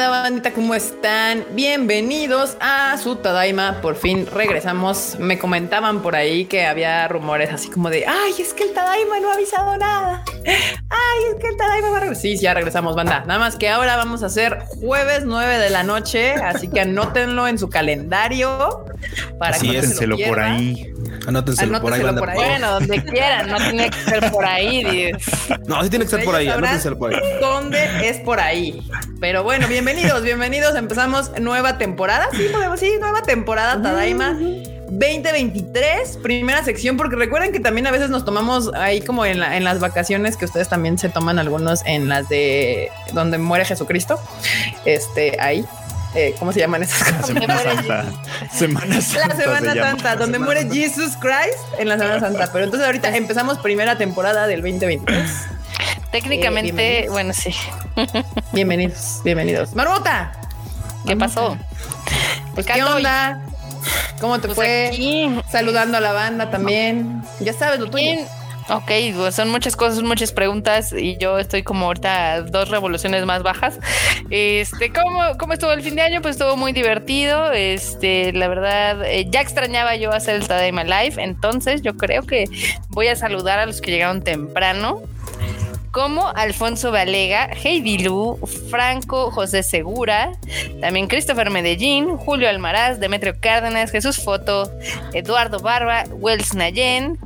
onda, bandita? ¿Cómo están? Bienvenidos a su Tadaima. Por fin regresamos. Me comentaban por ahí que había rumores así como de, ay, es que el Tadaima no ha avisado nada. Ay, es que el Tadaima va a regresar. Sí, ya regresamos, banda. Nada más que ahora vamos a hacer jueves 9 de la noche, así que anótenlo en su calendario para que no por ahí. Anótenselo, por ahí, por ahí. Bueno, donde quieran, no tiene que ser por ahí. No, sí tiene que ser por ahí, anótenselo por ahí. ¿Dónde es por ahí? Pero bueno, bienvenidos, bienvenidos. Empezamos nueva temporada. Sí, podemos, sí, nueva temporada Tadaima. 2023, primera sección, porque recuerden que también a veces nos tomamos ahí como en, en, las vacaciones que ustedes también se toman algunos en las de donde muere Jesucristo. Este, ahí. Eh, ¿Cómo se llaman esas cosas? Semana Santa. Semana Santa. La Semana Santa, donde muere Jesus Christ en la Semana Santa. Pero entonces ahorita empezamos primera temporada del 2023. Técnicamente, eh, bueno, sí. Bienvenidos, bienvenidos. Marmota. ¿Qué pasó? Pues, ¿qué onda? ¿Cómo te pues fue? Saludando a la banda también. Ya sabes lo tuyo. Ok, pues son muchas cosas, muchas preguntas y yo estoy como ahorita dos revoluciones más bajas. Este, ¿cómo, cómo estuvo el fin de año? Pues estuvo muy divertido. Este, la verdad, eh, ya extrañaba yo hacer el Tadaima Live, entonces yo creo que voy a saludar a los que llegaron temprano como Alfonso Valega, Heidi Lu, Franco José Segura, también Christopher Medellín, Julio Almaraz, Demetrio Cárdenas, Jesús Foto, Eduardo Barba, Wells Nayen,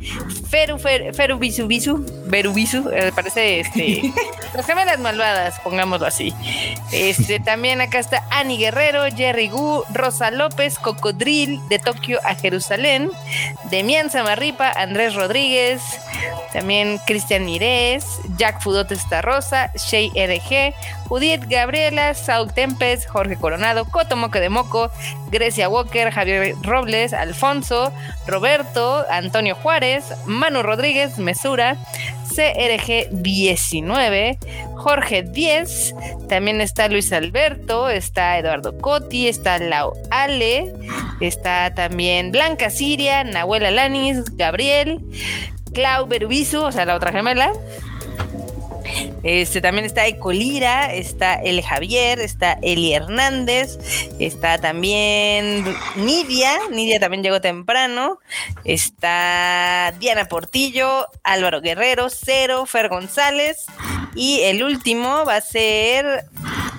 Feru, Feru, Bisu Bisu, Berubisu, eh, parece este, las gemelas malvadas, pongámoslo así. Este, también acá está Ani Guerrero, Jerry Gu, Rosa López, Cocodril, de Tokio a Jerusalén, Demian Samarripa, Andrés Rodríguez, también Cristian Mirés, Jack Fudote Rosa, Shea RG, Judith Gabriela, Saul Tempes, Jorge Coronado, Coto Moque de Moco, Grecia Walker, Javier Robles, Alfonso, Roberto, Antonio Juárez, Manu Rodríguez, Mesura, CRG 19, Jorge 10, también está Luis Alberto, está Eduardo Coti, está Lau Ale, está también Blanca Siria, Nahuel Alanis, Gabriel, Clau Berubizu, o sea, la otra gemela, este, también está Ecolira, está El Javier, está Eli Hernández, está también Nidia, Nidia también llegó temprano, está Diana Portillo, Álvaro Guerrero, Cero, Fer González y el último va a ser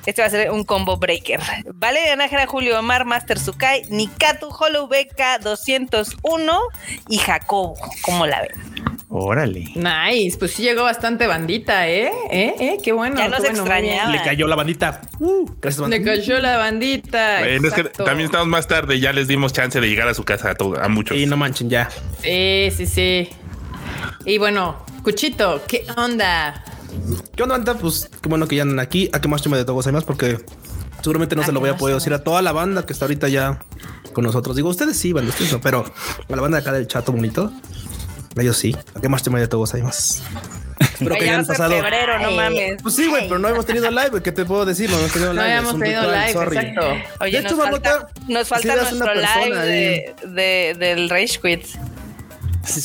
este va a ser un combo breaker. Valeria Nájera, Julio Omar, Master Sukai, Nikatu, Hollow Beca 201 y Jacobo. ¿Cómo la ven? Órale. Nice, pues sí llegó bastante bandita, ¿eh? ¿Eh? ¿Eh? Qué bueno. Ya no se extrañaba. Le cayó la bandita. Uh, gracias, Le cayó la bandita. Bueno, es que también estamos más tarde, ya les dimos chance de llegar a su casa a, todo, a muchos. Y no manchen ya. Sí, sí, sí. Y bueno, Cuchito, ¿qué onda? ¿Qué onda, banda? Pues qué bueno que ya andan aquí. ¿A qué más me de todos más? Porque seguramente no se lo voy a poder decir a toda la banda que está ahorita ya con nosotros. Digo, ustedes sí, van, ustedes no, pero a la banda de acá del chato bonito. Ellos sí. ¿A qué más te de todos hay más? Espero que hayan pasado. Febrero, no mames. Pues sí, güey, pero no hemos tenido live. ¿Qué te puedo decir? No hemos tenido live. No habíamos tenido live, exacto. Oye, de hecho, nos falta, nos falta nuestro live de, de, del Rage Quit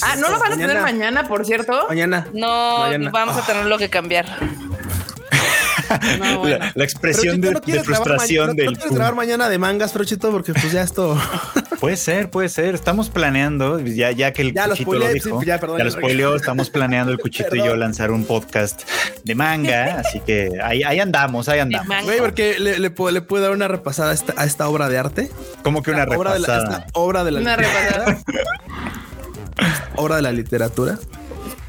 ah, ¿no lo van a tener mañana, por cierto? Mañana. No, vamos a tener lo que cambiar. la, expresión de, frustración del. No grabar mañana de mangas, Frochito, porque pues ya esto. puede ser, puede ser. Estamos planeando, ya, ya que el cuchito lo, dijo. ya, perdón, ya lo spoileó, estamos planeando el cuchito y yo lanzar un podcast de manga. así que ahí, ahí andamos, ahí andamos. Güey, porque le, le, puedo, le puedo dar una repasada a esta, a esta obra de arte. ¿Cómo que una repasada? Obra de la, esta obra de la una repasada. obra de la literatura.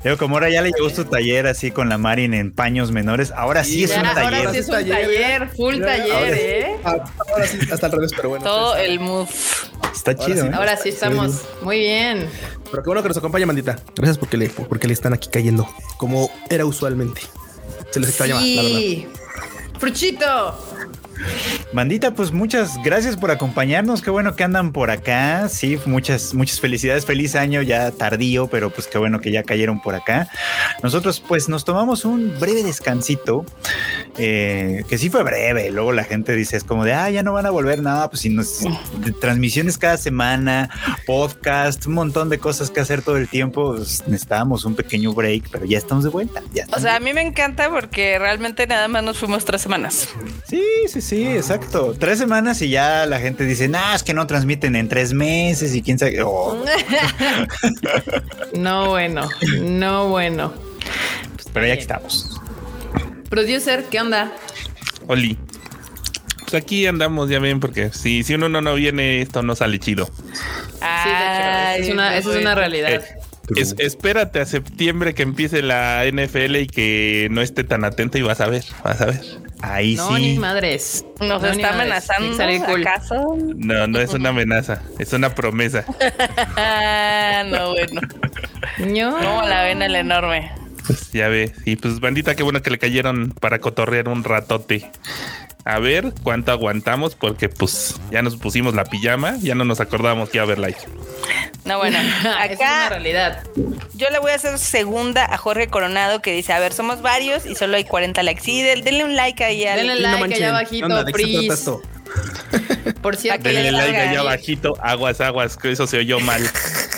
Yo, como ahora ya le llegó su taller así con la Marin en paños menores, ahora sí, es un taller. Ahora sí es un taller, full taller, ¿eh? Ahora sí, hasta al revés, pero bueno. Todo el mood. Está chido. ¿eh? Ahora sí estamos muy bien. Pero qué bueno que nos acompaña, Mandita. Gracias porque le, porque le están aquí cayendo, como era usualmente. Se les extraña sí. la verdad. Fruchito. Mandita, pues muchas gracias por acompañarnos. Qué bueno que andan por acá. Sí, muchas, muchas felicidades. Feliz año ya tardío, pero pues qué bueno que ya cayeron por acá. Nosotros pues nos tomamos un breve descansito, eh, que sí fue breve. Luego la gente dice, es como de, ah, ya no van a volver nada. Pues si nos, transmisiones cada semana, podcast, un montón de cosas que hacer todo el tiempo. Pues, necesitábamos un pequeño break, pero ya estamos de vuelta. o sea, a mí me encanta porque realmente nada más nos fuimos tres semanas. Sí, sí, sí sí, exacto. Tres semanas y ya la gente dice, nah, es que no transmiten en tres meses y quién sabe. Oh. no, bueno, no, bueno. Pero ya estamos. Producer, ¿qué onda? Oli. Pues aquí andamos, ya ven, porque si, si uno no, viene, esto no sale chido. Ah, sí, es una, esa es una realidad. Eh, espérate a septiembre que empiece la NFL y que no esté tan atento y vas a ver, vas a ver. Ahí no, sí. Ni madres. ¿Nos está amenazando? ¿Acaso? No, no es una amenaza, es una promesa. no, bueno. No, la ven el enorme. Pues ya ve. Y pues bandita, qué bueno que le cayeron para cotorrear un ratote a ver cuánto aguantamos, porque pues ya nos pusimos la pijama, ya no nos acordamos que iba a ver live. No, bueno, acá es una realidad. Yo le voy a hacer segunda a Jorge Coronado que dice, a ver, somos varios y solo hay 40 likes. Sí, denle un like ahí. Denle like allá abajito. Por cierto, denle like allá abajito, aguas, aguas, que eso se oyó mal.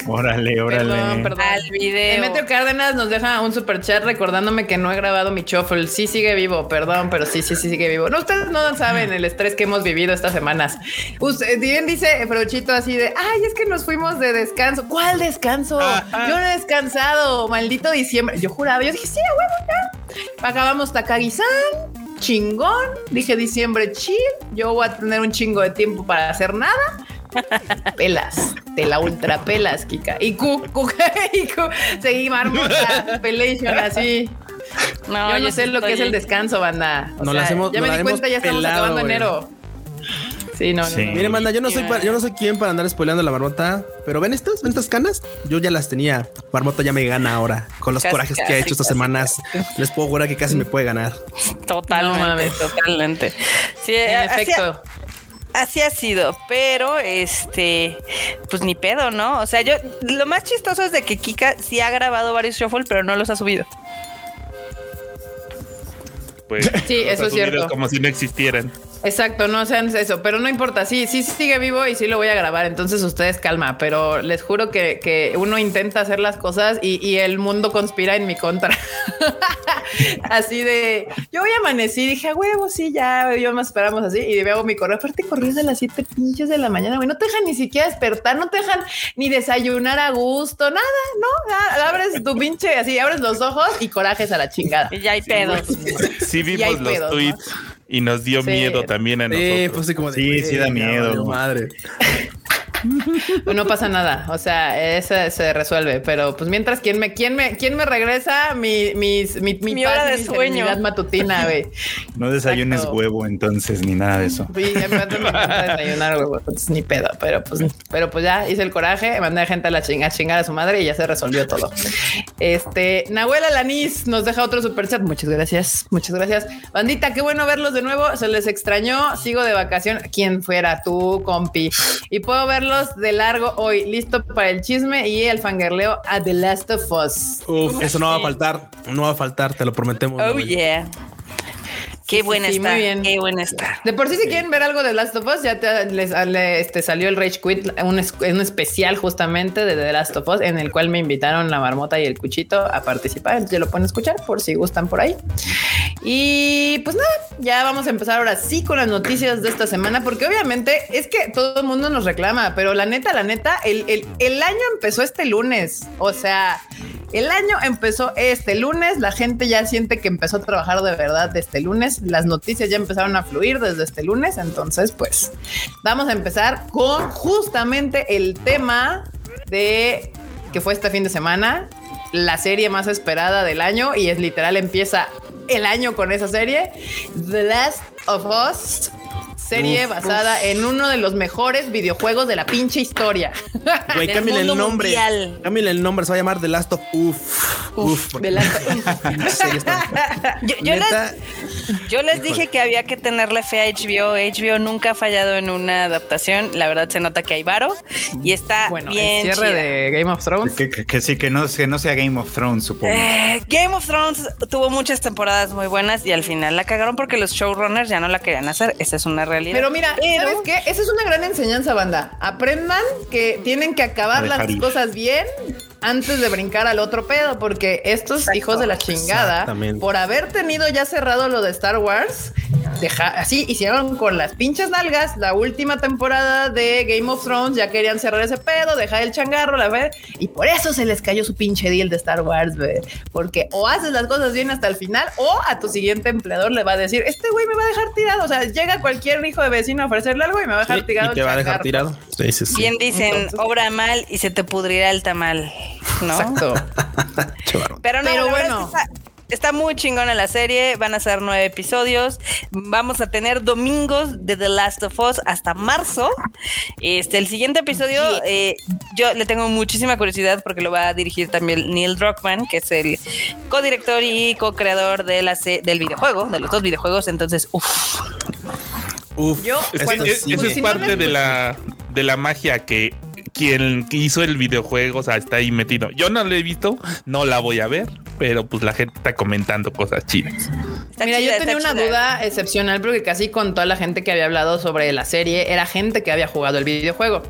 Órale, órale. Perdón, perdón. Al video. Demetrio Cárdenas nos deja un super chat recordándome que no he grabado mi shuffle. Sí sigue vivo, perdón, pero sí, sí, sí sigue vivo. No, ustedes no saben el estrés que hemos vivido estas semanas. Usted, bien dice Frochito así de, ay, es que nos fuimos de descanso. ¿Cuál descanso? Yo no he descansado, maldito diciembre. Yo juraba, yo dije, sí, bueno, ya. Acabamos Takagi-san chingón. Dije diciembre chill. Yo voy a tener un chingo de tiempo para hacer nada. Pelas, te la ultra pelas, Kika. Y Q, Q, y Q, pelation así. No, yo no sé lo que es el descanso, banda. no la hacemos, ya me di cuenta, ya estamos acabando enero. Sí, no, no, Mire, manda, yo no soy yo no soy quien para andar spoileando la marmota, pero ven estas, ven estas canas. Yo ya las tenía. Marmota ya me gana ahora con los corajes que ha hecho estas semanas. Les puedo jurar que casi me puede ganar. Totalmente, totalmente. Sí, en efecto. Así ha sido, pero este, pues ni pedo, ¿no? O sea, yo, lo más chistoso es de que Kika sí ha grabado varios shuffle, pero no los ha subido. Pues, sí, eso es cierto. Como si no existieran. Exacto, no sean eso, pero no importa, sí, sí sigue vivo y sí lo voy a grabar, entonces ustedes calma, pero les juro que, uno intenta hacer las cosas y, el mundo conspira en mi contra. así de, yo hoy amanecí, dije, a huevo, sí, ya, yo más esperamos así y veo mi correo, aparte corrí de las siete pinches de la mañana, güey, no te dejan ni siquiera despertar, no te dejan ni desayunar a gusto, nada, ¿no? Abres tu pinche, así, abres los ojos y corajes a la chingada. Y ya hay pedos. Sí, vimos los tweets. Y nos dio miedo también a nosotros. Sí, pues sí, como sí, sí da miedo. Madre. no pasa nada. O sea, ese se resuelve. Pero pues mientras, ¿quién me, quién me, quién me regresa mi, mis, mi, mi, hora de sueño matutina, güey? No desayunes huevo entonces, ni nada de eso. Sí, me encanta desayunar huevo, entonces ni pedo. Pero pues, pero pues ya hice el coraje, mandé a gente a la chinga, a chingar a su madre y ya se resolvió todo. Este, Nahuela Lanis nos deja otro super chat. Muchas gracias, muchas gracias. Bandita, qué bueno verlos de nuevo. Se les extrañó. Sigo de vacación. Quien fuera tú, compi. Y puedo verlos de largo hoy, listo para el chisme y el fangerleo a The Last of Us. Uf, eso no va a faltar, no va a faltar, te lo prometemos. Oh, yeah. Qué buena está. Muy bien. Qué buena está. De por sí, si quieren ver algo de Last of Us, ya te, les, este, salió el Rage Quit, un, un, especial justamente de The Last of Us, en el cual me invitaron la marmota y el cuchito a participar. Entonces ya lo pueden escuchar por si gustan por ahí. Y pues nada, ya vamos a empezar ahora sí con las noticias de esta semana, porque obviamente es que todo el mundo nos reclama, pero la neta, la neta, el, el, el año empezó este lunes. O sea, el año empezó este lunes, la gente ya siente que empezó a trabajar de verdad de este lunes, las noticias ya empezaron a fluir desde este lunes, entonces pues vamos a empezar con justamente el tema de que fue este fin de semana, la serie más esperada del año y es literal empieza el año con esa serie, The Last of Us serie basada en uno de los mejores videojuegos de la pinche historia. Güey, cámbiale el nombre. Cámbiale el nombre, se va a llamar The Last of Uf. Uf. The Last of yo, les, dije que había que tenerle fe a HBO. HBO nunca ha fallado en una adaptación. La verdad se nota que hay varo y está bueno, bien. El cierre de Game of Thrones. Que, sí, que no, que no sea Game of Thrones, supongo. Eh, Game of Thrones tuvo muchas temporadas muy buenas y al final la cagaron porque los showrunners ya no la querían hacer. Esa es una realidad. Pero mira, ¿sabes qué? Esa es una gran enseñanza, banda. Aprendan que tienen que acabar las cosas bien antes de brincar al otro pedo, porque estos hijos de la chingada, por haber tenido ya cerrado lo de Star Wars, deja, así hicieron con las pinches nalgas la última temporada de Game of Thrones, ya querían cerrar ese pedo, dejar el changarro, la ver, y por eso se les cayó su pinche deal de Star Wars, porque o haces las cosas bien hasta el final o a tu siguiente empleador le va a decir, este güey me va a dejar tirado, o sea, llega cualquier hijo de vecino a ofrecerle algo y me va a dejar tirado. Y te va a dejar tirado. Bien dicen, obra mal y se te pudrirá el tamal, ¿no? Exacto. Pero no, Pero bueno está muy chingona la serie. Van a ser nueve episodios. Vamos a tener domingos de The Last of Us hasta marzo. Este, el siguiente episodio, eh, yo le tengo muchísima curiosidad porque lo va a dirigir también Neil Druckmann, que es el co-director y co-creador de la del videojuego, de los dos videojuegos. Entonces, uff. Uf, yo, eso es parte de la, de la magia que quien hizo el videojuego, o sea, está ahí metido. Yo no lo he visto, no la voy a ver, pero pues la gente está comentando cosas chidas. Mira, yo tenía una duda excepcional porque casi con toda la gente que había hablado sobre la serie era gente que había jugado el videojuego.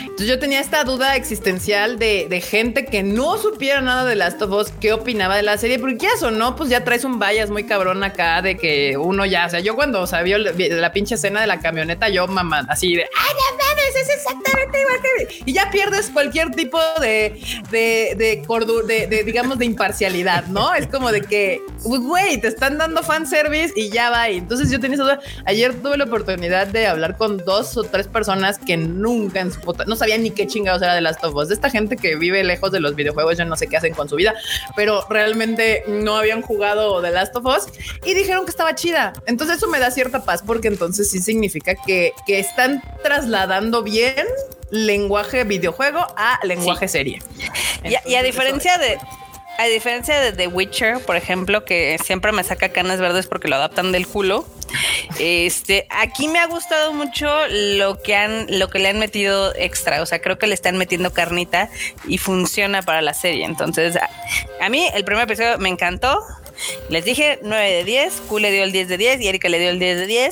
Entonces yo tenía esta duda existencial de, gente que no supiera nada de Last of Us, qué opinaba de la serie, porque ya eso no, pues ya traes un vallas muy cabrón acá de que uno ya, o sea, yo cuando o vio la, pinche escena de la camioneta, yo mamá, así de, ay, no mames, es exactamente igual que y ya pierdes cualquier tipo de, de, de, de, digamos, de imparcialidad, ¿no? Es como de que, güey, te están dando fanservice y ya va. Y entonces yo tenía esa duda. Ayer tuve la oportunidad de hablar con dos o tres personas que nunca en su puta, no sabían ni qué chingados era de Last of Us. De esta gente que vive lejos de los videojuegos, yo no sé qué hacen con su vida, pero realmente no habían jugado The Last of Us y dijeron que estaba chida. Entonces eso me da cierta paz porque entonces sí significa que, que están trasladando bien lenguaje videojuego a lenguaje serie. y, a diferencia de a diferencia de The Witcher, por ejemplo, que siempre me saca canas verdes porque lo adaptan del culo. Este, aquí me ha gustado mucho lo que han, lo que le han metido extra. O sea, creo que le están metiendo carnita y funciona para la serie. Entonces, a mí el primer episodio me encantó. Les dije 9 de 10, Q le dio el 10 de 10 y Erika le dio el 10 de 10.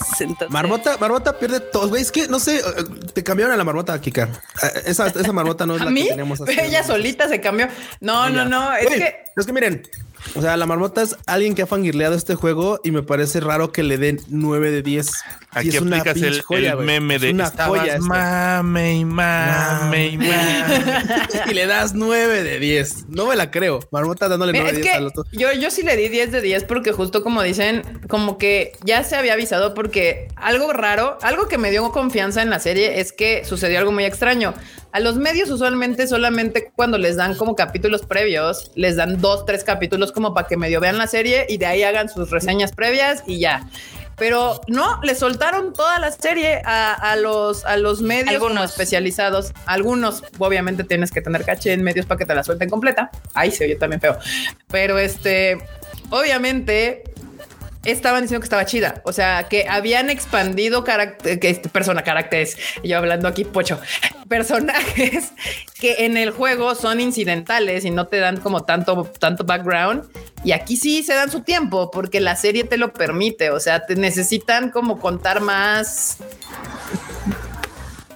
Marmota, Marmota pierde todo, güey. Es que no sé, te cambiaron a la marmota, Kika. Eh, esa, esa marmota no es la que tenemos así. Ella solita se cambió. No, no, no. Es que. Es que miren, o sea, la marmota es alguien que ha fangirleado este juego y me parece raro que le den 9 de 10. Aquí es aplicas el, joya, el, meme de una joya mame y mame y mame. y le das 9 de 10. No me la creo. Marmota dándole 9 de 10 al otro. Yo, yo sí le di 10 de 10 porque justo como dicen, como que ya se había avisado porque algo raro, algo que me dio confianza en la serie es que sucedió algo muy extraño. A los medios usualmente solamente cuando les dan como capítulos previos, les dan dos, tres capítulos como para que medio vean la serie y de ahí hagan sus reseñas previas y ya. Pero no, le soltaron toda la serie a, los, a los medios especializados. Algunos, obviamente, tienes que tener caché en medios para que te la suelten completa. Ahí se oye también feo. Pero este, obviamente, estaban diciendo que estaba chida. O sea, que habían expandido carácter, que este persona, caracteres, yo hablando aquí, pocho, personajes que en el juego son incidentales y no te dan como tanto, tanto background. Y aquí sí se dan su tiempo porque la serie te lo permite. O sea, te necesitan como contar más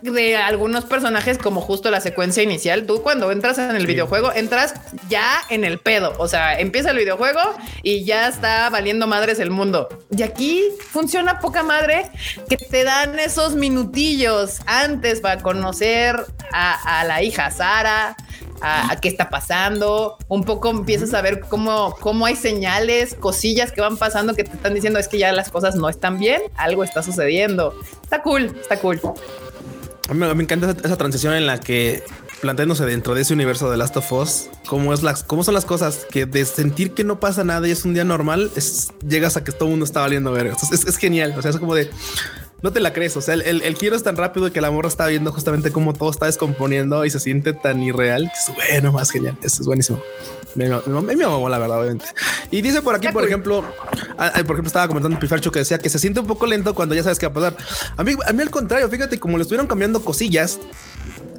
de algunos personajes como justo la secuencia inicial. Tú cuando entras en el videojuego, entras ya en el pedo. O sea, empieza el videojuego y ya está valiendo madres el mundo. Y aquí funciona poca madre que te dan esos minutillos antes para conocer a, la hija Sara, a, qué está pasando. Un poco empiezas a ver cómo, cómo hay señales, cosillas que van pasando que te están diciendo es que ya las cosas no están bien, algo está sucediendo. Está cool, está cool. A mí me encanta esa, transición en la que planteándose dentro de ese universo de Last of Us, cómo es cómo son las cosas que de sentir que no pasa nada y es un día normal, es, llegas a que todo el mundo está valiendo ver. Es, es, genial. O sea, es como de no te la crees. O sea, el, el, giro es tan rápido que la morra está viendo justamente cómo todo está descomponiendo y se siente tan irreal. Que es bueno, más genial. Eso es buenísimo. Me, me, me, me la verdad, obviamente. Y dice por aquí, por ejemplo, por ejemplo, estaba comentando Pifarcho que decía que se siente un poco lento cuando ya sabes qué va a pasar. A mí, a mí al contrario, fíjate, como le estuvieron cambiando cosillas,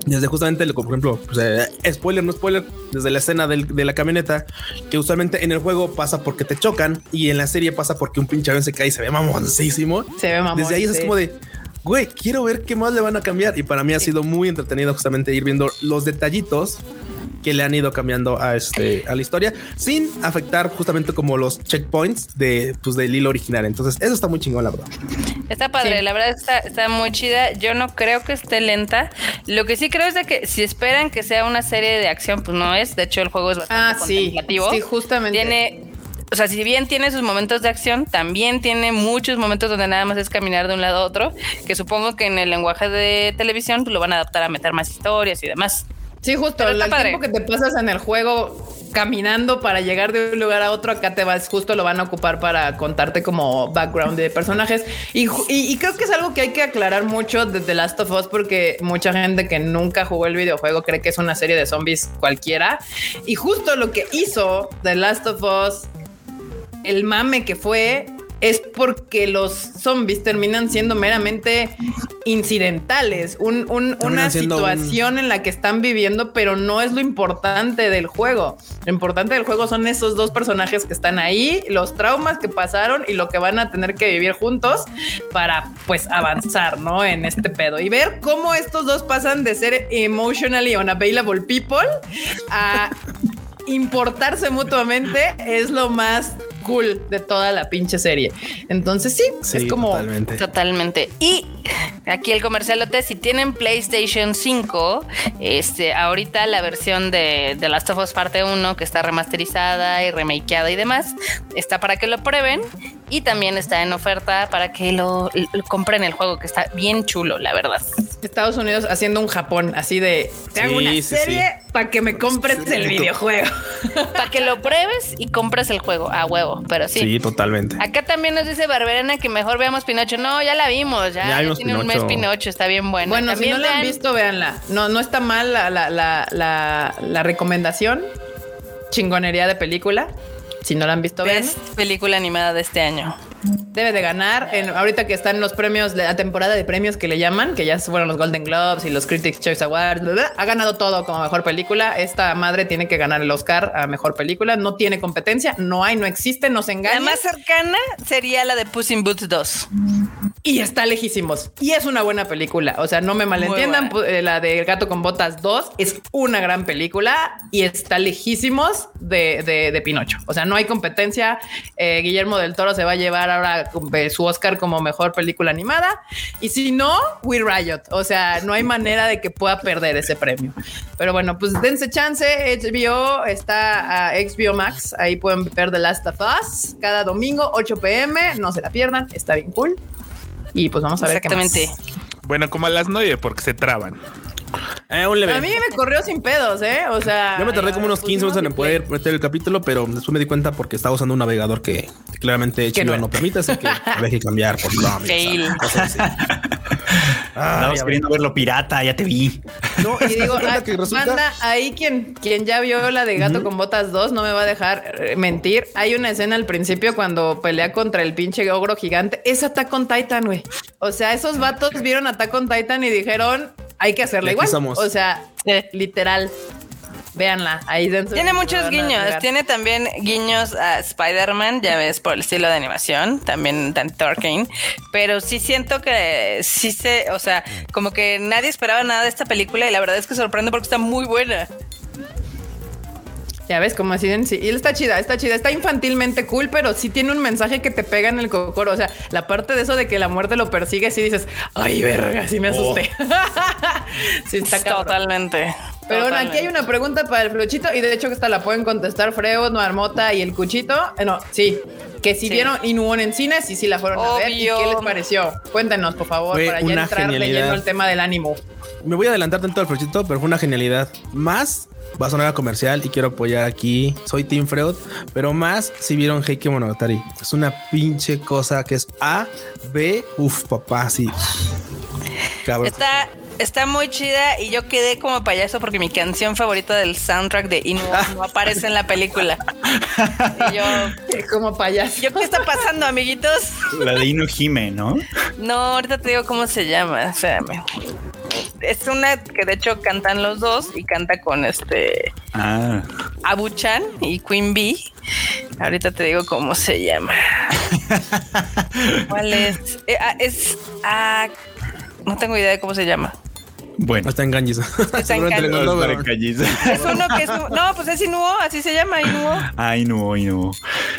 desde justamente, por ejemplo, pues, eh, spoiler, no spoiler, desde la escena de la camioneta, que usualmente en el juego pasa porque te chocan y en la serie pasa porque un pinche avión se cae y se ve mamoncísimo. Se ve mamón. Desde ahí es como de, güey, quiero ver qué más le van a cambiar. Y para mí ha sido muy entretenido justamente ir viendo los detallitos que le han ido cambiando a este a la historia sin afectar justamente como los checkpoints de pues del hilo original. Entonces, eso está muy chingón, la verdad. Está padre, la verdad está, está muy chida. Yo no creo que esté lenta. Lo que sí creo es de que si esperan que sea una serie de acción, pues no es. De hecho, el juego es bastante ah, contemplativo. Sí, justamente. Tiene o sea, si bien tiene sus momentos de acción, también tiene muchos momentos donde nada más es caminar de un lado a otro, que supongo que en el lenguaje de televisión pues, lo van a adaptar a meter más historias y demás. Sí, justo, el tiempo que te pasas en el juego caminando para llegar de un lugar a otro, acá te vas, justo lo van a ocupar para contarte como background de personajes. Y, y, creo que es algo que hay que aclarar mucho de The Last of Us porque mucha gente que nunca jugó el videojuego cree que es una serie de zombies cualquiera. Y justo lo que hizo The Last of Us el mame que fue es porque los zombies terminan siendo meramente incidentales, una situación en la que están viviendo, pero no es lo importante del juego. Lo importante del juego son esos dos personajes que están ahí, los traumas que pasaron y lo que van a tener que vivir juntos para pues avanzar, ¿no? En este pedo y ver cómo estos dos pasan de ser emotionally unavailable people a importarse mutuamente es lo más cool de toda la pinche serie. Entonces sí, es como totalmente. totalmente. Y aquí el comercialote, si tienen PlayStation 5, este, ahorita la versión de The Last of Us parte 1 que está remasterizada y remakeada y demás, está para que lo prueben y también está en oferta para que lo, compren el juego que está bien chulo, la verdad. Estados Unidos haciendo un Japón así de te hago una serie para que me compres el videojuego. para que lo pruebes y compres el juego a huevo, pero sí. Sí, totalmente. Acá también nos dice Barberena que mejor veamos Pinocho. No, ya la vimos, ya, ya, tiene un mes Pinocho, está bien bueno. Bueno, si no la han visto, véanla. No, no está mal la, la, la, la recomendación. Chingonería de película. Si no la han visto, vean. película animada de este año debe de ganar. En, ahorita que están los premios, la temporada de premios que le llaman, que ya fueron los Golden Globes y los Critics Choice Awards, ha ganado todo como mejor película. Esta madre tiene que ganar el Oscar a mejor película. No tiene competencia, no hay, no existe, no se engaña. La más cercana sería la de Puss in Boots 2. Y está lejísimos. Y es una buena película. O sea, no me malentiendan. Eh, la de El gato con botas 2 es una gran película y está lejísimos de, de, Pinocho. O sea, no hay competencia. Eh, Guillermo del Toro se va a llevar ahora su Oscar como mejor película animada. Y si no, We Riot. O sea, no hay manera de que pueda perder ese premio. Pero bueno, pues dense chance. HBO está a HBO Max. Ahí pueden ver The Last of Us cada domingo, 8 pm. No se la pierdan. Está bien cool. Y pues vamos a ver Exactamente. Bueno, como a las 9 porque se traban. Eh, a mí me corrió sin pedos, ¿eh? O sea. Yo me tardé como unos 15 minutos en poder meter el capítulo, pero después me di cuenta porque estaba usando un navegador que claramente Chido no, permite, así que había que cambiar por Chrome. Estabas queriendo verlo pirata, ya te vi. No, y digo, ah, que manda ahí quien, quien ya vio la de Gato con Botas 2, no me va a dejar eh, mentir. Hay una escena al principio cuando pelea contra el pinche ogro gigante. Es Attack on Titan, güey. O sea, esos vatos vieron Attack on Titan y dijeron, hay que hacerla igual. O sea, literal. Véanla, ahí dentro. Tiene muchos guiños. Tiene también guiños a Spider-Man, ya ves, por el estilo de animación. También Dan Torkane. Pero sí siento que sí se, o sea, como que nadie esperaba nada de esta película y la verdad es que sorprende porque está muy buena. Ya ves, como así sí. Y está chida, está chida, está infantilmente cool, pero sí tiene un mensaje que te pega en el cocoro. O sea, la parte de eso de que la muerte lo persigue, sí dices, ay, verga, sí me asusté. Oh. sí, está Totalmente. Pero bueno, aquí hay una pregunta para el Flochito y de hecho que esta la pueden contestar Freo, Marmota y el Cuchito. Eh, no, sí. Que si vieron Inuon en cines y si la fueron a ver. ¿Y qué les pareció? Cuéntenos, por favor, para ya entrar leyendo el tema del ánimo. Me voy a adelantar tanto al Flochito, pero fue una genialidad. Más va a sonar a comercial y quiero apoyar aquí. Soy Team Freud, pero más si vieron Heike Monogatari. Es una pinche cosa que es A, B, uff, papá, sí. Cabrón. Está, está muy chida y yo quedé como payaso porque mi canción favorita del soundtrack de Inu no aparece en la película. y yo, como payaso. ¿Yo qué está pasando, amiguitos? La de Inu Hime, ¿no? No, ahorita te digo cómo se llama. Espérame es una que de hecho cantan los dos y canta con este ah. Abuchan y Queen Bee. Ahorita te digo cómo se llama. ¿Cuál es? Eh, ah, es ah, no tengo idea de cómo se llama. Bueno. Está en Ganges. Está en Es uno que es... No, pues es Inuo, así se llama, Inuo. Ah, Inuo, Inuo.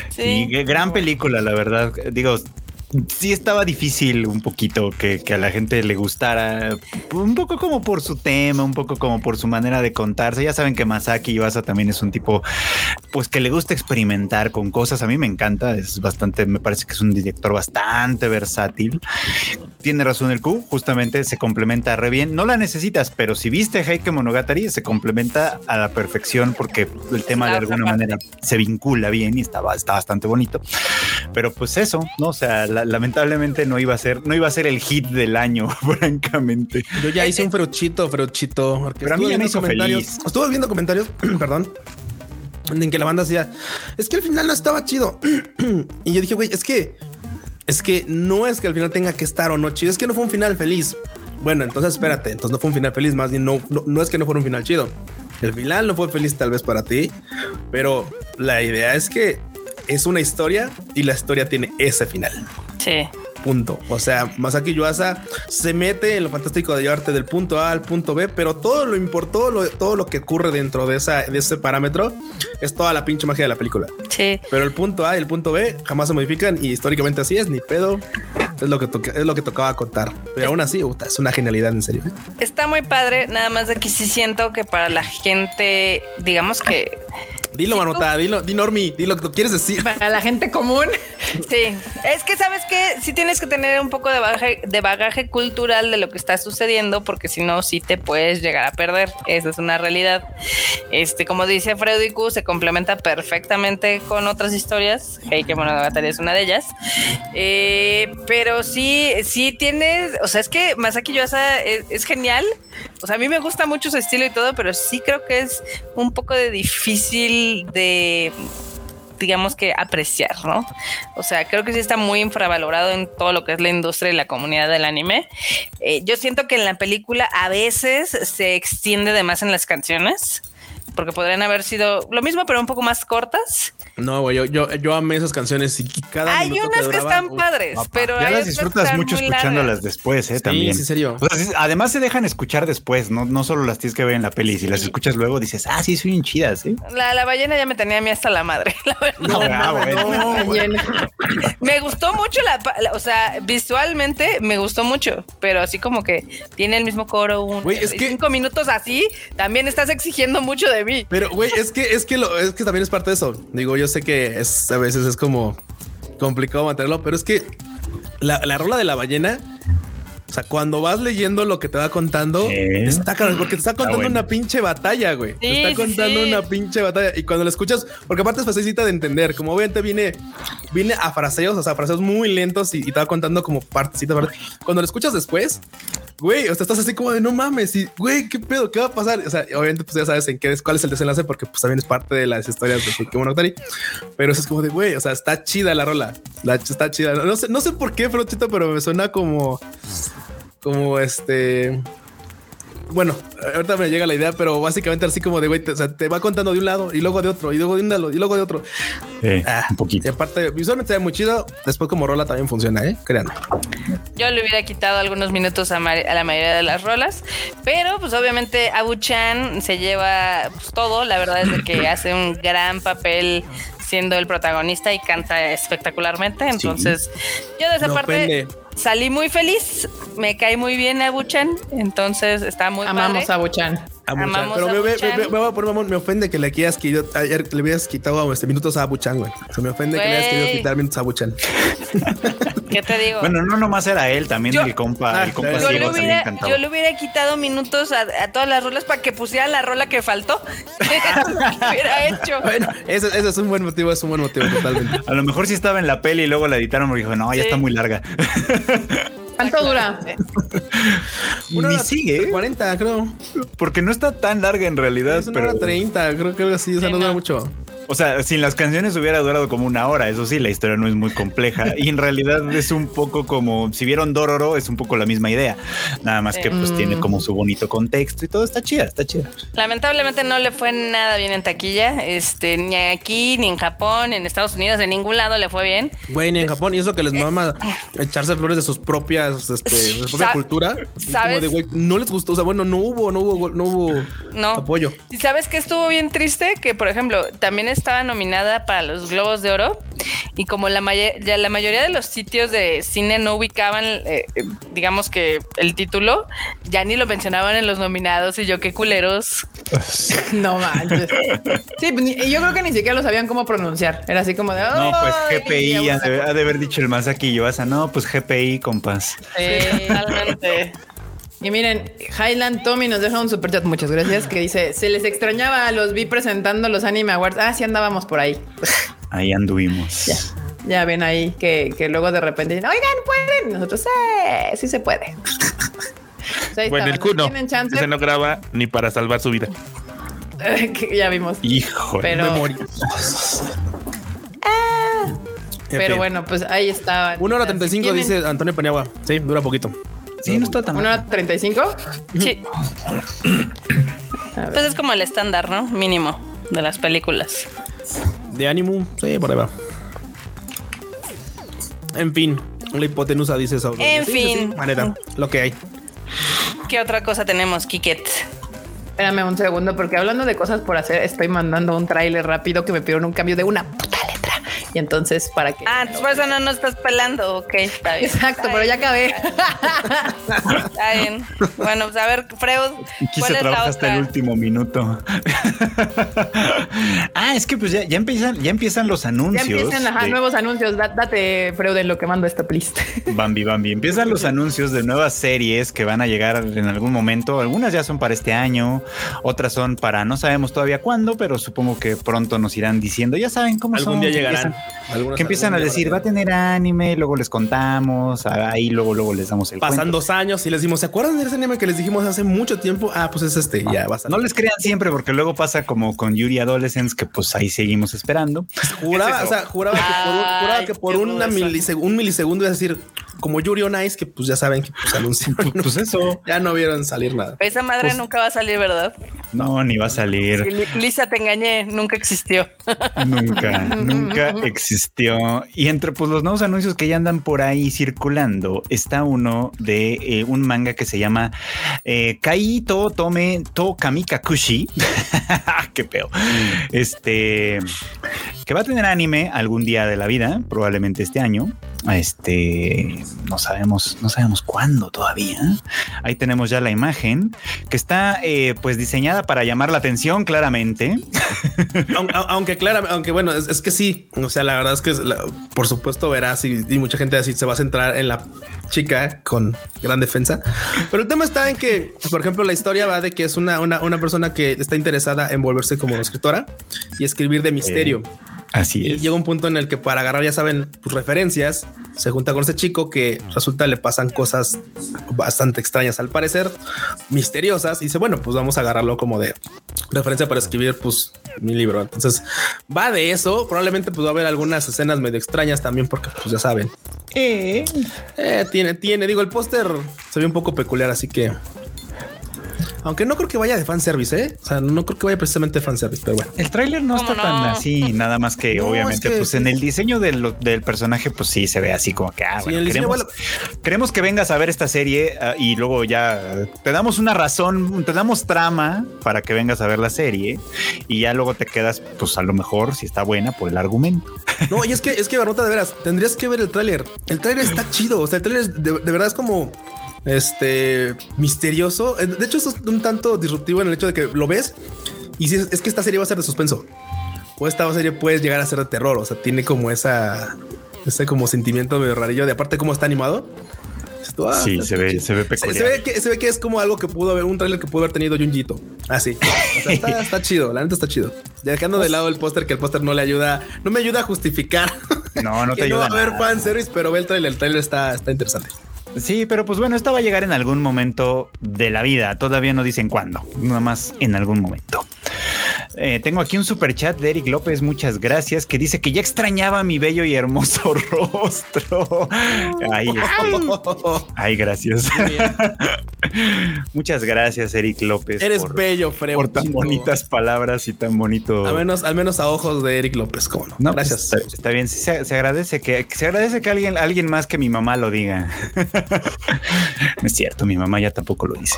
Sí, gran película, la verdad. Digo, sí estaba difícil un poquito que, a la gente le gustara, un poco como por su tema, un poco como por su manera de contarse. Ya saben que Masaki Iwasa también es un tipo, pues que le gusta experimentar con cosas. A mí me encanta, es bastante, me parece que es un director bastante versátil. Tiene razón el Q, justamente se complementa re bien. No la necesitas, pero si viste Heike Monogatari, se complementa a la perfección porque el tema de alguna manera se vincula bien y está, está bastante bonito. Pero pues eso, ¿no? O sea, la, lamentablemente no iba a ser, no iba a ser el hit del año, francamente. Yo ya hice un ferochito, ferochito. Pero a mí ya me hizo comentarios. Estuve viendo comentarios, perdón, en que la banda decía, es que al final no estaba chido. y yo dije, güey, es que, es que no es que al final tenga que estar o no chido, es que no fue un final feliz. Bueno, entonces espérate, entonces no fue un final feliz, más bien no, no, no es que no fuera un final chido. El final no fue feliz tal vez para ti, pero la idea es que es una historia y la historia tiene ese final. Sí. Punto. O sea, Masaki Yuasa se mete en lo fantástico de llevarte del punto A al punto B, pero todo lo importó, todo lo que ocurre dentro de, esa, de ese parámetro es toda la pinche magia de la película. Sí. Pero el punto A y el punto B jamás se modifican y históricamente así es, ni pedo. Es lo que, es lo que tocaba contar. Pero aún así, es una genialidad en serio. Está muy padre, nada más de que sí siento que para la gente, digamos que Dilo, Manota, dilo, di Normi, dilo que tú quieres decir. Para la gente común. Sí, es que sabes que sí tienes que tener un poco de bagaje, de bagaje cultural de lo que está sucediendo, porque si no, sí te puedes llegar a perder. Esa es una realidad. Este, como dice Freudicu, se complementa perfectamente con otras historias. Heike Monogatari es una de ellas. Eh, pero sí, sí tienes, o sea, es que Masaki Yuasa es, es genial. O sea, a mí me gusta mucho su estilo y todo, pero sí creo que es un poco de difícil de digamos que apreciar, ¿no? O sea, creo que sí está muy infravalorado en todo lo que es la industria y la comunidad del anime. Eh, yo siento que en la película a veces se extiende de más en las canciones porque podrían haber sido lo mismo, pero un poco más cortas. No, güey, yo, yo, yo amé esas canciones y cada Hay unas que, están padres, pero ya las disfrutas mucho escuchándolas después, ¿eh? También. Sí, en serio. además se dejan escuchar después, no, no solo las tienes que ver en la peli. Si las escuchas luego dices, ah, sí, son bien chidas, ¿eh? La, la ballena ya me tenía a mí hasta la madre. No, no, me gustó mucho la, o sea, visualmente me gustó mucho, pero así como que tiene el mismo coro, un, Güey, es que... cinco minutos así, también estás exigiendo mucho de pero, güey, es que, es que lo, es que también es parte de eso. Digo, yo sé que es, a veces es como complicado mantenerlo, pero es que la, la rola de la ballena o sea, cuando vas leyendo lo que te va contando, está claro, porque te está contando una pinche batalla, güey. te está contando una pinche batalla. Y cuando lo escuchas, porque aparte es facilita de entender, como obviamente viene, viene a fraseos, o sea, fraseos muy lentos y, te va contando como partecita. Cuando lo escuchas después, güey, o sea, estás así como de no mames, y güey, qué pedo, qué va a pasar. O sea, obviamente, pues ya sabes en qué es, cuál es el desenlace, porque pues también es parte de las historias de Pokémon Octari. Pero eso es como de güey, o sea, está chida la rola. La, está chida. No sé, no sé por qué, Frochito, pero me suena como como este bueno, ahorita me llega la idea, pero básicamente así como de güey, te, o sea, te va contando de un lado y luego de otro y luego de un lado y luego de otro. ah, un poquito. Y aparte, visualmente está muy chido. Después, como rola también funciona, eh? Créanme. Yo le hubiera quitado algunos minutos a, la mayoría de las rolas, pero pues obviamente Abu Chan se lleva pues, todo. La verdad es que hace un gran papel siendo el protagonista y canta espectacularmente. Entonces, yo de esa parte salí muy feliz. Me cae muy bien Abuchan. Entonces está muy Amamos a Abuchan. Pero me, me, me, ofende que le quieras que yo ayer le hubieras quitado este, minutos a Abuchan, güey. Se me ofende que le hayas querido quitar minutos a Abuchan. ¿Qué te digo? Bueno, no nomás era él, también el compa, el compa yo, le hubiera, yo le hubiera quitado minutos a, todas las rolas para que pusiera la rola que faltó. hubiera hecho. Bueno, eso, es un buen motivo, es un buen motivo totalmente. A lo mejor si estaba en la peli y luego la editaron porque dijo, no, ya está muy larga. ¿Cuánto dura? Una sigue. 40, creo. Porque no está tan larga en realidad. Es una pero... hora 30, creo que algo así. O sea, no dura mucho. O sea, sin las canciones hubiera durado como una hora. Eso sí, la historia no es muy compleja. Y en realidad es un poco como si vieron Dororo, es un poco la misma idea. Nada más que pues tiene como su bonito contexto y todo está chida, está chida. Lamentablemente no le fue nada bien en taquilla. Este, ni aquí, ni en Japón, ni en Estados Unidos, en ningún lado le fue bien. Güey, ni en Japón. Y eso que les mama echarse flores de sus propias, este, de su propia cultura. ¿Sabes? de, güey, no les gustó. O sea, bueno, no hubo, no hubo, no hubo no. apoyo. ¿Y sabes que estuvo bien triste? Que, por ejemplo, también estaba nominada para los Globos de Oro y como la, ya la mayoría de los sitios de cine no ubicaban, eh, eh, digamos que el título, ya ni lo mencionaban en los nominados y yo qué culeros. no manches. Sí, pues, yo creo que ni siquiera lo sabían cómo pronunciar. Era así como de... No, pues GPI, ha de, haber dicho el más aquí, yo no, pues GPI, compas. Sí, realmente. Y miren, Highland Tommy nos deja un super chat, muchas gracias, que dice, se les extrañaba, los vi presentando los Anime Awards. Ah, sí andábamos por ahí. Ahí anduvimos. Ya, ven ahí que, luego de repente dicen, oigan, pueden. nosotros, sí, sí se puede. bueno, el Kuno ese no graba ni para salvar su vida. ya vimos. Hijo, pero... Ah, pero bueno, pues ahí estaba. 1 hora 35 dice Antonio Paniagua. Sí, dura poquito. Sí, no está tan ¿Una hora 35? Sí. Pues es como el estándar, ¿no? Mínimo de las películas. De ánimo, sí, por ahí va. En fin, la hipotenusa dice eso. En fin. manera, lo que hay. ¿Qué otra cosa tenemos, Kiket? Espérame un segundo, porque hablando de cosas por hacer, estoy mandando un tráiler rápido que me pidieron un cambio de una. Y entonces, ¿para qué? Ah, por eso no nos estás pelando. Ok, está bien. Exacto, pero ya acabé. Está bien. Bueno, pues a ver, Freud. Quise trabajar hasta el último minuto. ah, es que pues ya, ya, empiezan, ya empiezan los anuncios. Ya empiezan ajá, nuevos anuncios. Date, Freud, en lo que mando esta lista. Bambi, Bambi. Empiezan los anuncios de nuevas series que van a llegar en algún momento. Algunas ya son para este año, otras son para no sabemos todavía cuándo, pero supongo que pronto nos irán diciendo. Ya saben cómo Algún día llegarán que empiezan a decir, va a tener anime, luego les contamos, ahí luego, luego les damos el Pasan dos años y les decimos, ¿se acuerdan de ese anime que les dijimos hace mucho tiempo? Ah, pues es este, ya va No les crean siempre, porque luego pasa como con Yuri Adolescence, que pues ahí seguimos esperando. Juraba, o sea, juraba que por, un, milisegundo iba a decir, como Yuri on Ice, que pues ya saben que pues anunciaron. pues eso. Ya no vieron salir nada. Esa madre pues nunca va a salir, ¿verdad? No, ni va a salir. Lisa, te engañé, nunca existió. Nunca, nunca existió. Y entre pues los nuevos anuncios que ya andan por ahí circulando, está uno de eh, un manga que se llama eh, Kaito Tome To Kamika Kushi. Qué peo. Este que va a tener anime algún día de la vida, probablemente este año. Este no sabemos, no sabemos cuándo todavía. Ahí tenemos ya la imagen que está eh, pues diseñada para llamar la atención claramente. aunque, claro, aunque bueno, es, que sí, o sea, la verdad es que por supuesto verás y, mucha gente así se va a centrar en la chica con gran defensa. Pero el tema está en que, por ejemplo, la historia va de que es una, una, persona que está interesada en volverse como escritora y escribir de misterio. Así es. llega un punto en el que para agarrar, ya saben, tus referencias, se junta con ese chico que resulta le pasan cosas bastante extrañas al parecer, misteriosas, y dice, bueno, pues vamos a agarrarlo como de referencia para escribir pues mi libro. Entonces va de eso. Probablemente pues va a haber algunas escenas medio extrañas también porque pues ya saben. Eh, eh tiene, tiene, digo, el póster se ve un poco peculiar, así que aunque no creo que vaya de fanservice, ¿eh? O sea, no creo que vaya precisamente de fanservice, pero bueno. El tráiler no está tan así, nada más que obviamente, pues en el diseño del, personaje, pues sí se ve así como que, ah, queremos, que vengas a ver esta serie ah, y luego ya te damos una razón, te damos trama para que vengas a ver la serie y ya luego te quedas, pues a lo mejor, si está buena, por el argumento. No, y es que, es que Barrota, de veras, tendrías que ver el tráiler. El tráiler está chido, o sea, el tráiler de verdad es como este misterioso. Eh, de hecho, es un tanto disruptivo en el hecho de que lo ves y si es, que esta serie va a ser de suspenso o esta serie puede llegar a ser de terror. O sea, tiene como esa, ese como sentimiento medio rarillo de aparte cómo está animado. Ah, sí, se ve, se ve peculiar. Se, ve que, se ve que es como algo que pudo haber, un trailer que pudo haber tenido Junjito. Así. Ah, está, chido, la neta está chido. Dejando de lado el póster, que el póster no le ayuda, no me ayuda a justificar. No, no te ayuda. No va a haber fanservice, pero ve el trailer, el trailer está, está interesante. Sí, pero pues bueno, esto va a llegar en algún momento de la vida. Todavía no dicen cuándo, nada más en algún momento. Eh, tengo aquí un super chat de Eric López, muchas gracias, que dice que ya extrañaba mi bello y hermoso rostro. Ay, Ay gracias. muchas gracias, Eric López. Eres bello, Freud. Por tan bonitas palabras y tan bonito. Al menos, al menos a ojos de Eric López, ¿cómo no? Pues, gracias. está, bien, se, agradece que se agradece que alguien, alguien más que mi mamá lo diga. no es cierto, mi mamá ya tampoco lo dice.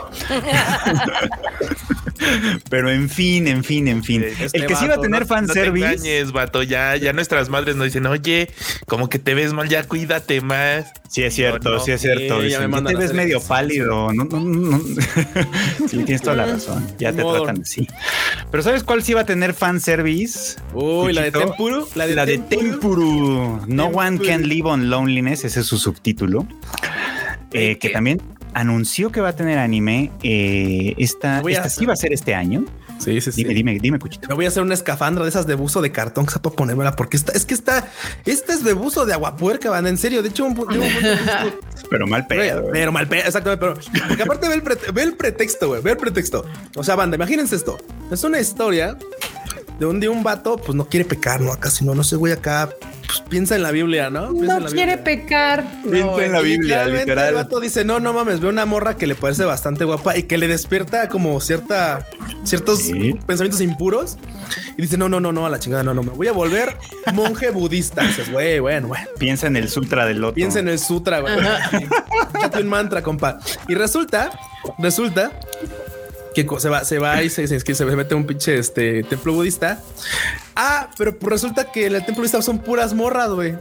Pero en fin, en fin, en fin. el que sí iba a tener fanservice. No vato. Ya, ya nuestras madres nos dicen, oye, como que te ves mal, ya cuídate más. Sí, es cierto, sí es cierto. te ves medio pálido. No, no, no. sí, tienes toda la razón. Ya te tratan así. Pero ¿sabes cuál sí iba a tener fanservice? Uy, la de Tempuru. La de, la Tempuru. No one can live on loneliness. Ese es su subtítulo. Eh, que también anunció que va a tener anime. Eh, esta, esta sí va a ser este año. Sí, sí, sí. Dime, dime, dime, Cuchito. Me voy a hacer una escafandra de esas de buzo de cartón que se puede ponérmela porque esta, es que está, esta es de buzo de agua puerca, van, en serio. De hecho, un, pero mal pedo. Pero, mal pedo, exactamente. Pero porque aparte ve el, ve el pretexto, güey, ve el pretexto. O sea, banda, imagínense esto. Es una historia de un día un vato, pues no quiere pecar, no, acá, no, no sé, güey, acá pues, piensa en la Biblia, ¿no? no quiere pecar. Piensa en la Biblia, literal. El vato dice, no, no mames, ve una morra que le parece bastante guapa y que le despierta como cierta, ciertos pensamientos impuros. Y dice, no, no, no, no, a la chingada, no, no, me voy a volver monje budista. dices, güey, bueno, güey. Piensa en el sutra del otro. Piensa en el sutra, güey. un mantra, compa. Y resulta, resulta que se va, se va y se, se, se mete un pinche este templo budista. Ah, pero resulta que en el templo budista son puras morras, güey.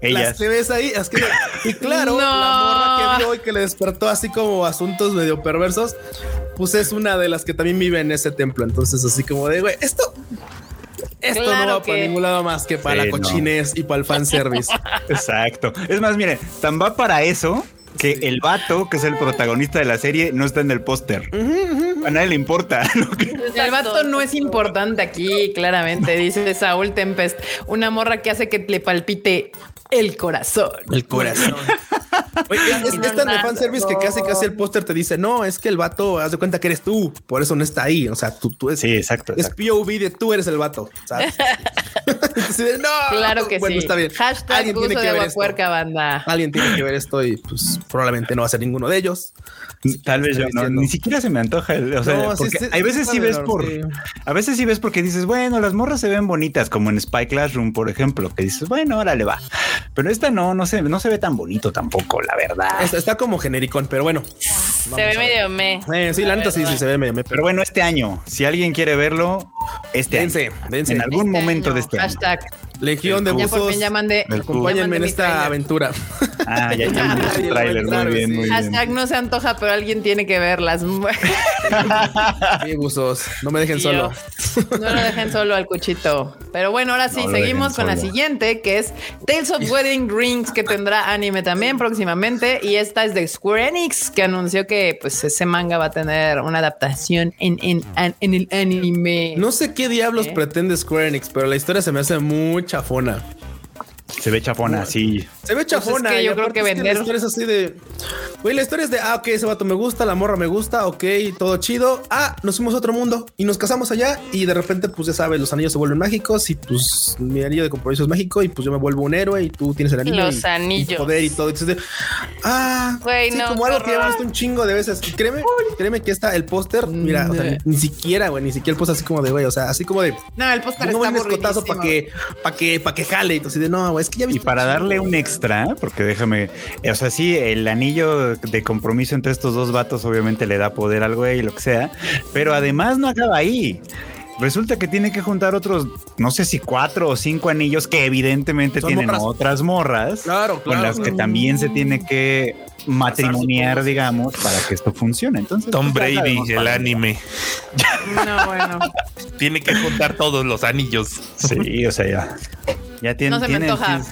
Ellas. Las que ves ahí, es que, y claro, la morra que vio y que le despertó así como asuntos medio perversos, pues es una de las que también vive en ese templo. Entonces, así como de, güey, esto, esto no va para ningún lado más que para la cochinés y para el fanservice. Exacto. Es más, miren, tan va para eso que el vato, que es el protagonista de la serie, no está en el póster. A nadie le importa. El vato no es importante aquí, claramente, dice Saúl Tempest. Una morra que hace que le palpite el corazón. El corazón. Oye, es, es, tan de fanservice que casi casi el póster te dice, no, es que el vato, haz de cuenta que eres tú, por eso no está ahí. O sea, tú, tú es, sí, exacto, es POV de tú eres el vato. ¿sabes? no, claro que bueno, sí. está bien. Hashtag Alguien tiene que ver esto. banda. Alguien tiene que ver esto y pues probablemente no va a ser ninguno de ellos. Tal vez yo no, ni siquiera se me antoja. O sea, no, porque sí, hay veces sí ves por, a veces sí ves porque dices, bueno, las morras se ven bonitas, como en Spy Classroom, por ejemplo, que dices, bueno, ahora le va. Pero esta no, no se, no se ve tan bonito tampoco, la verdad. Está, como genericón, pero bueno. Se ve medio me. Eh, sí, la neta sí, sí, se ve medio me. Pero bueno, este año, si alguien quiere verlo, este dense, año. Dense. En algún este momento de este Hashtag. Legión de buzos. Ya de, acompáñenme en esta aventura. Ah, ya está el trailer. Muy bien, muy bien. Hashtag no se antoja, pero alguien tiene que verlas. sí, buzos. No me dejen solo. no lo dejen solo al cuchito. Pero bueno, ahora sí, seguimos con la siguiente, que es Tales of Wedding Rings, que tendrá anime también próximamente. Y esta es de Square Enix, que anunció que pues ese manga va a tener una adaptación en, en, en el anime. No sé qué diablos ¿Eh? pretende Square Enix, pero la historia se me hace muy chafona. Se ve chafona, sí. Se ve pues chafona. yo creo que vender. la historia es así de. Güey, la historia es de, ah, ok, ese vato me gusta, la morra me gusta, ok, todo chido. Ah, nos fuimos a otro mundo y nos casamos allá y de repente, pues ya sabes, los anillos se vuelven mágicos y pues mi anillo de compromiso es mágico y pues yo me vuelvo un héroe y tú tienes el anillo. Los anillos. poder y todo. Entonces, ah, güey, sí, como algo que visto un chingo de veces. créeme, créeme que está el póster, mira, o sea, ni, siquiera, güey, ni siquiera el póster así como de, güey, o sea, así como de. No, el póster está un escotazo para que, para que, para que jale. Entonces, de no, güey, es que ya Y para darle un extra, porque déjame, o sea, sí, el anillo de compromiso entre estos dos vatos obviamente le da poder al güey, lo que sea, pero además no acaba ahí. Resulta que tiene que juntar otros, no sé si cuatro o cinco anillos que evidentemente tienen otras morras, claro, con las que también se tiene que matrimoniar, digamos, para que esto funcione. Entonces, Tom pues, Brady, el anime. No, bueno. tiene que juntar todos los anillos. Sí, o sea, ya. Ya tiene. No se me antoja. No,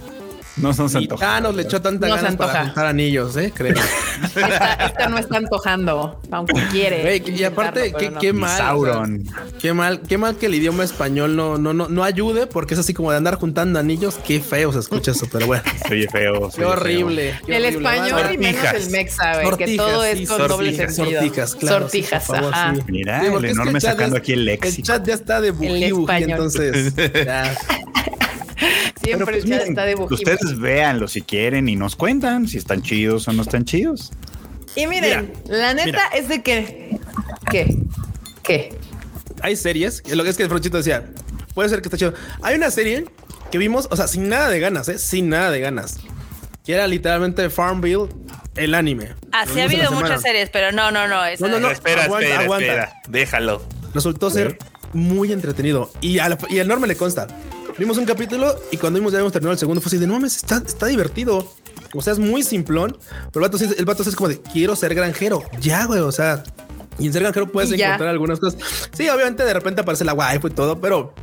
no se antoja. Ah, nos le echó tanta no ganas para juntar anillos, ¿eh? Creo. esta, no está antojando, aunque quiere. y aparte, qué, qué mal. Sauron. qué mal, qué mal que el idioma español no, no, no, no ayude, porque es así como de andar juntando anillos. Qué feo se escucha eso, pero bueno. Oye, feo. Qué horrible. el español y menos el mexa, que todo es con doble sentido. Sortijas, claro. Sortijas, ajá. Mira, el enorme sacando aquí el léxico. El chat ya está de buji, entonces. Ya. Siempre pues, está de Ustedes véanlo si quieren y nos cuentan si están chidos o no están chidos. Y miren, la neta es de que. ¿Qué? ¿Qué? Hay series, lo que es que el Frochito decía, puede ser que está chido. Hay una serie que vimos, o sea, sin nada de ganas, ¿eh? Sin nada de ganas. Que era literalmente Farmville, el anime. Ah, sí ha habido muchas series, pero no, no, no. no, no, no. Espera, espera, espera. Déjalo. Resultó ser muy entretenido y, a y al enorme le consta. Vimos un capítulo y cuando vimos ya habíamos terminado el segundo fue así de no mames, está, está divertido. O sea, es muy simplón, pero el vato, el vato es como de quiero ser granjero. Ya, güey, o sea, y en ser granjero puedes encontrar algunas cosas. Sí, obviamente de repente aparece la guay y todo, pero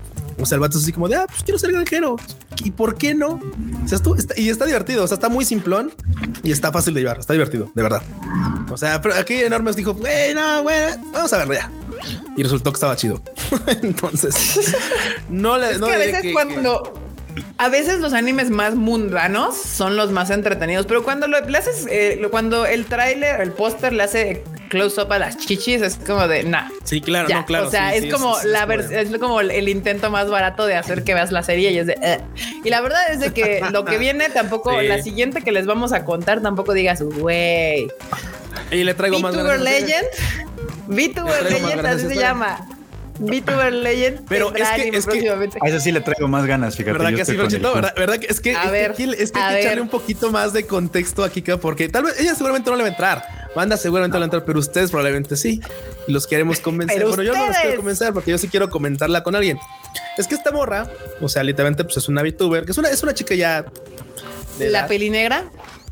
o sea, el vato es así como de, ah, pues quiero ser granjero. ¿Y por qué no? O sea, esto y está divertido. O sea, está muy simplón y está fácil de llevar. Está divertido, de verdad. O sea, pero aquí Enormes dijo, güey, no, güey, vamos a verlo ya. Y resultó que estaba chido. Entonces, no le. no que a veces cuando. A veces los animes más mundanos son los más entretenidos, pero cuando lo, le haces, eh, cuando el tráiler, el póster le hace close up a las chichis, es como de nah. Sí, claro, no, claro. O sea, es como la es como el intento más barato de hacer que veas la serie y es de eh. y la verdad es de que lo que viene tampoco, la siguiente que les vamos a contar tampoco digas, güey. Y le traigo más Legend. VTuber Legend, así se llama. VTuber Legend. Pero es que, es que a eso sí le traigo más ganas, fíjate. ¿Verdad que sí, ¿Verdad, ¿Verdad, que es que, a ver, es que hay que echarle un poquito más de contexto aquí, porque tal vez ella seguramente no le va a entrar. Banda seguramente no le va a entrar, pero ustedes probablemente sí. Y los queremos convencer. bueno, yo no los quiero convencer porque yo sí quiero comentarla con alguien. Es que esta morra, o sea, literalmente, pues es una VTuber, que es una, es una chica ya. De ¿La peli negra?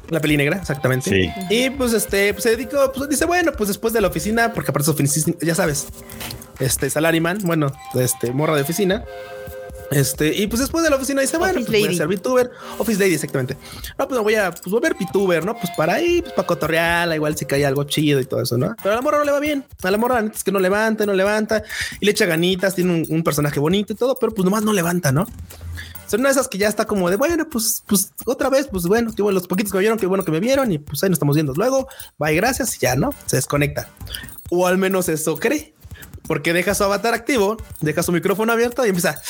La peli negra, exactamente. Sí. Y pues este, pues se dedicó, pues dice, bueno, pues después de la oficina, porque aparte su oficina, ya sabes, este Salaryman, bueno, este morra de oficina. Este, y pues después de la oficina dice, bueno, pues voy a ser VTuber, Office Lady, exactamente. No, pues voy a, pues voy a ver VTuber, ¿no? Pues para ahí, pues para cotorrearla, igual si cae algo chido y todo eso, ¿no? Pero a la morra no le va bien. A la morra es que no levanta, no levanta y le echa ganitas, tiene un, personaje bonito y todo, pero pues nomás no levanta, ¿no? Son una de esas que ya está como de, bueno, pues, pues otra vez, pues bueno, que los poquitos que me vieron, qué bueno que me vieron y pues ahí nos estamos viendo luego. Bye, gracias y ya, ¿no? Se desconecta. O al menos eso cree porque deja su avatar activo, deja su micrófono abierto y empieza.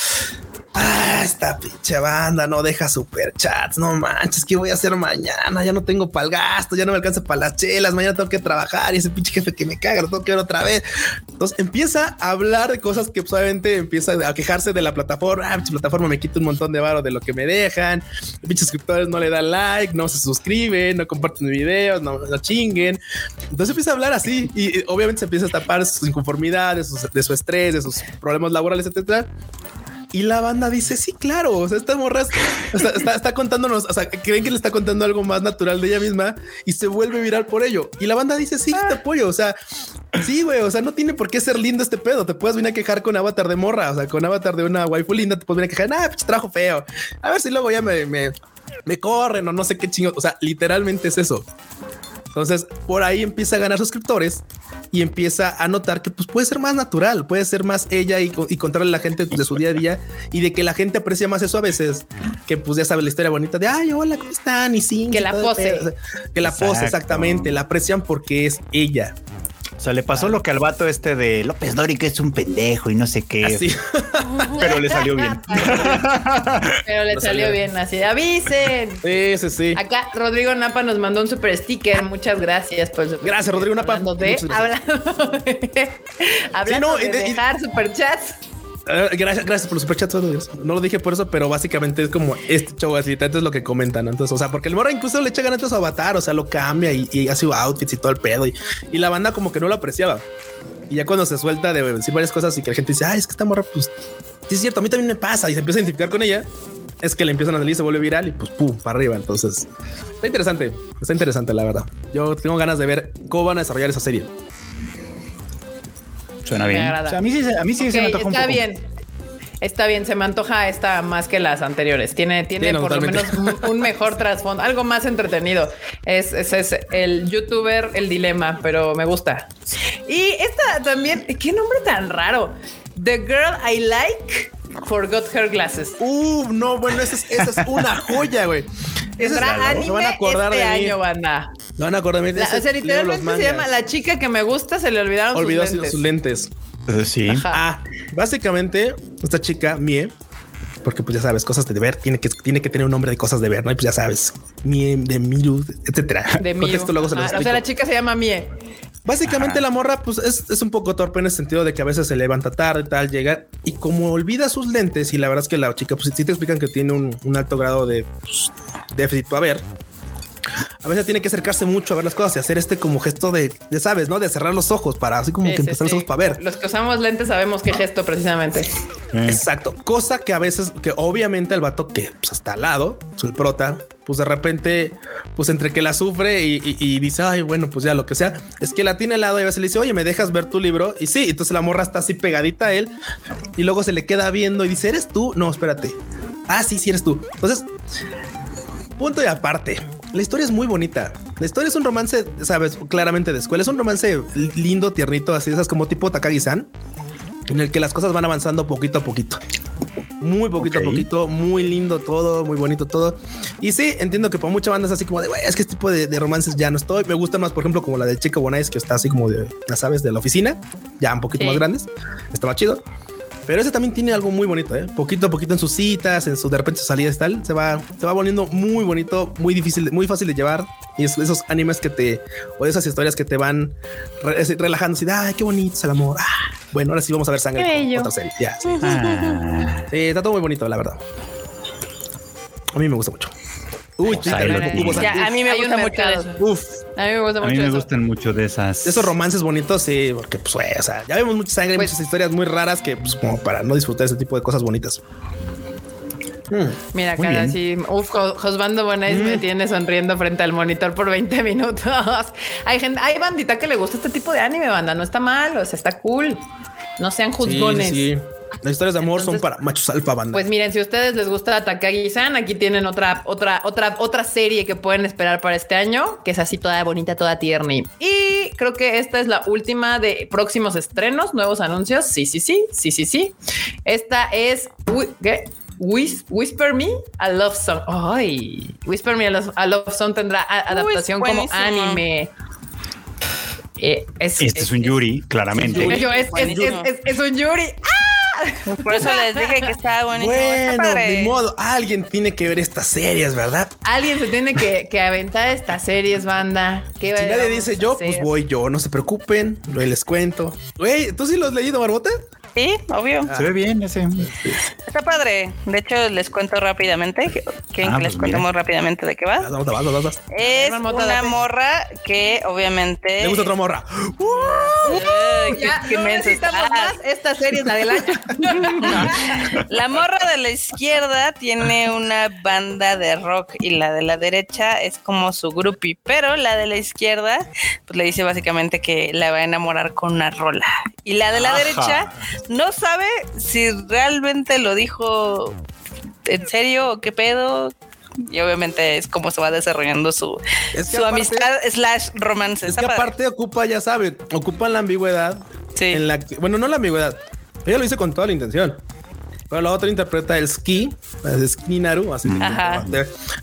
Ah, esta pinche banda no deja super chats. No manches, ¿qué voy a hacer mañana? Ya no tengo para el gasto, ya no me alcanza para las chelas. Mañana tengo que trabajar y ese pinche jefe que me caga, lo tengo que ver otra vez. Entonces empieza a hablar de cosas que obviamente empieza a quejarse de la plataforma. Ah, plataforma me quita un montón de varo de lo que me dejan. Suscriptores no le dan like, no se suscriben, no comparten videos, no, no chinguen. Entonces empieza a hablar así y, obviamente se empieza a tapar sus inconformidades, de su estrés, de sus problemas laborales, etcétera. Y la banda dice, sí, claro, o sea, esta morra está, está, contándonos, o sea, creen que le está contando algo más natural de ella misma y se vuelve viral por ello. Y la banda dice, sí, te apoyo, o sea, sí, güey, o sea, no tiene por qué ser lindo este pedo, te puedes venir a quejar con avatar de morra, o sea, con avatar de una waifu linda, te puedes venir a quejar, ah, pues trajo feo, a ver si luego ya me, me, me corren o no sé qué chingo, o sea, literalmente es eso. Entonces, por ahí empieza a ganar suscriptores y empieza a notar que pues, puede ser más natural, puede ser más ella y, y contarle a la gente de su día a día y de que la gente aprecia más eso a veces, que pues ya sabe la historia bonita de ay, hola, ¿cómo están? Y sí, que la pose, que la pose exactamente, la aprecian porque es ella. O sea, le pasó lo que al vato este de López Dori, que es un pendejo y no sé qué. Así. Pero le salió bien. Pero le salió, bien, así. Avisen. Sí, sí, sí. Acá Rodrigo Napa nos mandó un super sticker. Muchas gracias por su Gracias, Rodrigo Napa. Hablando de, hablando de, hablando de dejar super chats. Eh, gracias, gracias por los superchats. No lo dije por eso, pero básicamente es como este show así. Es lo que comentan. Entonces, o sea, porque el morra incluso le echa ganas a su avatar, o sea, lo cambia y, hace outfits y todo el pedo. Y, la banda como que no lo apreciaba. Y ya cuando se suelta de decir varias cosas y que la gente dice, ay, es que esta morra, pues sí es cierto, a mí también me pasa y se empieza a identificar con ella. Es que le empiezan a salir, se vuelve viral y pues pum, para arriba. Entonces está interesante, está interesante, la verdad. Yo tengo ganas de ver cómo van a desarrollar esa serie. Suena bien. a mí sí, a mí sí se me toca un poco. Está bien. Está bien, se me antoja esta más que las anteriores. Tiene, tiene por lo menos un, mejor trasfondo, algo más entretenido. Es, es, es, el youtuber, el dilema, pero me gusta. Y esta también, qué nombre tan raro. The Girl I Like Forgot Her Glasses. Uh, no, bueno, esa es, una joya, güey. Es anime se van a acordar este de año, banda. No van a acordar de mí. O sea, literalmente se llama La chica que me gusta, se le olvidaron Olvidó sus lentes. Sus lentes. Eh, sí. Ah, básicamente, esta chica, Mie, porque pues ya sabes, cosas de ver, tiene que, tiene que tener un nombre de cosas de ver, ¿no? Y pues ya sabes, Mie, de Miru, etcétera. De Miru. Luego se o sea, la chica se llama Mie. Básicamente la morra pues es, un poco torpe en el sentido de que a veces se levanta tarde, tal, llega y como olvida sus lentes y la verdad es que la chica pues sí te explican que tiene un, alto grado de pues, déficit a ver. A veces tiene que acercarse mucho a ver las cosas y hacer este como gesto de, de sabes, ¿no? De cerrar los ojos para así como que empezar los ojos para ver. Los que usamos lentes sabemos qué gesto precisamente. Exacto. Cosa que a veces, que obviamente el vato que pues, está al lado, el prota, pues de repente, pues entre que la sufre y, dice, ay, bueno, pues ya lo que sea, es que la tiene al lado y a veces le dice, oye, ¿me dejas ver tu libro? Y sí, entonces la morra está así pegadita a él y luego se le queda viendo y dice, ¿eres tú? No, espérate. Ah, sí, sí eres tú. Entonces, punto y aparte. La historia es muy bonita. La historia es un romance, sabes, claramente de escuela. Es un romance lindo, tiernito, así, esas como tipo Takagi-san, en el que las cosas van avanzando poquito a poquito muy poquito a poquito, muy lindo todo, muy bonito todo. Y sí, entiendo que para mucha banda es así como de, güey, es que este tipo de, romances ya no estoy. Me gusta más, por ejemplo, como la de Chica Bonais, que está así como de, ya sabes, de la oficina, ya un poquito más grandes. Está más chido. Pero ese también tiene algo muy bonito, ¿eh? Poquito a poquito en sus citas, en su de repente salidas y tal, se va, se va volviendo muy bonito, muy difícil, muy fácil de llevar. Y esos animes que te, o esas historias que te van relajando, así, ay, qué bonito es el amor. Ah, bueno, ahora sí vamos a ver sangre. Otra serie, ya. Ah. sí, está todo muy bonito, la verdad. A mí me gusta mucho. Uy, a mí me gusta mucho eso. Uf. A mí me gusta mucho. A mí me gustan mucho de esas. esos romances bonitos, sí, porque pues, o sea, ya vemos mucha sangre, pues muchas historias muy raras que, pues, como para no disfrutar ese tipo de cosas bonitas. Mm, Mira, cara, sí. Uf, Josbando Bonais me mm. tiene sonriendo frente al monitor por 20 minutos. hay gente, hay bandita que le gusta este tipo de anime, banda. No está mal, o sea, está cool. No sean juzgones. Sí, sí. Las historias de amor son para machos alfa banda. Pues miren, si a ustedes les gusta Takagi-san, aquí tienen otra, otra, otra, otra serie que pueden esperar para este año, que es así toda bonita, toda tierna. Y creo que esta es la última de próximos estrenos, nuevos anuncios. Sí, sí, sí, sí, sí, sí. Esta es ¿qué? Whisper Me a Love Song. Ay, Whisper Me a Love, Song tendrá adaptación como anime. Eh, este es, un Yuri, claramente. Es, un Yuri. Por eso les dije que estaba buenísimo. Bueno, de modo, alguien tiene que ver estas series, ¿verdad? Alguien se tiene que, que aventar estas series, banda. si nadie dice yo, pues voy yo. No se preocupen, les cuento. Güey, ¿tú sí lo has leído, Barbota? Sí, obvio. Se ve bien ese. Está padre. De hecho, les cuento rápidamente. ¿Quieren ah, que les pues cuente rápidamente de qué va? Es una morra que obviamente. Me gusta otra morra. ya, no necesitamos más esta serie la del año. la morra de la izquierda tiene una banda de rock y la de la derecha es como su groupie, pero la de la izquierda pues le dice básicamente que la va a enamorar con una rola. Y la de la derecha no sabe si realmente lo dijo en serio o qué pedo. Y obviamente es como se va desarrollando su, su amistad slash romance. Es que aparte ocupa, ya saben, ocupa la ambigüedad. Sí. En la, bueno, no la ambigüedad. Ella lo hice con toda la intención. Pero la otra interpreta el ski, es ski Naru, así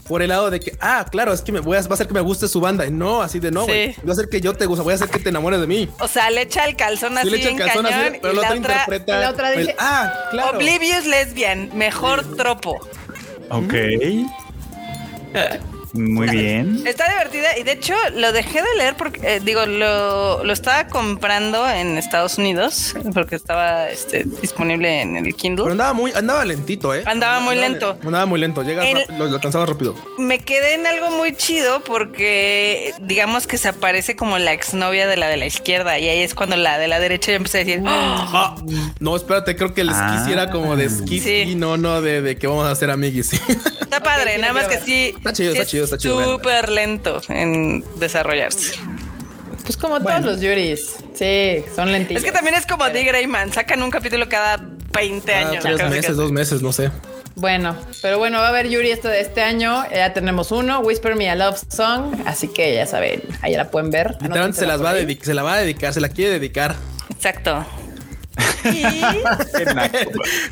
por el lado de que, ah, claro, es que me voy a, va a hacer que me guste su banda. Y no, así de no, güey. Voy a hacer que yo te guste, voy a hacer que te enamores de mí. O sea, le echa el calzón así. le echa el calzón así, pero la, otra interpreta. La otra dice, ah, claro. Oblivious lesbian, mejor tropo. Ok. Muy bien. Está divertida y de hecho lo dejé de leer porque, eh, digo, lo, lo, estaba comprando en Estados Unidos porque estaba este, disponible en el Kindle. Pero andaba muy, andaba lentito, ¿eh? Andaba muy lento. Andaba muy lento, llega, lo, alcanzaba rápido. Me quedé en algo muy chido porque digamos que se aparece como la exnovia de la de la izquierda y ahí es cuando la de la derecha ya empecé a decir, ah, no, espérate, creo que les ah. quisiera como de ski, sí. no, no, de, de, que vamos a hacer amiguis. Está padre, nada más que sí. Está chido, está chido está Súper lento en desarrollarse. Pues como todos los Yuris. Sí, son lentillos. Es que también es como D. Greyman. Sacan un capítulo cada 20 años. tres meses, dos meses, no sé. Bueno, pero bueno, va a haber Yuri esto de este año. Ya tenemos uno, Whisper Me a Love Song. Así que ya saben, ahí la pueden ver. se las va a dedicar, se la va a dedicar, se la quiere dedicar. Exacto.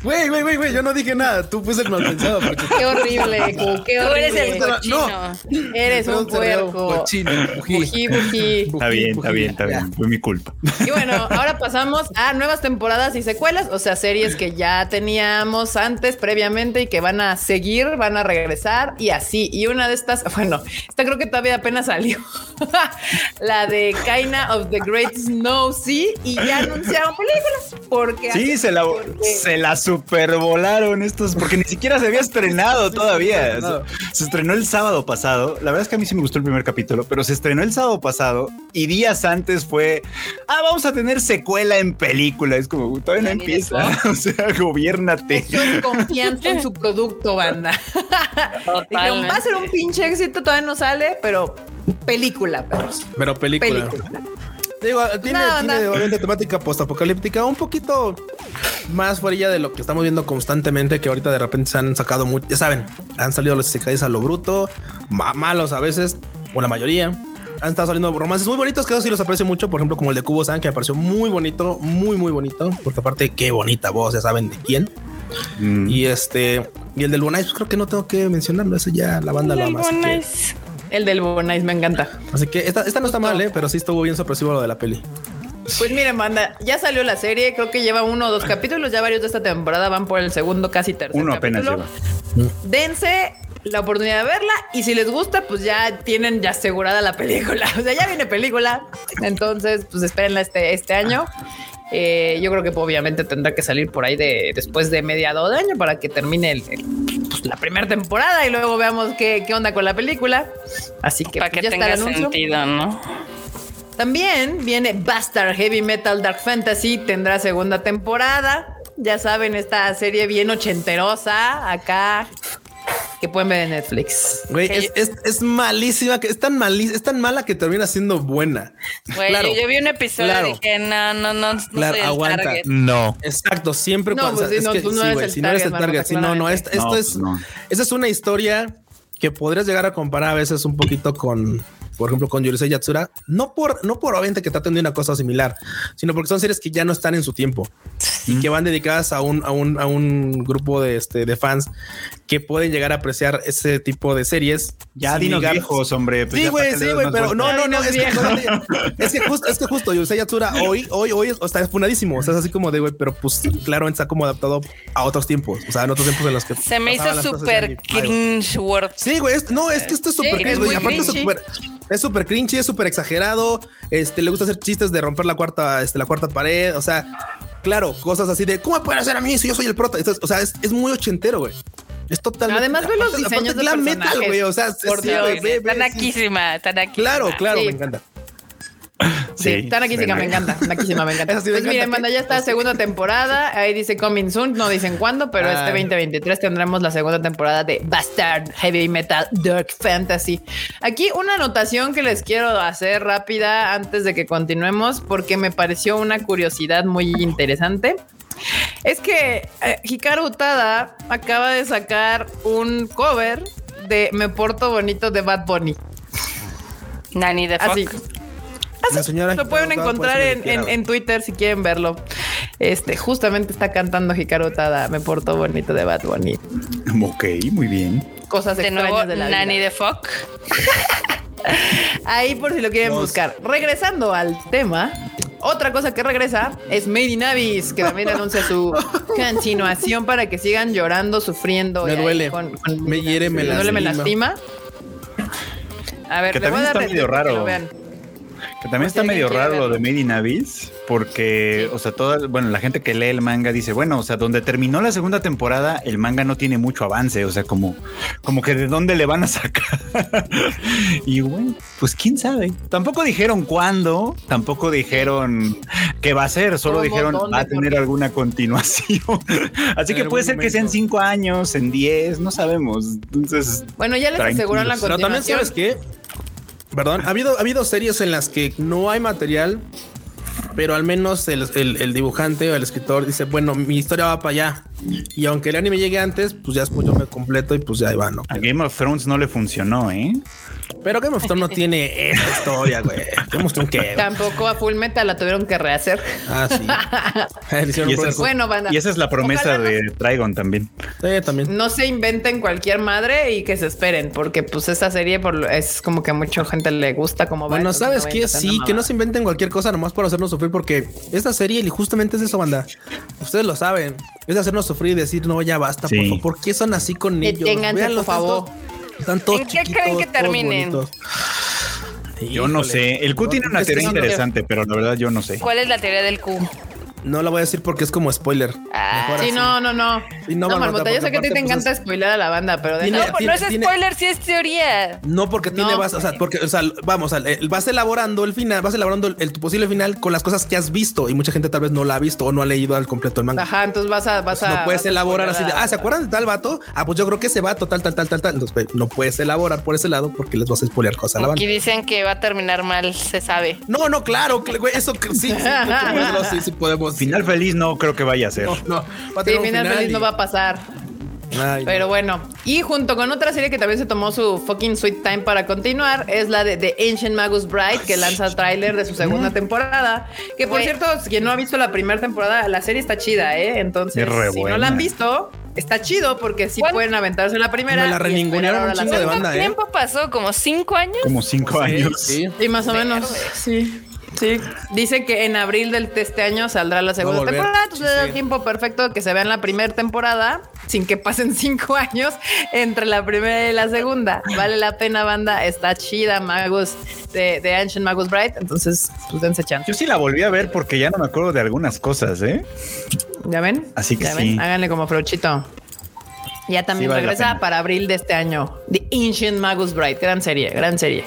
Güey, güey, güey, güey, yo no dije nada. Tú fuiste el mal pensado. Qué horrible, qué horrible. Tú eres el cochino. No. Eres un puerco. Cochino, bují. Bují, Está bien, está bien, está bien. Fue mi culpa. Y bueno, ahora pasamos a nuevas temporadas y secuelas, o sea, series que ya teníamos antes, previamente, y que van a seguir, van a regresar y así. Y una de estas, bueno, esta creo que todavía apenas salió. la de Kaina of the Great Snow Sea y ya anunciaron películas. Porque sí, se la, se la supervolaron estos, porque ni siquiera se había estrenado todavía. Se, estrenó el sábado pasado. La verdad es que a mí sí me gustó el primer capítulo, pero se estrenó el sábado pasado y días antes fue, ah, vamos a tener secuela en película. Es como, todavía no empieza. o sea, gobiernate. confianza en su producto, banda. va a ser un pinche éxito, todavía no sale, pero película, Pero película. película. Digo, tiene, obviamente temática postapocalíptica, un poquito más fuera de lo que estamos viendo constantemente, que ahorita de repente se han sacado mucho, ya saben, han salido los secadillas a lo bruto, malos a veces, o la mayoría. Han estado saliendo romances muy bonitos, que eso sí los aprecio mucho, por ejemplo, como el de Cubo San, que me pareció muy bonito, muy, muy bonito, porque aparte, qué bonita voz, ya saben de quién. Mm. Y este, y el del Bonais, pues creo que no tengo que mencionarlo, eso ya la banda lo ama. El del Bonais me encanta. Así que esta, esta no está mal, ¿eh? pero sí estuvo bien sorpresivo lo de la peli. Pues miren, banda, ya salió la serie, creo que lleva uno o dos capítulos, ya varios de esta temporada van por el segundo, casi tercer Uno apenas lleva. Dense la oportunidad de verla y si les gusta, pues ya tienen ya asegurada la película. O sea, ya viene película. Entonces, pues espérenla este, este año. Eh, yo creo que obviamente tendrá que salir por ahí de después de mediado de año para que termine el, pues, la primera temporada y luego veamos qué, qué, onda con la película. Así que para pues, que tenga sentido, ¿no? También viene Bastard Heavy Metal Dark Fantasy, tendrá segunda temporada. Ya saben, esta serie bien ochenterosa acá que pueden ver en Netflix. Güey, es, malísima, que es tan es tan mala que termina siendo buena. Güey, yo, vi un episodio y dije, no, no, no, no claro, aguanta. No. Exacto, siempre no, pasa. Pues, no, es que, no eres el si no eres el target, sí, no, no, esto, esto es, esta es una historia que podrías llegar a comparar a veces un poquito con por ejemplo, con Yurusei Yatsura, no por, no por obviamente que traten de una cosa similar, sino porque son series que ya no están en su tiempo y que van dedicadas a un, a un, a un grupo de, este, de fans que pueden llegar a apreciar ese tipo de series. Ya dinos viejos, hombre. Pues sí, güey, sí, güey, pero no, no, no, es que, es que, justo, es que justo Yurusei Yatsura hoy, hoy, hoy está funadísimo. O sea, es así como de, güey, pero pues claro, está como adaptado a otros tiempos. O sea, en otros tiempos en los que se me hizo súper cringe word. Sí, güey, no, es que esto es súper cringe, Aparte es súper es súper cringy, es súper exagerado. Este le gusta hacer chistes de romper la cuarta, este, la cuarta pared. O sea, claro, cosas así de cómo pueden hacer a mí si yo soy el prota. o sea, es, muy ochentero, güey. Es totalmente. Además, ve los diseños de la metal, güey. O sea, por Dios, tan aquísima, tan aquísima. Claro, claro, me encanta. Sí, tan aquí me encanta. Naquísima, me encanta. pues miren, manda, ya está segunda temporada. Ahí dice coming soon, no dicen cuándo, pero este 2023 tendremos la segunda temporada de Bastard Heavy Metal Dark Fantasy. Aquí una anotación que les quiero hacer rápida antes de que continuemos, porque me pareció una curiosidad muy interesante. Es que eh, Hikaru Utada acaba de sacar un cover de Me Porto Bonito de Bad Bunny. Nani de Así. Lo pueden encontrar en, Twitter si quieren verlo. Este, justamente está cantando Hikaru Me portó bonito de Bad Bunny. Ok, muy bien. Cosas de nuevo, de la Nani de Fuck. Ahí por si lo quieren buscar. Regresando al tema, otra cosa que regresa es Made in Abyss, que también anuncia su continuación para que sigan llorando, sufriendo. Me duele. me hiere, me, duele, me lastima. A ver, que también está medio raro. Que también está medio raro lo de Made in Abyss, porque, o sea, toda, bueno, la gente que lee el manga dice, bueno, o sea, donde terminó la segunda temporada, el manga no tiene mucho avance, o sea, como, como que de dónde le van a sacar. y bueno, pues quién sabe. Tampoco dijeron cuándo, tampoco dijeron qué va a ser, solo dijeron va a tener alguna continuación. Así que puede ser que sean cinco años, en diez, no sabemos. Entonces, bueno, ya les aseguran la continuación. Pero también sabes que Perdón, ha habido, ha habido series en las que no hay material pero al menos el, dibujante o el escritor dice, bueno, mi historia va para allá. Y aunque el anime llegue antes, pues ya después yo me completo y pues ya ahí va, ¿no? A Game of Thrones no le funcionó, ¿eh? Pero Game of Thrones no tiene esa historia, güey. Game of Thrones que Tampoco a Full Metal la tuvieron que rehacer. Ah, sí. y, esa es, bueno, y esa es la promesa de Trigon también. Sí, también. No se inventen cualquier madre y que se esperen, porque pues esa serie por, es como que a mucha gente le gusta como va. Bueno, ¿sabes qué? Sí, que no se inventen cualquier cosa nomás para hacernos sufrir, porque esta serie y justamente es eso, banda. Ustedes lo saben. Es hacernos sufrir y decir, no, ya basta, por favor. ¿Por qué son así con ellos? Véanlo, por favor. Están todos ¿En qué creen que terminen? Yo no sé. El Q tiene una teoría interesante, pero la verdad yo no sé. ¿Cuál es la teoría del Q? No la voy a decir porque es como spoiler. Ah, sí, no, no, no. no, no yo sé que a ti te encanta spoiler a la banda, pero de no, pues no es spoiler, sí es teoría. No, porque tiene base, o sea, porque, o sea, vamos, vas elaborando el final, vas elaborando el, tu posible final con las cosas que has visto y mucha gente tal vez no la ha visto o no ha leído al completo el manga. Ajá, entonces vas a, vas a. No puedes elaborar así de, ah, ¿se acuerdan de tal vato? Ah, pues yo creo que ese vato, tal, tal, tal, tal, tal. Entonces, pues, no puedes elaborar por ese lado porque les vas a spoilear cosas a la banda. Y dicen que va a terminar mal, se sabe. No, no, claro, eso sí, sí, sí, sí podemos. Final feliz, no creo que vaya a ser. No, no. Va a sí, final feliz no va a pasar. Pero bueno, y junto con otra serie que también se tomó su fucking sweet time para continuar, es la de The Ancient Magus Bride, que lanza el tráiler de su segunda temporada. Que por cierto, quien no ha visto la primera temporada, la serie está chida, ¿eh? Entonces, si no la han visto, está chido porque sí pueden aventarse la primera. Me la reningunearon un chingo de banda, ¿eh? tiempo pasó? ¿Como cinco años? Como cinco años. Sí, sí más o menos. Sí. Sí, dice que en abril del este año saldrá la segunda temporada, entonces da tiempo perfecto que se vean la primera temporada sin que pasen cinco años entre la primera y la segunda. Vale la pena, banda, está chida, Magus de, de Ancient Magus Bright, entonces pues dense chance. Yo sí la volví a ver porque ya no me acuerdo de algunas cosas, ¿eh? ¿Ya ven? Así que sí. Háganle como Frochito. Ya también regresa para abril de este año. The Ancient Magus Bright, gran serie, gran serie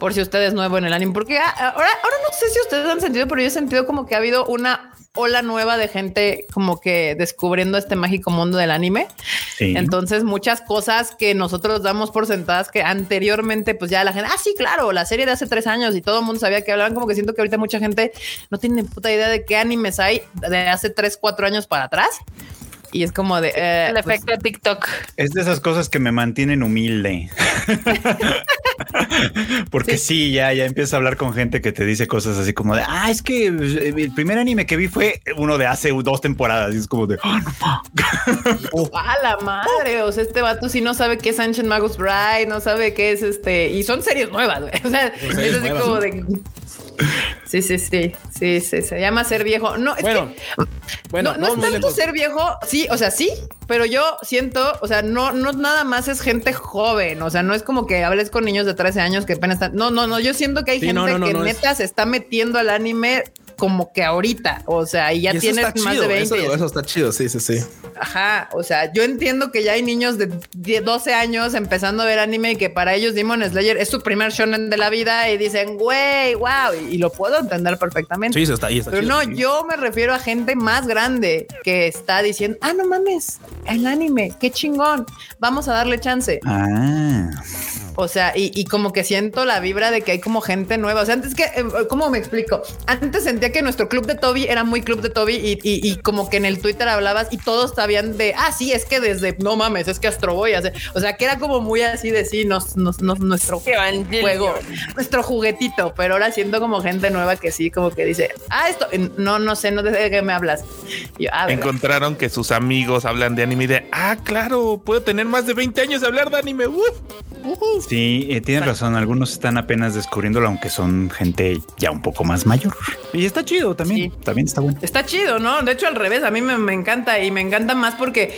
por si usted es nuevo en el anime, porque ah, ahora, ahora no sé si ustedes han sentido, pero yo he sentido como que ha habido una ola nueva de gente como que descubriendo este mágico mundo del anime. Entonces, muchas cosas que nosotros damos por sentadas que anteriormente, pues ya la gente, ah, sí, claro, la serie de hace tres años y todo el mundo sabía que hablaban, como que siento que ahorita mucha gente no tiene puta idea de qué animes hay de hace tres, cuatro años para atrás. Y es como de eh, el pues efecto de TikTok. Es de esas cosas que me mantienen humilde. Porque sí. ya, ya empieza a hablar con gente que te dice cosas así como de, ah, es que eh, el primer anime que vi fue uno de hace dos temporadas. Y es como de, oh, a la madre. O sea, este vato sí no sabe qué es Ancient Magus Bride, no sabe qué es este. Y son series nuevas, O sea, es así como de Sí, sí, sí, sí, sí, se llama ser viejo. No, es bueno, que, bueno, no, no, es tanto ser viejo, sí, o sea, sí, pero yo siento, o sea, no, no nada más es gente joven, o sea, no es como que hables con niños de 13 años que apenas están, no, no, no, yo siento que hay gente que neta se está metiendo al anime como que ahorita, o sea, y ya tienes más de 20. Eso, eso, está chido, sí, sí, sí. Ajá, o sea, yo entiendo que ya hay niños de 12 años empezando a ver anime y que para ellos Demon Slayer es su primer shonen de la vida y dicen, güey, wow, y, lo puedo entender perfectamente. Sí, eso está ahí. Pero no, yo me refiero a gente más grande que está diciendo, ah, no mames, el anime, qué chingón, vamos a darle chance. Ah. O sea, y, como que siento la vibra de que hay como gente nueva. O sea, antes que, eh, ¿cómo me explico? Antes sentía que nuestro club de Toby era muy club de Toby y, y, como que en el Twitter hablabas y todos sabían de, ah, sí, es que desde, no mames, es que Astro Boy. O sea, que era como muy así de sí, nos, nos, nuestro juego, nuestro juguetito. Pero ahora siento como gente nueva que sí, como que dice, ah, esto, no, no sé, no sé de qué me hablas. Ah, Encontraron que sus amigos hablan de anime y de, ah, claro, puedo tener más de 20 años de hablar de anime. Sí, eh, tienes razón. Algunos están apenas descubriéndolo, aunque son gente ya un poco más mayor. Y está chido también. También está bueno. Está chido, ¿no? De hecho, al revés, a mí me, me encanta y me encanta más porque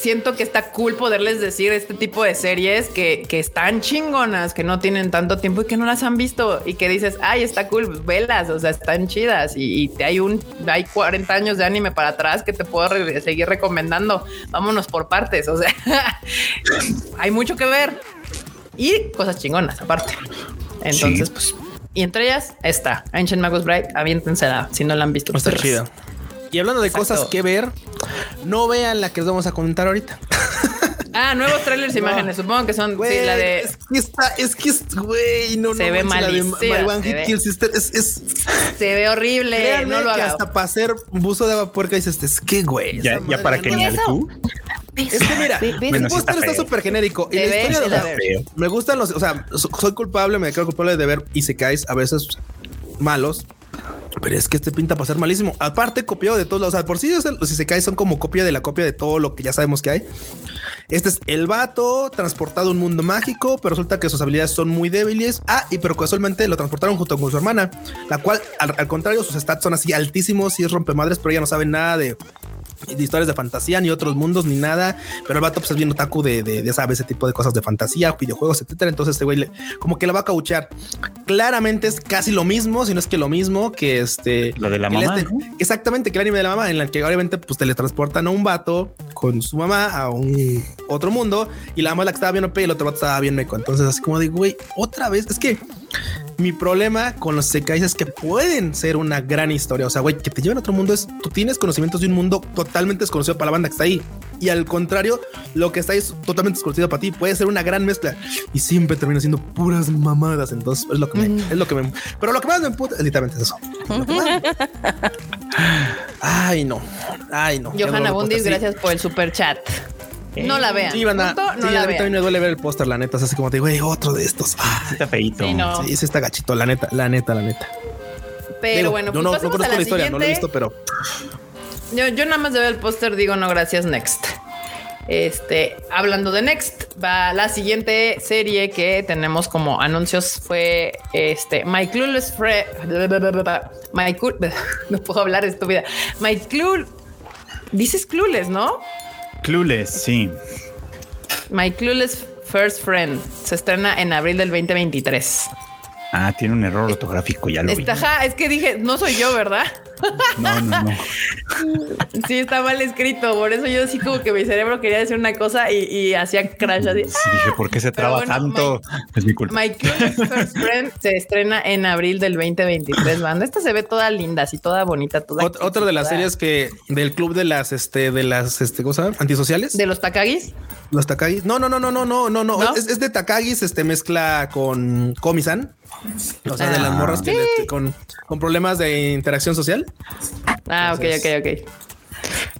siento que está cool poderles decir este tipo de series que, que, están chingonas, que no tienen tanto tiempo y que no las han visto y que dices, ay, está cool, pues velas, o sea, están chidas y, y, hay un, hay 40 años de anime para atrás que te puedo seguir recomendando. Vámonos por partes, o sea, hay mucho que ver y cosas chingonas aparte. Entonces, pues, y entre ellas está Ancient Magus Bright, aviéntensela si no la han visto. Está chido. Y hablando de cosas que ver, no vean la que os vamos a comentar ahorita. Ah, nuevos trailers e imágenes. Supongo que son sí, la de. Es que está, es que güey, no, se ve mal. Sister es, es, se ve horrible. no lo hagas. Hasta para hacer buzo de agua puerca dices, es que güey. Ya, ya para que ni el Q. Es que mira, el póster está súper genérico. Y la historia de me gustan los, o sea, soy culpable, me quedo culpable de ver y se caes a veces malos. Pero es que este pinta para ser malísimo. Aparte, copiado de todos lados. O sea, por sí, si se cae, son como copia de la copia de todo lo que ya sabemos que hay. Este es el vato transportado a un mundo mágico, pero resulta que sus habilidades son muy débiles. Ah, y pero casualmente lo transportaron junto con su hermana, la cual, al, al contrario, sus stats son así altísimos y es rompemadres, pero ella no sabe nada de de historias de fantasía, ni otros mundos, ni nada. Pero el vato pues, es bien otaku de, de, de ese tipo de cosas de fantasía, videojuegos, etcétera. Entonces, este güey como que la va a cauchar. Claramente es casi lo mismo, si no es que lo mismo que este. Lo de la mamá. Este, exactamente, que el anime de la mamá, en la que obviamente pues teletransportan a un vato con su mamá a un otro mundo y la mamá la que estaba bien OP y el otro vato estaba bien meco. Entonces, así como de güey, otra vez es que mi problema con los sekais es que pueden ser una gran historia. O sea, güey, que te lleven a otro mundo es tú tienes conocimientos de un mundo totalmente desconocido para la banda que está ahí. Y al contrario, lo que está ahí es totalmente desconocido para ti. Puede ser una gran mezcla y siempre termina siendo puras mamadas. Entonces es lo que me, es lo que me, pero lo que más me emputa es literalmente eso. Ay, no. Ay, no. Johanna Bundis, gracias por el super chat. No la vean. Sí, van a, no sí, a mí también me duele ver el póster, la neta. Es así como te digo, güey, otro de estos. Ah, está feito. Sí, no. sí, ese está gachito, la neta, la neta, la neta. Pero bueno, pues no, no conozco la, historia, no lo he visto, pero. Yo, yo nada más de ver el póster digo no, gracias, next. Este, hablando de Next, va la siguiente serie que tenemos como anuncios fue este My Clueless Friend. My no puedo hablar estúpida. My Clue. Dices Clueless, ¿no? Clueless, sí. My Clueless First Friend se estrena en abril del 2023. Ah, tiene un error ortográfico, ya lo está, vi. es que dije, no soy yo, ¿verdad? No, no, no. Sí, está mal escrito. Por eso yo sí como que mi cerebro quería decir una cosa y, hacía crash así. Sí, dije, ¿por qué se traba tanto? es mi culpa. My First Friend se estrena en abril del 2023, banda. Esta se ve toda linda, así toda bonita, toda. otra de las series que del club de las, este, de las, este, ¿cosas? Antisociales. De los Takagis. Los Takagis. No, no, no, no, no, no, no, no. Es, de Takagis, este mezcla con Komi-san. O sea, de las morras que ah, con, con, problemas de interacción social. Ah, ok, ok, ok.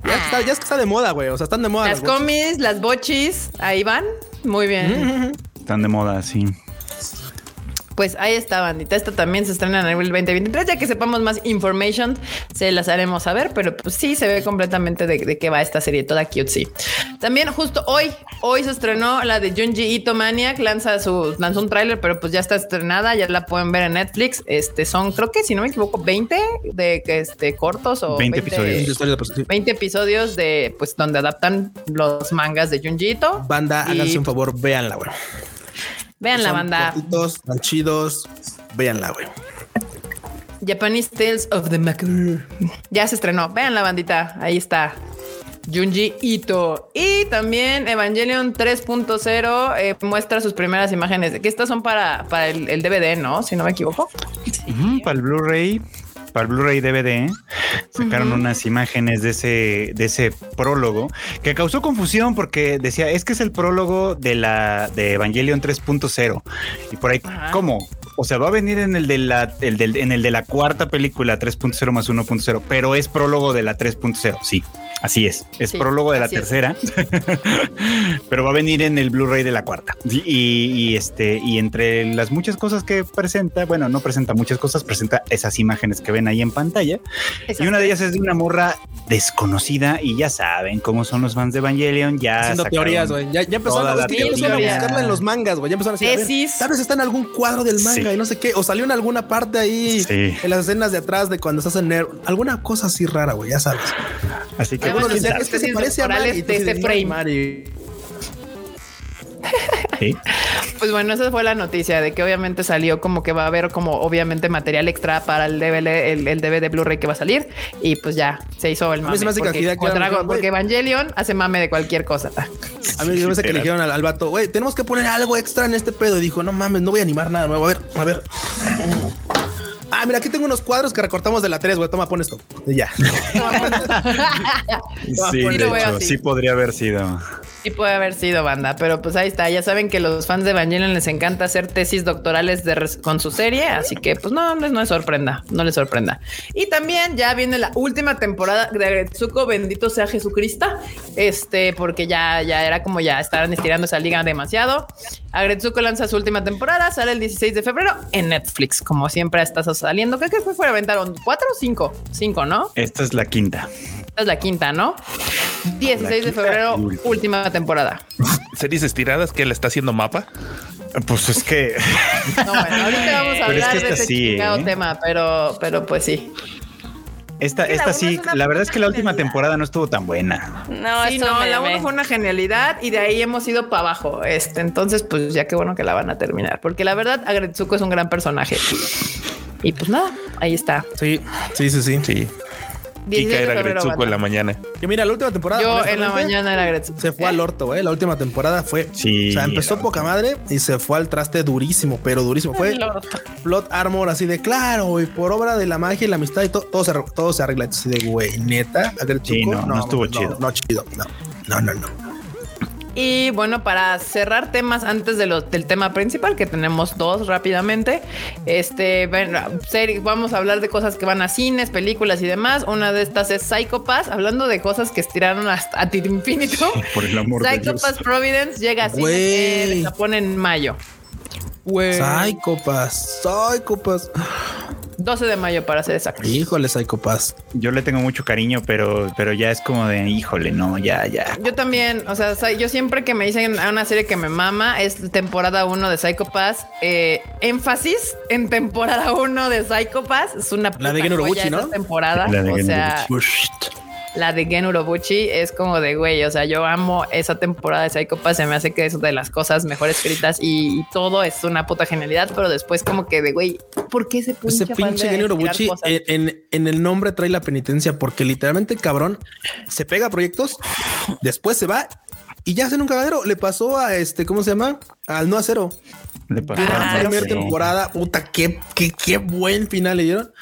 Ya, está, ya es que está de moda, güey. O sea, están de moda. Las, comis, las bochis, ahí van. Muy bien. Están de moda, sí pues ahí está, bandita. Esta también se estrena en el 2023. Ya que sepamos más information, se las haremos saber, pero pues sí se ve completamente de, qué va esta serie, toda cute, sí. También justo hoy, hoy se estrenó la de Junji Ito Maniac, lanza su, lanzó un tráiler, pero pues ya está estrenada, ya la pueden ver en Netflix. Este son, creo que si no me equivoco, 20 de este cortos o 20, episodios. 20 episodios de pues donde adaptan los mangas de Junji Ito. Banda, háganse un favor, véanla, güey. Vean la banda. Cortitos, tan chidos. Véanla, güey. Japanese Tales of the Makur. Ya se estrenó. Vean la bandita. Ahí está. Junji Ito. Y también Evangelion 3.0 eh, muestra sus primeras imágenes. Que estas son para, para el, DVD, ¿no? Si no me equivoco. para el Blu-ray para el Blu-ray DVD, sacaron unas imágenes de ese, de ese prólogo que causó confusión porque decía, es que es el prólogo de la de Evangelion 3.0. Y por ahí, ¿cómo? O sea, va a venir en el de la, en el de la cuarta película 3.0 más 1.0, pero es prólogo de la 3.0, sí. Así es, es prólogo de la tercera, pero va a venir en el Blu-ray de la cuarta. Y, este, y entre las muchas cosas que presenta, bueno, no presenta muchas cosas, presenta esas imágenes que ven ahí en pantalla. Y una de ellas es de una morra desconocida y ya saben cómo son los fans de Evangelion. Ya haciendo teorías, güey. Ya, empezaron, a, buscarla en los mangas, güey. Ya empezaron a decir, tal vez está en algún cuadro del manga y no sé qué, o salió en alguna parte ahí en las escenas de atrás de cuando estás en Nero. alguna cosa así rara, güey, ya sabes. Así que algunos decían, es que se parece a Mari. De ese frame. Pues bueno, esa fue la noticia de que obviamente salió como que va a haber como obviamente material extra para el DVD, el, el DVD Blu-ray que va a salir y pues ya se hizo el mame. porque, porque Evangelion hace mame de cualquier cosa. A mí me que le dijeron al, al vato, güey, tenemos que poner algo extra en este pedo. Y dijo, no mames, no voy a animar nada nuevo. A ver, a ver. Ah, mira, aquí tengo unos cuadros que recortamos de la 3, güey. Toma, pon esto. Y ya. sí, de hecho, sí podría haber sido. Sí puede haber sido banda, pero pues ahí está. Ya saben que los fans de Evangelion les encanta hacer tesis doctorales con su serie, así que pues no, no, les sorprenda, no les sorprenda. Y también ya viene la última temporada de Agretsuko, bendito sea Jesucristo, este, porque ya, ya era como ya estaban estirando esa liga demasiado. Agretsuko lanza su última temporada, sale el 16 de febrero en Netflix, como siempre está saliendo. ¿Qué que fue fuera aventaron? ¿Cuatro o cinco? Cinco, ¿no? Esta es la quinta. Esta es la quinta, ¿no? 16 de febrero, última temporada. ¿Series estiradas que le está haciendo mapa? Pues es que. No, bueno, ahorita vamos a hablar de ese sí, ¿eh? tema, pero, pero pues sí. Esta, esta sí, la verdad es que la última temporada no estuvo tan buena. No, sí, no, la uno fue una genialidad y de ahí hemos ido para abajo. Este, entonces, pues ya qué bueno que la van a terminar, porque la verdad, Agretsuko es un gran personaje. Y pues nada, ahí está. Sí, sí, sí, sí. sí. Kika era Gretsuko en la mañana. Que mira, la última temporada. Yo en la mañana era Gretsuko. Se fue al orto, eh. La última temporada fue. Sí. O sea, empezó poca madre y se fue al traste durísimo, pero durísimo. Fue plot armor así de claro, y por obra de la magia y la amistad y todo, todo, se, todo se arregla. Así de güey, neta. Sí, no, no, estuvo chido. No, chido. No, no, no. no. Y bueno, para cerrar temas antes de del tema principal, que tenemos dos rápidamente, este, vamos a hablar de cosas que van a cines, películas y demás. Una de estas es Psychopass, hablando de cosas que estiraron hasta infinito. por el amor de Dios. Providence llega a cines en Japón en mayo. Psychopass, Psychopass. 12 de mayo para ser exacto. Híjole, Psycho Pass. Yo le tengo mucho cariño, pero, pero ya es como de híjole, no, ya, ya. Yo también, o sea, yo siempre que me dicen a una serie que me mama es temporada 1 de Psycho Pass. Eh, énfasis en temporada 1 de Psycho Pass. Es una la de Genobuchi, ¿no? temporada. o sea, la de Gen Urobuchi es como de güey. O sea, yo amo esa temporada de Psycho Pass. Se me hace que es de las cosas mejor escritas y, todo es una puta genialidad. Pero después, como que de güey, ¿por qué ese pinche, ese pinche Gen Urobuchi en, en, el nombre trae la penitencia? Porque literalmente cabrón se pega a proyectos, después se va y ya hace un cagadero. Le pasó a este, ¿cómo se llama? Al no acero. Le pasó a la primera temporada. Puta, qué, qué, qué buen final le dieron.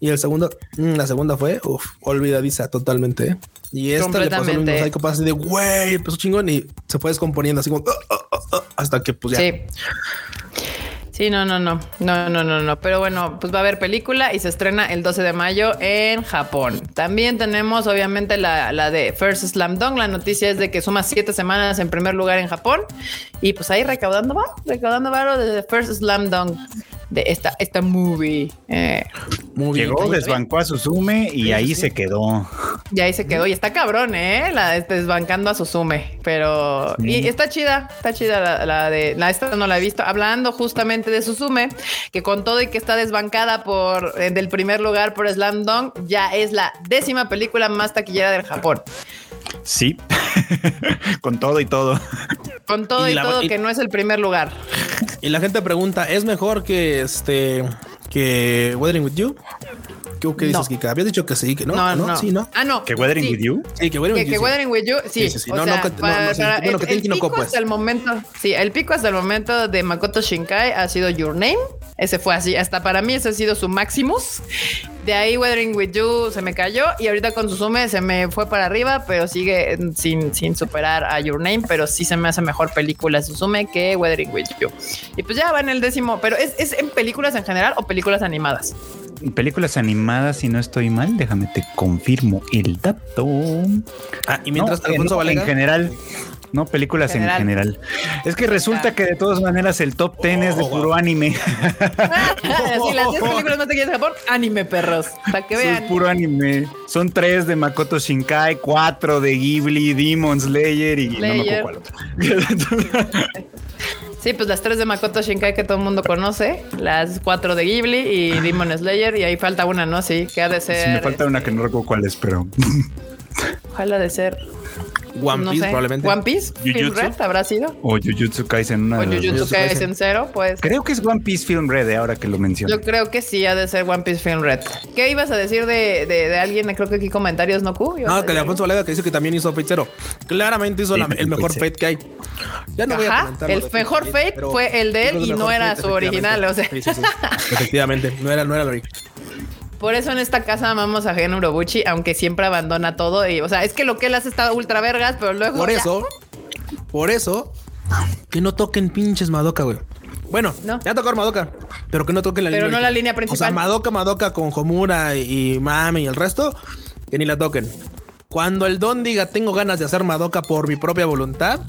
Y el segundo, mm, la segunda fue uf, olvidadiza totalmente. ¿eh? Y esta le pasó lo mismo Psycho Pass de güey, empezó chingón y se fue descomponiendo así como uh, uh, uh, hasta que pues ya. Sí. Sí, no, no, no, no, no, no, no. Pero bueno, pues va a haber película y se estrena el 12 de mayo en Japón. También tenemos, obviamente, la, la de First Slam Dunk. La noticia es de que suma siete semanas en primer lugar en Japón y pues ahí recaudando va, recaudando varo de First Slam Dunk de esta, esta movie. Eh, Llegó, desbancó a Susume y ahí se quedó. Y ahí se quedó. Y está cabrón, ¿eh? La desbancando a Susume. Pero... Y está chida, está chida la, de... La esta no la he visto. Hablando justamente de Susume, que con todo y que está desbancada por... Eh, del primer lugar por Slam Dunk, ya es la décima película más taquillera del Japón. Sí, con todo y todo. Con todo y, todo, que no es el primer lugar. Y la gente pregunta, ¿es mejor que este que Weathering with You? ¿Qué, dices, Kika? Habías dicho que sí, que no. No, no. Sí, ¿no? Ah, no. ¿Que Weathering with You? Sí, que Weathering, with, you, Weathering with You. Sí, sí, sí. no, no, no, bueno, que el, pico pues. hasta el momento, sí, el pico hasta el momento de Makoto Shinkai ha sido Your Name. Ese fue así. Hasta para mí ese ha sido su Maximus. De ahí Weathering with You se me cayó y ahorita con Susume se me fue para arriba, pero sigue sin, sin superar a Your Name, pero sí se me hace mejor película Susume que Weathering with You. Y pues ya va en el décimo, pero ¿es, es en películas en general o películas animadas? películas animadas, si no estoy mal, déjame te confirmo el dato. Ah, y mientras no, en general, no películas en general. Es que resulta que de todas maneras el top 10 es de oh, puro anime. sí, las 10 películas más de Japón, anime perros, para que vean. Es puro anime. Son tres de Makoto Shinkai, cuatro de Ghibli, Demon Slayer y no me acuerdo cuál Sí, pues las tres de Makoto Shinkai que todo el mundo conoce, las cuatro de Ghibli y Demon Slayer, y ahí falta una, ¿no? Sí, que ha de ser. Sí, me falta una que no recuerdo cuál es, pero. Ojalá de ser One Piece, probablemente. One Piece, Film Red habrá sido. O Jujutsu Kaisen, una o Jujutsu Kaisen cero, pues. Creo que es One Piece Film Red, eh, ahora que lo menciono. Yo creo que sí, ha de ser One Piece Film Red. ¿Qué ibas a decir de, de, de alguien? Creo que aquí comentarios, ¿no, Q? No, que Alfonso Valega que dice que también hizo Fate Zero. Claramente hizo el mejor Fate que hay. Ya no voy a comentar. El mejor Fate fue el de él y no era su original, o sea. Sí, sí, sí. Efectivamente, no era, no era lo original. Por eso en esta casa amamos a Gen Urobuchi, aunque siempre abandona todo. Y, o sea, es que lo que él hace está ultra vergas, pero luego. Por eso. Por eso, que no toquen pinches Madoka, güey. Bueno, no. ya tocó Madoka, pero que no toquen la línea. Pero no la línea principal. O sea, Madoka, Madoka con Homura y Mami y el resto, que ni la toquen. Cuando el Don diga tengo ganas de hacer Madoka por mi propia voluntad,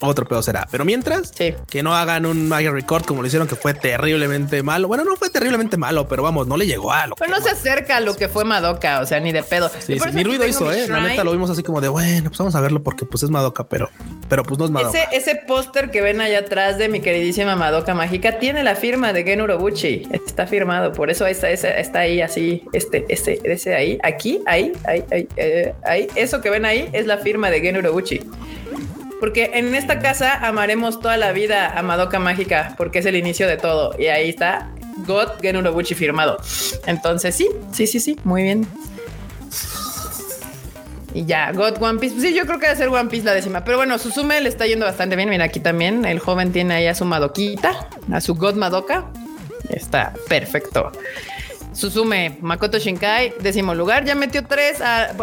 otro pedo será. Pero mientras, que no hagan un Maya Record como lo hicieron, que fue terriblemente malo. Bueno, no fue terriblemente malo, pero vamos, no le llegó a lo Pero no se acerca a lo que fue Madoka, o sea, ni de pedo. ni ruido hizo, eh. La neta lo vimos así como de bueno, pues vamos a verlo porque pues es Madoka, pero, pero pues no es Madoka. Ese, ese póster que ven allá atrás de mi queridísima Madoka Mágica tiene la firma de Gen Urobuchi. Está firmado, por eso está, está ahí así, este, este, ese ahí, aquí, ahí, ahí, ahí, eh, ahí. Eso que ven ahí es la firma de Gen Urobuchi. Porque en esta casa amaremos toda la vida a Madoka Mágica, porque es el inicio de todo. Y ahí está God Genurobuchi firmado. Entonces, sí, sí, sí, sí, muy bien. Y ya, God One Piece. sí, yo creo que debe ser One Piece la décima. Pero bueno, Susume le está yendo bastante bien. Mira, aquí también el joven tiene ahí a su Madoquita, a su God Madoka. Está perfecto. Susume, Makoto Shinkai, décimo lugar, ya metió tres. A,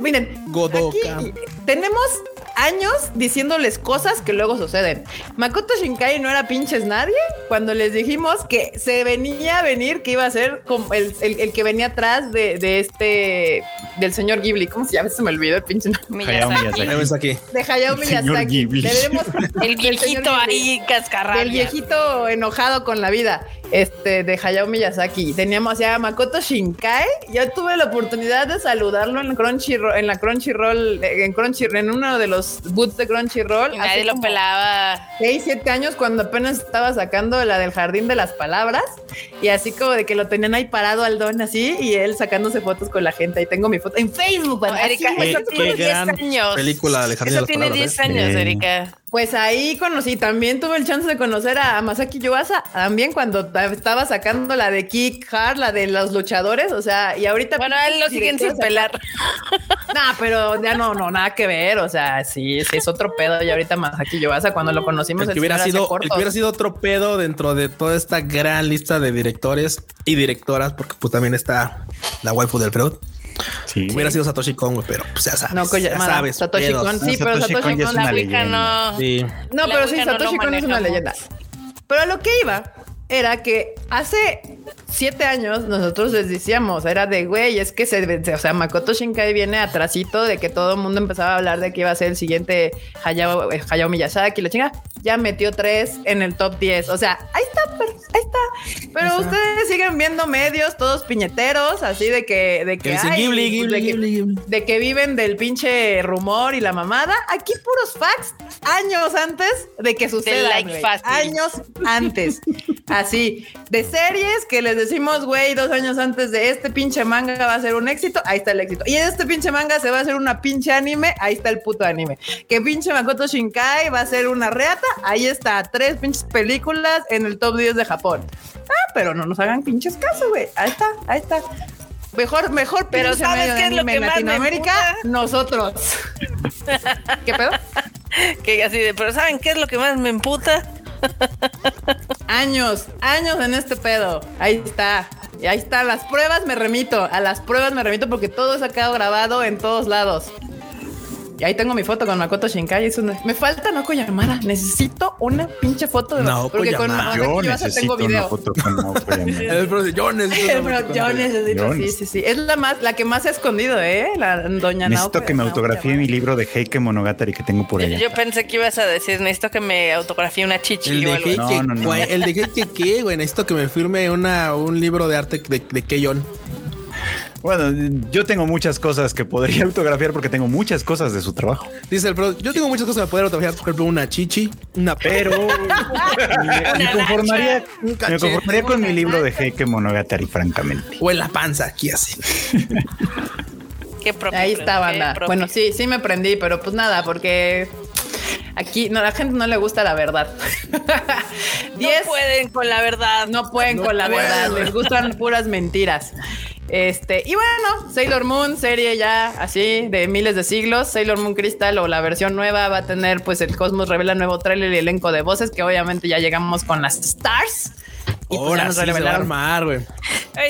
miren, Godoka. tenemos años diciéndoles cosas que luego suceden. Makoto Shinkai no era pinches nadie cuando les dijimos que se venía a venir, que iba a ser como el, que venía atrás de, este, del señor Ghibli. ¿Cómo se llama? Se me olvidó el pinche Miyazaki. De Hayao Miyazaki. el viejito ahí cascarrado. El viejito enojado con la vida este, de Hayao Miyazaki. Teníamos ya a Makoto Shinkai. Yo tuve la oportunidad de saludarlo en Crunchyroll, en la Crunchyroll, en Crunchyroll, en uno de los boots de Crunchyroll. Y nadie lo pelaba. 6, 7 años cuando apenas estaba sacando la del Jardín de las Palabras. Y así como de que lo tenían ahí parado al don así y él sacándose fotos con la gente. Ahí tengo mi foto en Facebook. Erika, eso tiene 10 años. Película de Jardín eso de las tiene 10 ¿eh? años, Erika. Pues ahí conocí, también tuve el chance de conocer a Masaki Yuasa, también cuando estaba sacando la de Kick Hard, la de los luchadores, o sea, y ahorita... Bueno, él lo siguen sin pelar. Nah, pero ya no, no, nada que ver, o sea, sí, sí es otro pedo y ahorita Masaki Yuasa cuando lo conocimos... El que, hubiera sido, el que hubiera sido otro pedo dentro de toda esta gran lista de directores y directoras, porque pues también está la waifu del Freud. Sí. Hubiera sido Satoshi Kon, pero pues ya sabes. No, ya, sabes. Satoshi Kon, sí, pero Satoshi Kon es una leyenda. No. Sí. No, pero sí, Satoshi Kon es una leyenda. Pero a lo que iba era que hace siete años nosotros les decíamos, era de güey, es que se, o sea, Makoto Shinkai viene atrasito de que todo el mundo empezaba a hablar de que iba a ser el siguiente Hayao, eh, Hayao Miyazaki, la chinga, ya metió tres en el top 10. O sea, ahí está, ahí está. Pero ustedes siguen viendo medios todos piñeteros, así de que, de que, de, que viven del pinche rumor y la mamada. Aquí puros facts, años antes de que suceda. años antes. Así, de series que les decimos, güey, dos años antes de este pinche manga va a ser un éxito, ahí está el éxito. Y este pinche manga se va a hacer una pinche anime, ahí está el puto anime. Que pinche Makoto Shinkai va a ser una reata, ahí está. Tres pinches películas en el top 10 de Japón. Ah, pero no nos hagan pinches caso, güey. Ahí está, ahí está. Mejor, mejor, pero ¿sabes qué es lo que en Latinoamérica? Nosotros. ¿Qué pedo? Que así de, pero ¿saben qué es lo que más me emputa? Años, años en este pedo. Ahí está. Y ahí está, las pruebas me remito, a las pruebas me remito porque todo ha quedado grabado en todos lados. Y ahí tengo mi foto con Makoto Shinkai. Me falta Naoko Yamada. Necesito una pinche foto de Naoko Porque con Yo necesito tengo Una foto con Naoko Yamada. yo necesito. yo necesito. Sí, sí, sí. Es la más, la que más se ha escondido, ¿eh? La doña Necesito que me autografíe mi libro de Heike Monogatari que tengo por allá. Yo pensé que ibas a decir, necesito que me autografíe una chichi. El de Heike, no, no, no. El de Heike, ¿qué, güey? Necesito que me firme una, un libro de arte de, de Keyon. Bueno, yo tengo muchas cosas que podría autografiar porque tengo muchas cosas de su trabajo. Dice el pro, yo tengo muchas cosas que poder autografiar, por ejemplo, una chichi, una pero. me, conformaría, me conformaría con mi libro de Heike Monogatari, francamente. O en la panza, aquí así. Qué Ahí está, banda. Bueno, sí, sí me prendí, pero pues nada, porque aquí no, la gente no le gusta la verdad. no pueden con la verdad. No pueden con la verdad. Les gustan puras mentiras. Este, y bueno, Sailor Moon, serie ya así de miles de siglos. Sailor Moon Crystal o la versión nueva va a tener, pues el Cosmos revela nuevo trailer y elenco de voces, que obviamente ya llegamos con las Stars. Y pues Ahora se va a armar, güey.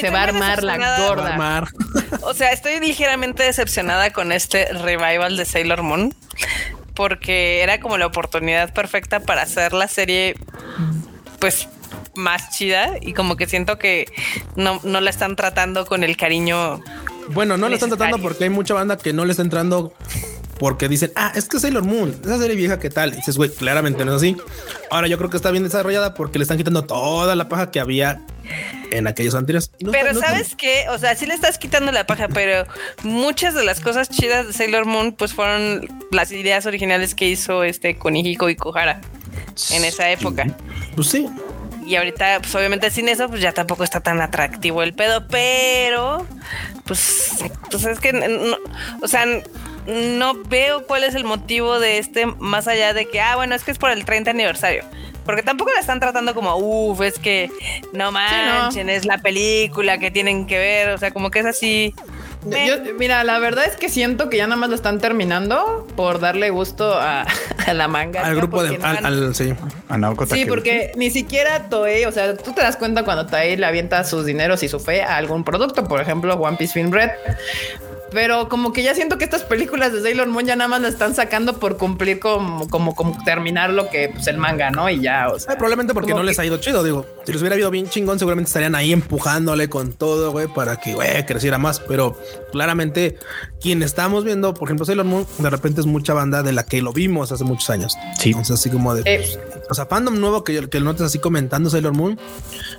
Se va a armar la gorda. O sea, estoy ligeramente decepcionada con este revival de Sailor Moon porque era como la oportunidad perfecta para hacer la serie, pues más chida y como que siento que no, no la están tratando con el cariño. Bueno, no la están tratando porque hay mucha banda que no le está entrando porque dicen, ah, es que Sailor Moon, esa serie vieja, ¿qué tal? Y dices, güey, claramente no es así. Ahora yo creo que está bien desarrollada porque le están quitando toda la paja que había en aquellos anteriores. pero sabes qué, o sea, sí le estás quitando la paja, pero muchas de las cosas chidas de Sailor Moon, pues fueron las ideas originales que hizo este Konihiko y Kohara en esa época. Pues sí. Y ahorita, pues obviamente sin eso, pues ya tampoco está tan atractivo el pedo, pero pues, pues es que, o sea, no veo cuál es el motivo de este, más allá de que, ah, bueno, es que es por el 30 aniversario. Porque tampoco la están tratando como, uff, es que no manchen, es la película que tienen que ver. O sea, como que es así. Mira, la verdad es que siento que ya nada más lo están terminando por darle gusto a, la manga. Al grupo de. al, sí, a Naoko Sí, porque ni siquiera Toei, o sea, tú te das cuenta cuando Toei le avienta sus dineros y su fe a algún producto, por ejemplo, One Piece Film Red. Pero como que ya siento que estas películas de Sailor Moon ya nada más lo están sacando por cumplir como, como, como terminar lo que pues el manga, ¿no? Y ya, o sea. probablemente porque no les ha ido chido, digo. Si les hubiera ido bien chingón, seguramente estarían ahí empujándole con todo, güey, para que, güey, creciera más. Pero claramente, quien estamos viendo, por ejemplo, Sailor Moon, de repente es mucha banda de la que lo vimos hace muchos años. Sí. Entonces, así como de. Eh. o sea, fandom nuevo que, que notes así comentando Sailor Moon.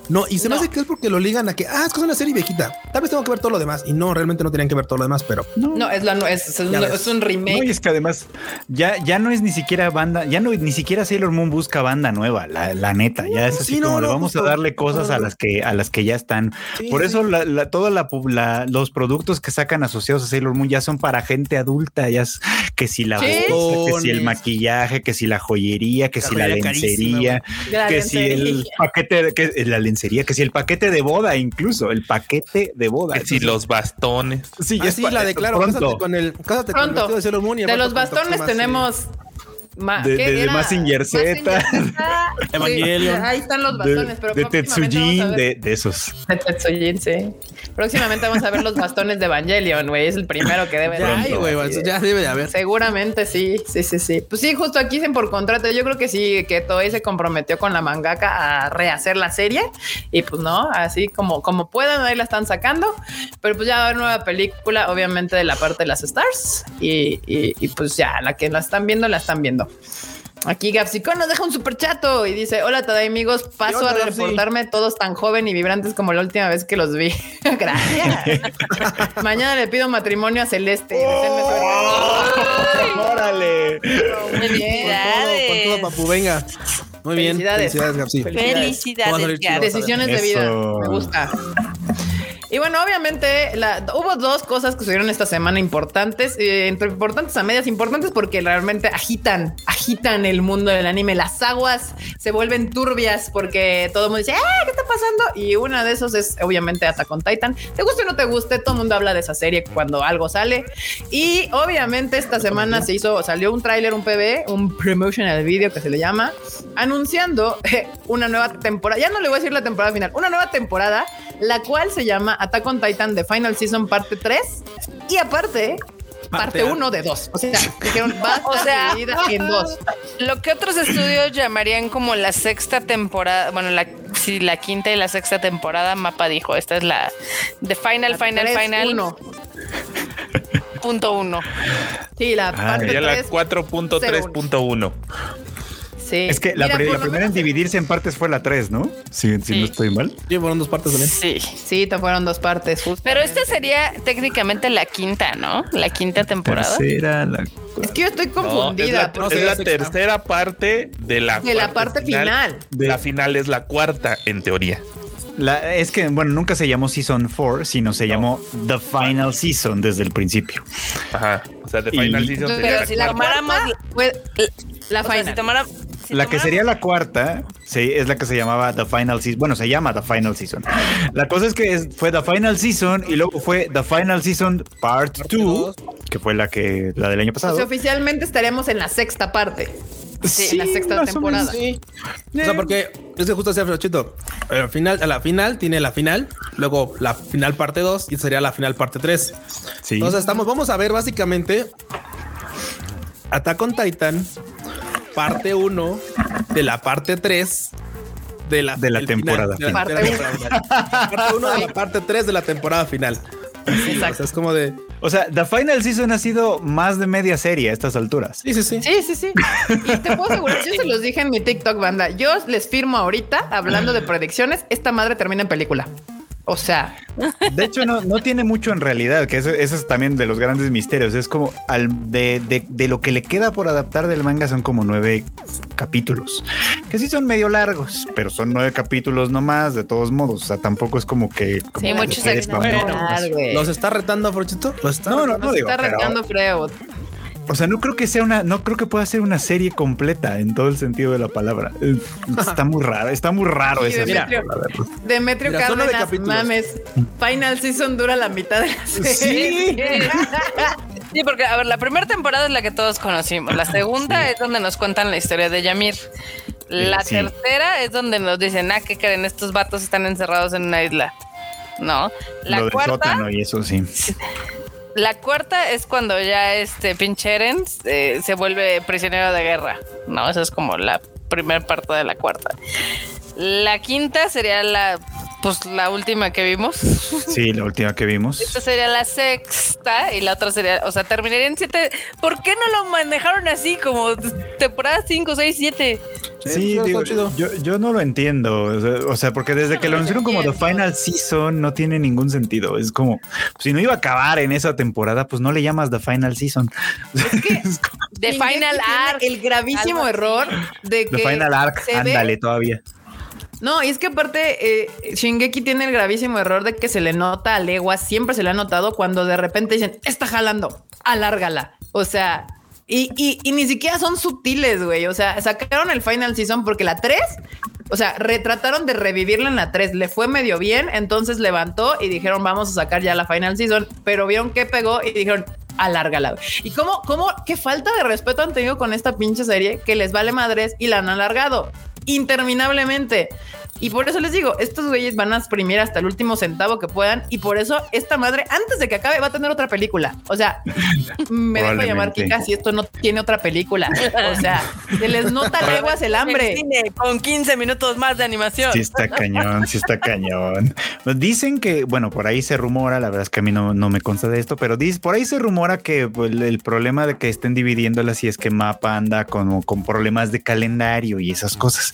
No, y se me hace que es porque lo ligan a que, ah, es que es una serie viejita. Tal vez tengo que ver todo lo demás. Y no, realmente no tenían que ver todo lo demás pero no, es, la, es, es, un, remake. y es que además ya, ya no es ni siquiera banda, ya no ni siquiera Sailor Moon busca banda nueva, la, neta. Ya es así como le vamos a darle cosas a las que a las que ya están. Por eso la, toda la, los productos que sacan asociados a Sailor Moon ya son para gente adulta, ya es que si la bolsa, que si el maquillaje, que si la joyería, que si la lencería, que si el paquete, que la lencería, que si el paquete de boda, incluso el paquete de boda, que si los bastones. Sí, ya sí la declaro. Cásate con el, cásate Pronto. con el de Moon y De los bastones tenemos de, de, de Mazinger Z, Evangelion. ahí están los bastones, pero de Tetsujin, de, de, esos. De Tetsujin, sí. Próximamente vamos a ver los bastones de Evangelion, güey. Es el primero que debe de haber. güey, ya debe de haber. Seguramente sí, sí, sí, sí. Pues sí, justo aquí dicen por contrato. Yo creo que sí, que Toei se comprometió con la mangaka a rehacer la serie. Y pues no, así como, como puedan, ahí la están sacando. Pero pues ya va a haber nueva película, obviamente, de la parte de las Stars. Y, y, y pues ya, la que la están viendo, la están viendo. Aquí Gapsicón nos deja un super chato y dice: Hola, toda amigos. Paso a reportarme todos tan joven y vibrantes como la última vez que los vi. Gracias. Mañana le pido matrimonio a Celeste. ¡Órale! Felicidades. Con todo, papu, venga. Muy bien. Felicidades, Felicidades, Felicidades Decisiones de vida. Me gusta. Y bueno, obviamente hubo dos cosas que sucedieron esta semana importantes, eh, entre importantes a medias importantes porque realmente agitan, agitan el mundo del anime. Las aguas se vuelven turbias porque todo el mundo dice, ¡ah! ¿Qué está pasando? Y una de esos es obviamente Attack on Titan. Te guste o no te guste, todo el mundo habla de esa serie cuando algo sale. Y obviamente esta semana se hizo, salió un tráiler, un PB, un promotional video que se le llama, anunciando una nueva temporada. Ya no le voy a decir la temporada final, una nueva temporada, la cual se llama Attack on Titan de Final Season parte 3 y aparte parte 1 de 2. O sea, dijeron o sea, en dos. Lo que otros estudios llamarían como la sexta temporada, bueno, la si la quinta y la sexta temporada, Mapa dijo, esta es la de Final, Final, Final. Punto uno. Sí, la ah, parte ya la 4.3.1. Es que la, primera en dividirse en partes fue la 3, ¿no? Si, no estoy mal. Sí, fueron dos partes también. Sí. Sí, te fueron dos partes. Pero esta sería técnicamente la quinta, ¿no? La quinta temporada. Tercera, la... Es que yo estoy confundida. es la, tercera parte de la, de la parte final. La final es la cuarta, en teoría. La, es que, bueno, nunca se llamó Season 4, sino se llamó The Final Season desde el principio. Ajá. O sea, The Final Season Pero si la tomáramos, la final. La que sería la cuarta, sí, es la que se llamaba The Final Season. Bueno, se llama The Final Season. La cosa es que fue The Final Season y luego fue The Final Season Part 2, que fue la que la del año pasado. O oficialmente estaríamos en la sexta parte. Sí, la sexta temporada. sí. O sea, porque es que justo así, Frochito. Al final, a la final tiene la final, luego la final parte 2 y sería la final parte 3. Sí. Entonces estamos, vamos a ver básicamente Attack on Titan, parte 1 de la parte 3 de la, de la temporada. final, parte 1 de la parte 3 de la temporada final. Exacto. es como de. O sea, The Final Season ha sido más de media serie a estas alturas. Sí, sí, sí. Sí, sí, sí. Y te puedo asegurar, yo se los dije en mi TikTok, banda. Yo les firmo ahorita, hablando de predicciones, esta madre termina en película. O sea, de hecho no, no tiene mucho en realidad, que eso, es también de los grandes misterios. Es como al de, de, lo que le queda por adaptar del manga son como nueve capítulos, que sí son medio largos, pero son nueve capítulos nomás, de todos modos. O sea, tampoco es como que... sí, muchos ¿Los está retando, Frochito? no, no, no, digo, está retando. O sea, no creo que sea una, no creo que pueda ser una serie completa en todo el sentido de la palabra. Está muy raro, está muy raro ese. Demetrio, Demetrio Cárdenas, mames. Final Season dura la mitad de la serie. Sí. sí, porque a ver, la primera temporada es la que todos conocimos. La segunda es donde nos cuentan la historia de Yamir. La tercera es donde nos dicen, ah, ¿qué creen? Estos vatos están encerrados en una isla. No. La Lo cuarta. y eso sí. La cuarta es cuando ya este pinche Eren eh, se vuelve prisionero de guerra. No, esa es como la primera parte de la cuarta. La quinta sería la pues la última que vimos. Sí, la última que vimos. Esta sería la sexta y la otra sería, o sea, terminaría en siete. ¿Por qué no lo manejaron así como temporada 5, 6, 7? Sí, yo, yo, no lo entiendo. O sea, porque desde que lo anunciaron como The Final Season no tiene ningún sentido. Es como si no iba a acabar en esa temporada, pues no le llamas The Final Season. Es que The Final Arc, el gravísimo error de que The Final Arc, ándale todavía. No, y es que aparte, eh, Shingeki tiene el gravísimo error de que se le nota a legua, siempre se le ha notado cuando de repente dicen, está jalando, alárgala. O sea, y, y, ni siquiera son sutiles, güey. O sea, sacaron el Final Season porque la 3, o sea, retrataron de revivirla en la 3. Le fue medio bien, entonces levantó y dijeron, vamos a sacar ya la Final Season. Pero vieron que pegó y dijeron, alárgala. Y cómo, cómo, qué falta de respeto han tenido con esta pinche serie que les vale madres y la han alargado interminablemente. Y por eso les digo, estos güeyes van a exprimir hasta el último centavo que puedan. Y por eso esta madre, antes de que acabe, va a tener otra película. O sea, me dejo llamar Kika si esto no tiene otra película. O sea, se les nota leguas el hambre. con 15 minutos más de animación. Sí está cañón, sí está cañón. Dicen que, bueno, por ahí se rumora, la verdad es que a mí no, no me consta de esto, pero dice, por ahí se rumora que pues, el, problema de que estén dividiéndolas y es que Mapa anda con, con problemas de calendario y esas cosas.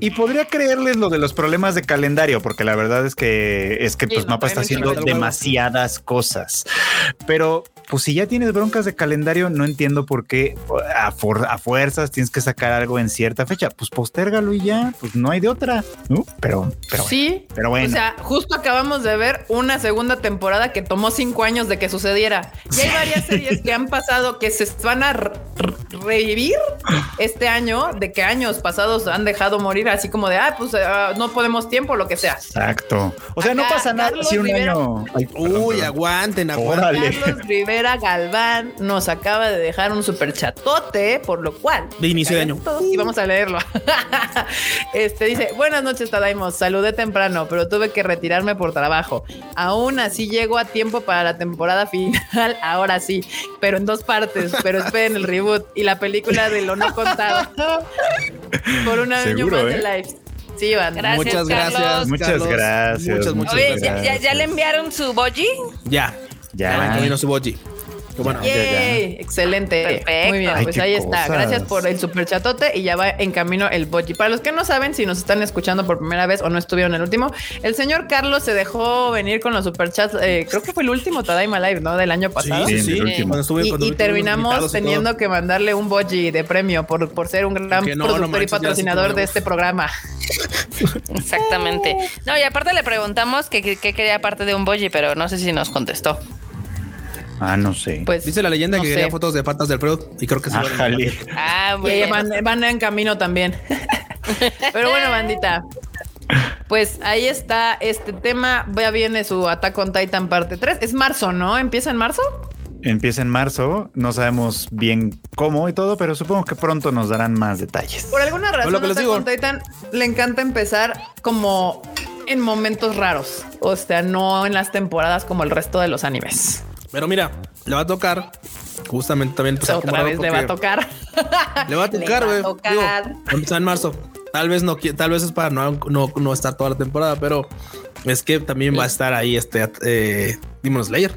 y podría creerles lo de los problemas de calendario, porque la verdad es que es que pues Mapa está haciendo demasiadas cosas. Pero pues si ya tienes broncas de calendario, no entiendo por qué a, a fuerzas tienes que sacar algo en cierta fecha. Pues postérgalo y ya, pues no hay de otra. Pero, pero sí, pero bueno. O sea, justo acabamos de ver una segunda temporada que tomó cinco años de que sucediera. Y hay varias series que han pasado que se van a revivir este año, de que años pasados han dejado morir, así como de, ah, pues ah, no podemos tiempo, lo que sea. Exacto. O sea, no pasa nada si un año. Uy, aguanten, aguanten. Carlos Rivera Galván nos acaba de dejar un super chatote, por lo cual. De inicio de año. y vamos a leerlo. este dice: Buenas noches, Tadaimos. Saludé temprano, pero tuve que retirarme por trabajo. Aún así llego a tiempo para la temporada final. Ahora sí, pero en dos partes. Pero esperen el reboot y la película de lo no contado. por un año más de ¿eh? live. Sí, van. Gracias, muchas gracias. Muchas gracias. Muchas, muchas Oye, gracias. ¿ya, ¿ya, le enviaron su boji? Ya. Ya. Ya su boji. Bueno, Excelente. Muy bien, pues ahí está. Gracias por el super chatote y ya va en camino el boji. Para los que no saben, si nos están escuchando por primera vez o no estuvieron el último, el señor Carlos se dejó venir con los superchats. Eh, creo que fue el último Tadaima Live, ¿no? Del año pasado. Sí, sí. y, terminamos teniendo que mandarle un boji de premio por, por ser un gran productor y patrocinador de este programa. Exactamente. No, y aparte le preguntamos qué quería aparte de un boji, pero no sé si nos contestó. Ah, no sé. Pues dice la leyenda que quería fotos de patas del Freud y creo que se Ah, van, van, en camino también. Pero bueno, bandita. Pues ahí está este tema. Ya viene su Attack on Titan parte 3. Es marzo, ¿no? ¿Empieza en marzo? Empieza en marzo, no sabemos bien cómo y todo, pero supongo que pronto nos darán más detalles. Por alguna razón, Attack on Titan le encanta empezar como en momentos raros, o sea, no en las temporadas como el resto de los animes. Pero mira, le va a tocar justamente también pues, otra vez le va a tocar. Le va a tocar, güey. Empezar en marzo. Tal vez no, tal vez es para no, no, no estar toda la temporada, pero es que también va a estar ahí este eh, Demon Slayer.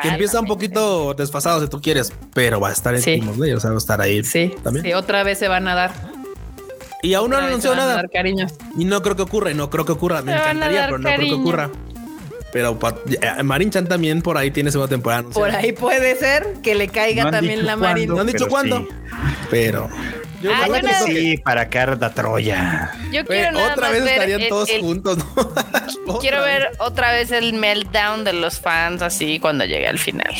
Que empieza un poquito desfasado si tú quieres, pero va a estar en Demon Slayer, o sea, va a estar ahí. Sí, también. Sí, otra vez se van a dar. Y aún no han anunciado nada. Y no creo que ocurra, y no creo que ocurra. Me encantaría, pero no creo que ocurra. Pero eh, Marin Chan también por ahí tiene segunda temporada. Por ahí puede ser que le caiga también la Marin. No han dicho cuándo, pero ah, yo sí, para que arda Troya. Yo quiero nada Otra vez estarían todos juntos. quiero ver otra vez el meltdown de los fans así cuando llegue al final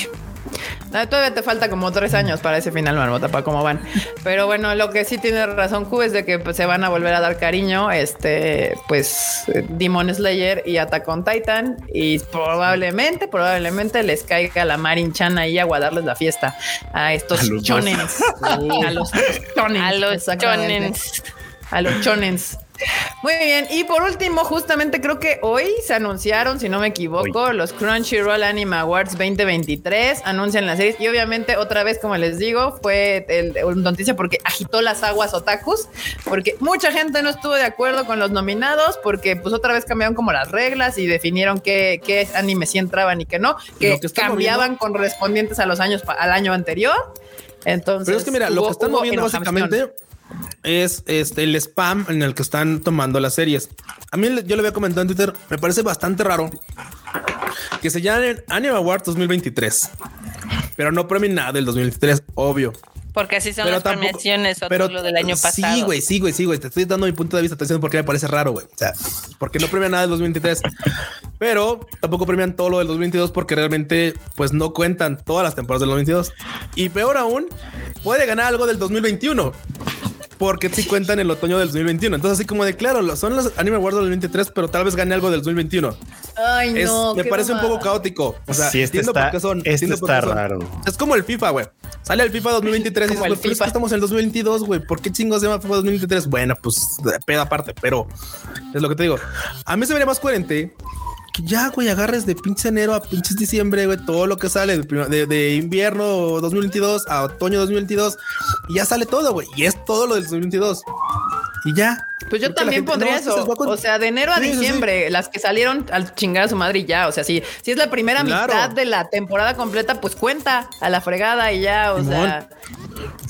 todavía te falta como tres años para ese final, Marmota, para cómo van. Pero bueno, lo que sí tiene razón Q es de que pues, se van a volver a dar cariño, este, pues Demon Slayer y Attack on Titan y probablemente, probablemente les caiga la Marin Chan ahí a guardarles la fiesta a estos chonens. a los chonens. A los chonens. A los chonens. Muy bien, y por último, justamente creo que hoy se anunciaron, si no me equivoco, los Crunchyroll Anime Awards 2023, anuncian la serie y obviamente otra vez, como les digo, fue el, noticia porque agitó las aguas otakus, porque mucha gente no estuvo de acuerdo con los nominados, porque pues otra vez cambiaron como las reglas y definieron qué, qué anime sí entraban y qué no, que, cambiaban correspondientes a los años, al año anterior. Entonces, pero es que mira, lo que están moviendo básicamente es este el spam en el que están tomando las series. A mí yo le había comentado en Twitter, me parece bastante raro que se llamen Anime Awards 2023, pero no premien nada del 2023, obvio. Porque así son las premiaciones pero, lo del año pasado. Sí, güey, sí, güey, sí, güey. Te estoy dando mi punto de vista, atención porque me parece raro, güey. O sea, porque no premian nada del 2023, pero tampoco premian todo lo del 2022 porque realmente, pues no cuentan todas las temporadas del 2022. Y peor aún, puede ganar algo del 2021 porque sí cuentan el otoño del 2021. Entonces, así como de claro, son los Anime Awards del 2023, pero tal vez gane algo del 2021. Ay, no. me parece un poco caótico. O sea, sí, este entiendo está, por qué son. Este está raro. Es como el FIFA, güey. Sale el FIFA 2023 y dices, pues, estamos en el 2022, güey. ¿Por qué chingos se llama FIFA 2023? Bueno, pues peda aparte, pero es lo que te digo. A mí se me vería más coherente que ya, güey, agarres de pinche enero a pinches diciembre, güey, todo lo que sale de, de, invierno 2022 a otoño 2022 y ya sale todo, güey. Y es todo lo del 2022. Y ya. Pues yo también pondría eso. O sea, de enero a diciembre, las que salieron al chingar a su madre y ya. O sea, si, si es la primera mitad de la temporada completa, pues cuenta a la fregada y ya. O sea.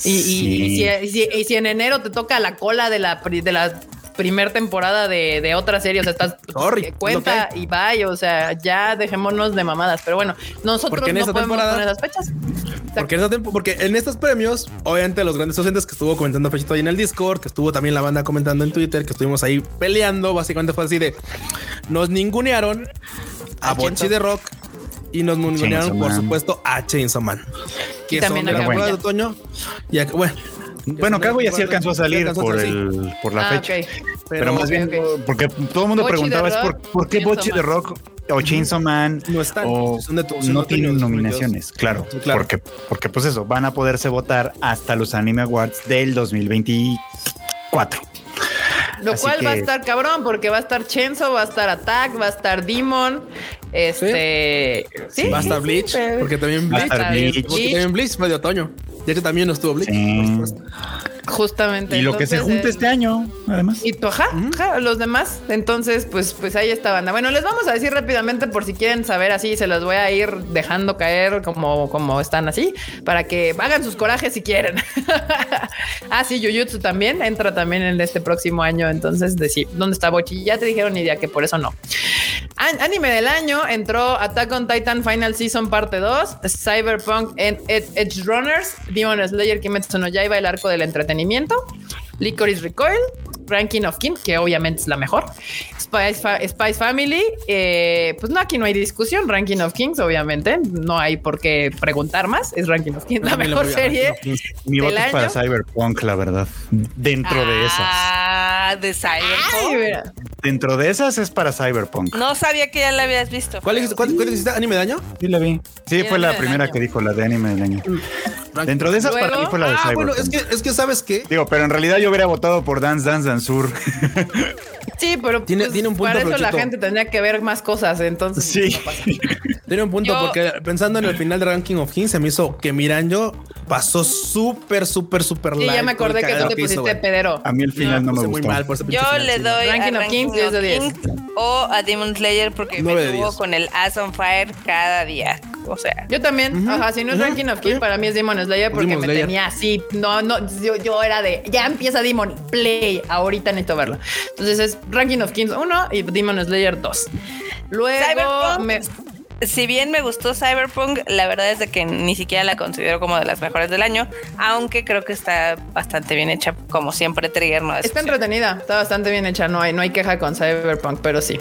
Y, y, si, y, si, en enero te toca la cola de la, de la primer temporada de, de otra serie. O sea, estás cuenta y vaya. O sea, ya dejémonos de mamadas. Pero bueno, nosotros en no podemos temporada, poner las fechas. Porque en, porque en estos premios, obviamente, los grandes docentes que estuvo comentando Fechito ahí en el Discord, que estuvo también la banda comentando en Twitter, que estuvimos ahí peleando, básicamente fue así de nos ningunearon a Bochi de Rock y nos ningunearon, por supuesto, a Chainsaw Man. Que también son de la de otoño. Y bueno, bueno, Kaguya sí alcanzó a salir por, el, por la ah, fecha. Pero, más bien, porque todo el mundo preguntaba es por, qué Bochi de Rock o Chainsaw Man no están, no tienen nominaciones, claro, Porque, porque pues eso, van a poderse votar hasta los Anime Awards del 2024. Lo cual va a estar cabrón, porque va a estar Chenzo, va a estar Attack, va a estar Demon. Este. ¿Sí? va a estar Bleach, porque también Bleach. Va a estar Bleach. Porque también Bleach de otoño. Ya que también no estuvo Bleach. Justamente. Y lo que se junte este año, además. Y tú, ajá, los demás. Entonces, pues, pues ahí está banda. Bueno, les vamos a decir rápidamente por si quieren saber así, se los voy a ir dejando caer como, como están así, para que hagan sus corajes si quieren. ah, sí, Jujutsu también entra también en este próximo año. Entonces, decir, ¿dónde está Bochi? Ya te dijeron idea que por eso no. Anime del año entró Attack on Titan Final Season parte 2, Cyberpunk Edge Runners, Demon Slayer Kimetsu no Yaiba, el arco del entretenimiento, Licorice Recoil, Ranking of King, que obviamente es la mejor. Spice, Family, eh, pues no, aquí no hay discusión. Ranking of Kings, obviamente, no hay por qué preguntar más. Es Ranking of Kings, la mejor serie. Mi voto es para Cyberpunk, la verdad. Dentro de esas. Ah, de Cyberpunk. Dentro de esas es para Cyberpunk. No sabía que ya la habías visto. ¿Cuál, es, cuál, cuál ¿Anime de año? Sí, la vi. Sí, fue la primera que dijo, la de anime del año. Dentro de esas para mí fue la de ah, Bueno, es que, es que sabes qué. Digo, pero en realidad yo hubiera votado por Dance Dance Dance Sur. Sí, pero tiene, pues, tiene un punto. Para eso la gente tendría que ver más cosas, entonces. Sí. tiene un punto porque pensando en el final de Ranking of Kings se me hizo que Miranjo pasó súper, súper, súper Y ya me acordé que tú te pusiste pedero. A mí el final no, me gustó. Muy mal por Yo le doy Ranking of Kings, o a Demon Slayer porque me tuvo con el Ass on Fire cada día. O sea, yo también. Ajá, si no es Ranking of Kings, para mí es Demon Slayer porque me tenía así. No, no, yo, yo, era de ya empieza Demon Play. Ahorita necesito verlo. Entonces es Ranking of Kings 1 y Demon Slayer 2. Luego me si bien me gustó Cyberpunk, la verdad es de que ni siquiera la considero como de las mejores del año, aunque creo que está bastante bien hecha, como siempre Trigger no Está entretenida, está bastante bien hecha, no hay, no hay queja con Cyberpunk, pero sí.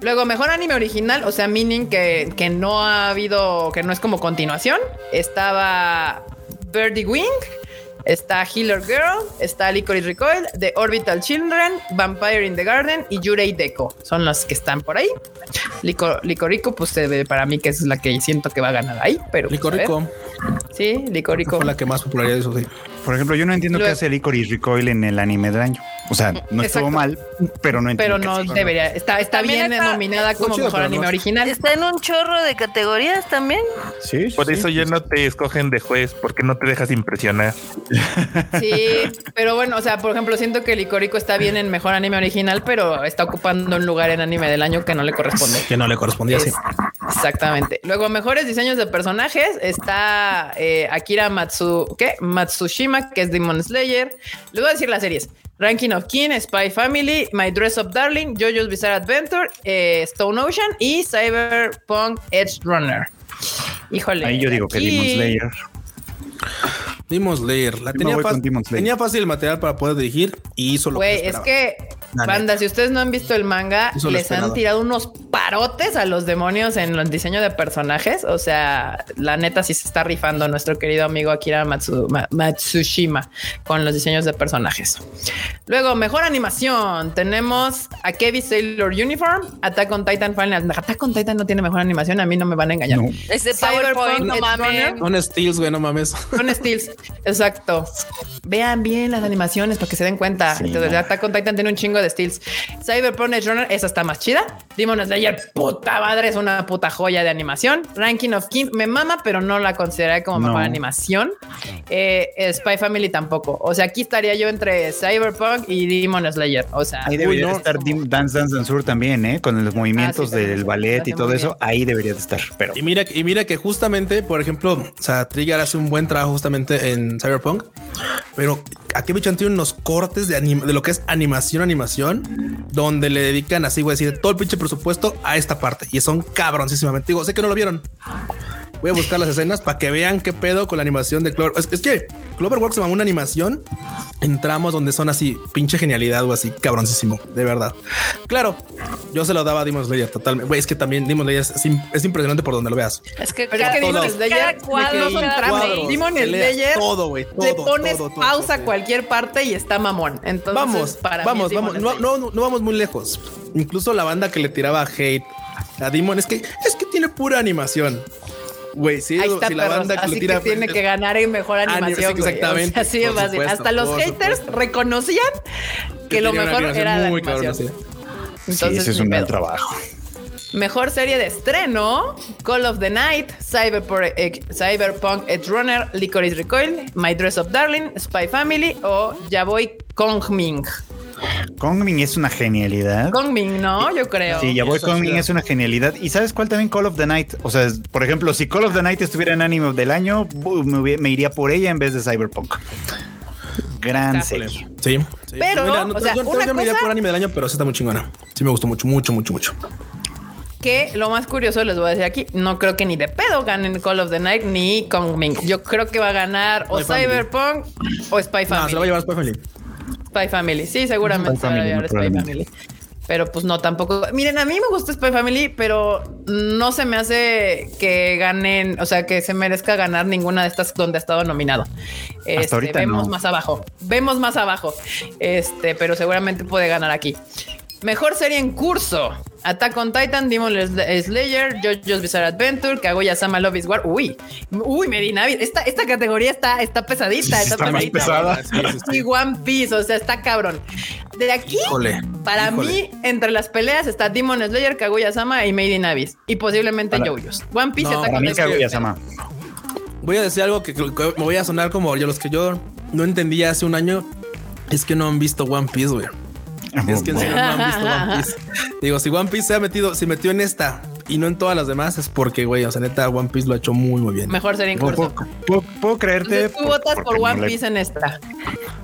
Luego, mejor anime original, o sea, meaning que, que no ha habido, que no es como continuación, estaba Birdie Wing, Está Healer Girl, está Licorice Recoil, The Orbital Children, Vampire in the Garden y Yurei Deco. Son las que están por ahí. Licorico, pues para mí que es la que siento que va a ganar ahí, pero. Pues, Licorico. sí, Licorico. Fue la que más popularidad hizo, sí. Por ejemplo, yo no entiendo qué hace Licorice Recoil en el anime del año. O sea, no estuvo mal, pero no entiendo. Pero no debería. Está, está bien denominada como mejor anime original. Está en un chorro de categorías también. Sí. Por eso ya no te escogen de juez, porque no te dejas impresionar. Sí, pero bueno, o sea, por ejemplo, siento que Licorico está bien en mejor anime original, pero está ocupando un lugar en anime del año que no le corresponde. Que no le correspondía, así. Exactamente. Luego, mejores diseños de personajes está eh, Akira Matsu, ¿qué? Matsushima, que es Demon Slayer. Les voy a decir las series. Ranking of King, Spy Family, My Dress Up Darling, JoJo's Bizarre Adventure, eh, Stone Ocean y Cyberpunk Edge Runner. Híjole. Ahí yo digo que Demon Slayer. Demon Slayer. La tenía, tenía, fácil el material para poder dirigir y hizo lo Güey, es que Banda, si ustedes no han visto el manga, les han tirado unos parotes a los demonios en el diseño de personajes. O sea, la neta sí se está rifando nuestro querido amigo Akira Matsushima con los diseños de personajes. Luego, mejor animación. Tenemos a Kevin Sailor Uniform, Attack on Titan Final. Attack on Titan no tiene mejor animación. A mí no me van a engañar. Es de PowerPoint, no mames. Son steals, güey, no mames. Son steals. Exacto. Vean bien las animaciones para que se den cuenta. Entonces, Attack on Titan tiene un chingo de Steels. Cyberpunk Edge Runner, esa está más chida. Demon Slayer, puta madre, es una puta joya de animación. Ranking of King, me mama, pero no la consideré como mejor animación. Eh, Spy Family tampoco. O sea, aquí estaría yo entre Cyberpunk y Demon Slayer. O sea, ahí debería estar Dance Dance Sur también, ¿eh? Con los movimientos ah, del ballet y todo eso. Ahí debería de estar. Pero y mira, y mira que justamente, por ejemplo, o sea, Trigger hace un buen trabajo justamente en Cyberpunk, pero aquí me tiene unos cortes de, de lo que es animación, animación donde le dedican así, voy a decir, todo el pinche presupuesto a esta parte y son cabroncísimamente. Digo, sé que no lo vieron. Voy a buscar las escenas para que vean qué pedo con la animación de Clover. Es, que Cloverworks se una animación en tramos donde son así pinche genialidad o así cabroncísimo, de verdad. Claro, yo se lo daba a Demon Slayer totalmente. es que también Demon Slayer es, impresionante por donde lo veas. Es que, Pero es que Demon Slayer cuadro son tramos. Demon Slayer todo, güey. Le pones pausa a cualquier parte y está mamón. Entonces, vamos, para vamos, vamos. No, no, no vamos muy lejos. Incluso la banda que le tiraba hate a Demon es que es que tiene pura animación. Güey, sí, Ahí está, la banda así que, tiene que ganar en mejor animación. exactamente. así es fácil. Hasta los haters reconocían que, lo mejor era la animación. Entonces, sí, ese es un buen trabajo. Mejor serie de estreno: Call of the Night, Cyberpunk, eh, Cyberpunk Edge Runner, Licorice Recoil, My Dress of Darling, Spy Family o Yaboy Kongming. Kongming es una genialidad. Kongming, ¿no? Yo creo. Sí, ya voy. Kongming es una genialidad. ¿Y sabes cuál también? Call of the Night. O sea, por ejemplo, si Call of the Night estuviera en anime del año, me, iría por ella en vez de Cyberpunk. Gran serie. Sí, Pero, o sea, una cosa... me iría por anime del año, pero esa está muy chingona. Sí, me gustó mucho, mucho, mucho, mucho que lo más curioso les voy a decir aquí, no creo que ni de pedo ganen Call of the Night ni Kongming. Yo creo que va a ganar o Cyberpunk o Spy Family. No, se lo va a llevar Spy Family. Spy Family. Sí, seguramente Spy Family. Pero pues no, tampoco. Miren, a mí me gusta Spy Family, pero no se me hace que ganen, o sea, que se merezca ganar ninguna de estas donde ha estado nominado. Este, vemos más abajo. Vemos más abajo. Este, pero seguramente puede ganar aquí. Mejor serie en curso. Attack on Titan, Demon Slayer, JoJo's Bizarre Adventure, Kaguya Sama Love is War. Uy, uy, Medinavi. Esta, esta categoría está, está pesadita. está, Más pesada. Y One Piece, o sea, está cabrón. De aquí, para mí, entre las peleas está Demon Slayer, Kaguya Sama y Made in Abyss. Y posiblemente JoJo's. One Piece no, on Kaguya Sama. Voy a decir algo que, que me voy a sonar como yo, los que yo no entendía hace un año. Es que no han visto One Piece, güey. Es que en serio no han visto One Piece. Digo, si One Piece se ha metido, se metió en esta y no en todas las demás, es porque, güey, o sea, neta, One Piece lo ha hecho muy, muy bien. Mejor sería en curso. Puedo, creerte. tú votas por One Piece en esta.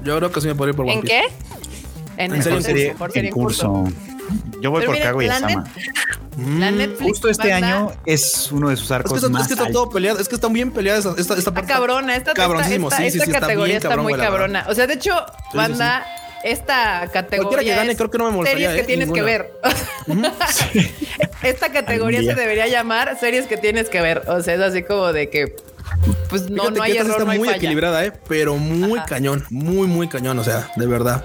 Yo creo que sí me podría ir por One Piece. ¿En qué? En, serio, serie, en curso. Yo voy por Kaguya Sama. La mm, Netflix Justo este año es uno de sus arcos es que más. Es que está todo peleado, es que está bien peleada esta, esta, esta parte. cabrona, esta, esta, esta, categoría está, muy cabrona. O sea, de hecho, banda, esta categoría. Cualquiera que gane, creo que no me molestaría. Series que ¿eh? tienes que ver. esta categoría se debería llamar series que tienes que ver. O sea, es así como de que. Pues no, no hay que error, está no hay muy falla. equilibrada, eh, pero muy cañón, muy, muy cañón. O sea, de verdad.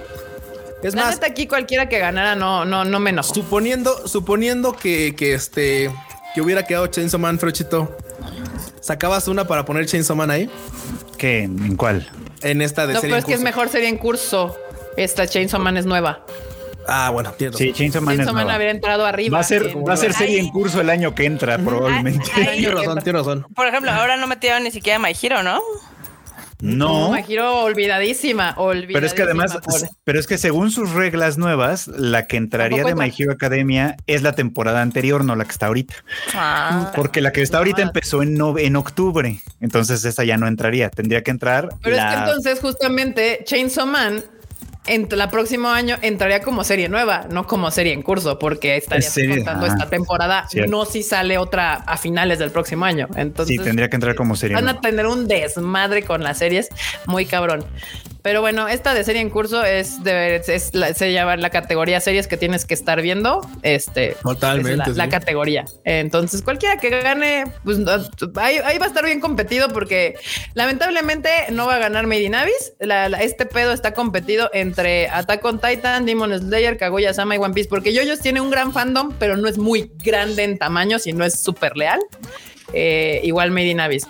Es la más, neta aquí cualquiera que ganara no, no, no me enojo. Suponiendo, suponiendo que, que este que hubiera quedado Chainsaw Man, Frochito, ¿sacabas una para poner Chainsaw Man ahí? ¿Qué? ¿En cuál? En esta de no, serie pero es que es mejor serie en curso. Esta Chainsaw Man es nueva. Ah, bueno, entiendo. Sí, Chainsaw Man, Chainsaw es Man nueva. habría entrado arriba. Va a ser, va a ser serie en curso el año que entra, probablemente. Tienes razón, tienes razón. Por ejemplo, ahora no metieron ni siquiera My Hero, ¿no? No. Me giro olvidadísima, olvidadísima. Pero es que además, pero es que según sus reglas nuevas, la que entraría de My Hero Academia es la temporada anterior, no la que está ahorita. Ah. Porque la que está ahorita Ah. empezó en, nove- en octubre. Entonces esa ya no entraría. Tendría que entrar. Pero la- es que entonces justamente Chainsaw Man en el próximo año entraría como serie nueva, no como serie en curso, porque estaría contando esta temporada, Cierto. no si sale otra a finales del próximo año. Entonces Sí, tendría que entrar como serie. van nueva. a tener un desmadre con las series muy cabrón. Pero bueno, esta de serie en curso es de es la, se llama la categoría series que tienes que estar viendo. Este Totalmente, es la, sí. la categoría. Entonces, cualquiera que gane, pues ahí, ahí va a estar bien competido porque lamentablemente no va a ganar Made in Abyss. La- este pedo está competido entre Attack on Titan, Demon Slayer, Kaguya Sama y One Piece, porque Yoyos tiene un gran fandom, pero no es muy grande en tamaño, sino es súper leal. Eh, igual Made in Abyss.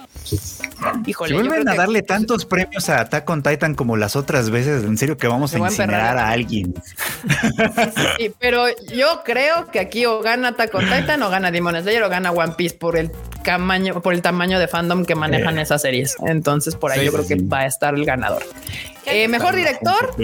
Híjole, Si vuelven a que- darle tantos premios a Attack on Titan como las otras veces, en serio que vamos Se a incinerar a alguien. Sí, pero yo creo que aquí o gana Attack on Titan o gana Demon Slayer o gana One Piece por el tamaño, por el tamaño de fandom que manejan Eh. esas series. Entonces por ahí Sí, yo creo que va a estar el ganador. Eh, mejor director.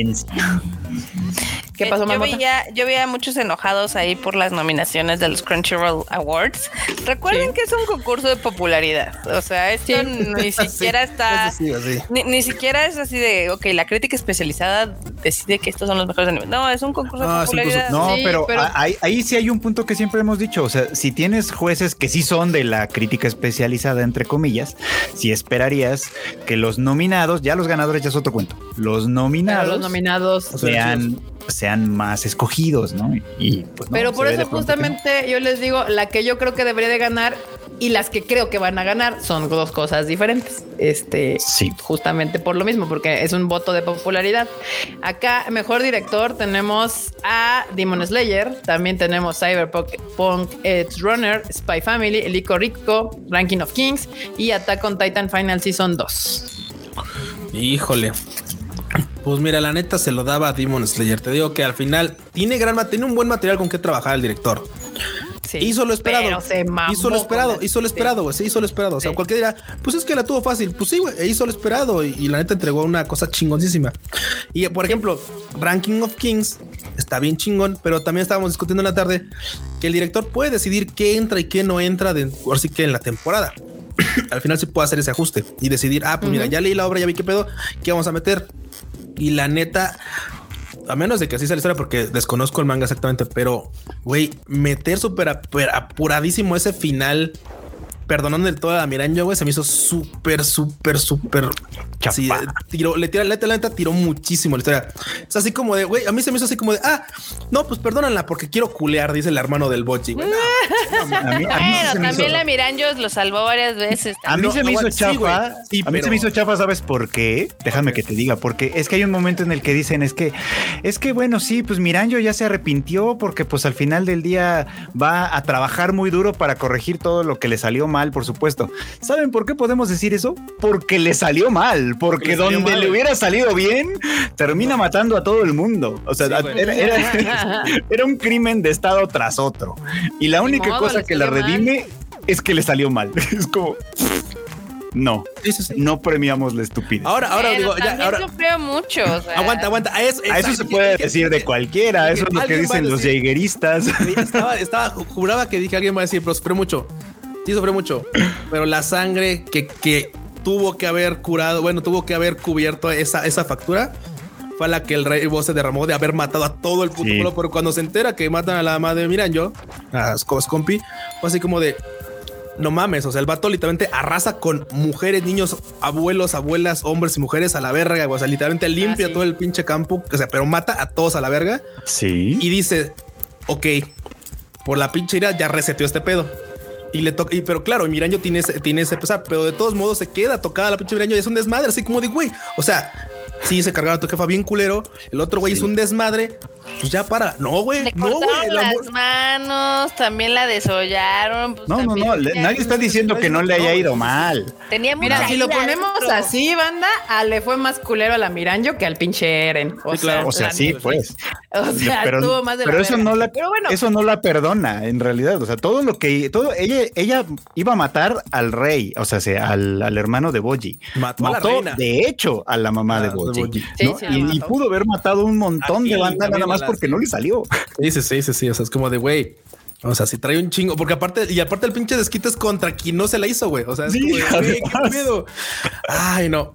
¿Qué Eh, pasó, yo veía, yo veía muchos enojados ahí por las nominaciones de los Crunchyroll Awards. Recuerden Sí. que es un concurso de popularidad. O sea, esto Sí. ni siquiera está. Sí, así. Ni, ni siquiera es así de, ok, la crítica especializada decide que estos son los mejores animes. No, es un concurso de popularidad. No, Sí, pero, ahí, ahí sí hay un punto que siempre hemos dicho. O sea, si tienes jueces que sí son de la crítica especializada, entre comillas, si esperarías que los nominados, ya los ganadores ya es otro cuento, los nominados los nominados. sean, sean más escogidos, ¿no? Y pues, no, Pero por eso no. justamente yo les digo, la que yo creo que debería de ganar y las que creo que van a ganar son dos cosas diferentes. Este, Sí. justamente por lo mismo, porque es un voto de popularidad. Acá, mejor director, tenemos a Demon Slayer, también tenemos Cyberpunk Punk Edge Runner, Spy Family, Lico Rico, Ranking of Kings y Attack on Titan Final Season 2. Híjole. Pues mira, la neta se lo daba a Demon Slayer. Te digo que al final tiene gran tiene un buen material con que trabajar el director. Sí, hizo lo esperado. se hizo lo esperado, hizo lo esperado, güey. Sí, hizo lo esperado. O sea, Sí. cualquiera dirá, pues es que la tuvo fácil. Pues sí, güey, e hizo lo esperado. Y, y la neta entregó una cosa chingoncísima. Y por ejemplo, Ranking of Kings está bien chingón, pero también estábamos discutiendo en la tarde que el director puede decidir qué entra y qué no entra de, ahora sí que en la temporada. Al final sí puede hacer ese ajuste y decidir, ah, pues mira, ya leí la obra, ya vi qué pedo, qué vamos a meter. Y la neta, a menos de que así sea la historia, porque desconozco el manga exactamente, pero güey, meter súper apuradísimo ese final, perdonando del todo a Miranjo, güey, se me hizo súper, súper, súper. Sí, eh, tiró, le tira, la neta, tiró muchísimo la historia. Es así como de, güey, a mí se me hizo así como de, ah, no, pues perdónala porque quiero culear, dice el hermano del Bochi, güey. No, a mí, también la Miranjo lo salvó varias veces. A mí se me hizo chafa. a mí se me hizo chafa, ¿sabes por qué? Déjame que te diga, porque es que hay un momento en el que dicen es que es que bueno, sí, pues Miranjo ya se arrepintió porque pues al final del día va a trabajar muy duro para corregir todo lo que le salió mal, por supuesto. ¿Saben por qué podemos decir eso? Porque le salió mal, porque donde le hubiera salido bien, termina matando a todo el mundo. O sea, era, un crimen de estado tras otro. Y la única cosa que la redime es que le salió mal. Es como no, no premiamos la estupidez. Ahora, ahora digo, ya, ahora. sufrió mucho. Aguanta, aguanta. A eso, se puede decir de cualquiera. Eso es lo que dicen los jaegeristas. Estaba, estaba, juraba que dije alguien va a decir, pero sufrió mucho. Sí, sufrió mucho. Pero la sangre que, que tuvo que haber curado, bueno, tuvo que haber cubierto esa, esa factura fue la que el rey vos se derramó de haber matado a todo el puto pero cuando se entera que matan a la madre de Miranjo, a Scompi, fue así como de no mames, o sea, el vato literalmente arrasa con mujeres, niños, abuelos, abuelas, hombres y mujeres a la verga, o sea, literalmente limpia ah, todo el pinche campo, o sea, pero mata a todos a la verga. Sí. Y dice, ok, por la pinche ira ya reseteó este pedo. Y le toca, y, pero claro, Miranjo tiene ese, tiene ese pesar, pero de todos modos se queda tocada la pinche Miranjo y es un desmadre, así como de güey. O sea, sí se cargaron a tu jefa bien culero. El otro güey hizo un desmadre, pues ya para. No, güey. No, güey. Las manos, también la desollaron. Pues no, no, no. nadie está diciendo que no le haya ido mal. Tenía Mira, si lo ponemos así, banda, a le fue más culero a la Miranjo que al pinche Eren. O sea, o sea sí, pues. O sea, pero, tuvo más de pero eso no la, pero bueno. eso no la perdona, en realidad. O sea, todo lo que todo ella, ella iba a matar al rey, o sea, al, al hermano de Boji. Mató, de hecho, a la mamá de ah, Boji. y, pudo haber matado un montón de bandas nada más porque no le salió. Sí, sí, sí, sí, O sea, es como de güey. O sea, si trae un chingo, porque aparte, y aparte el pinche desquite es contra quien no se la hizo, güey. O sea, es como de, qué miedo. Ay, no.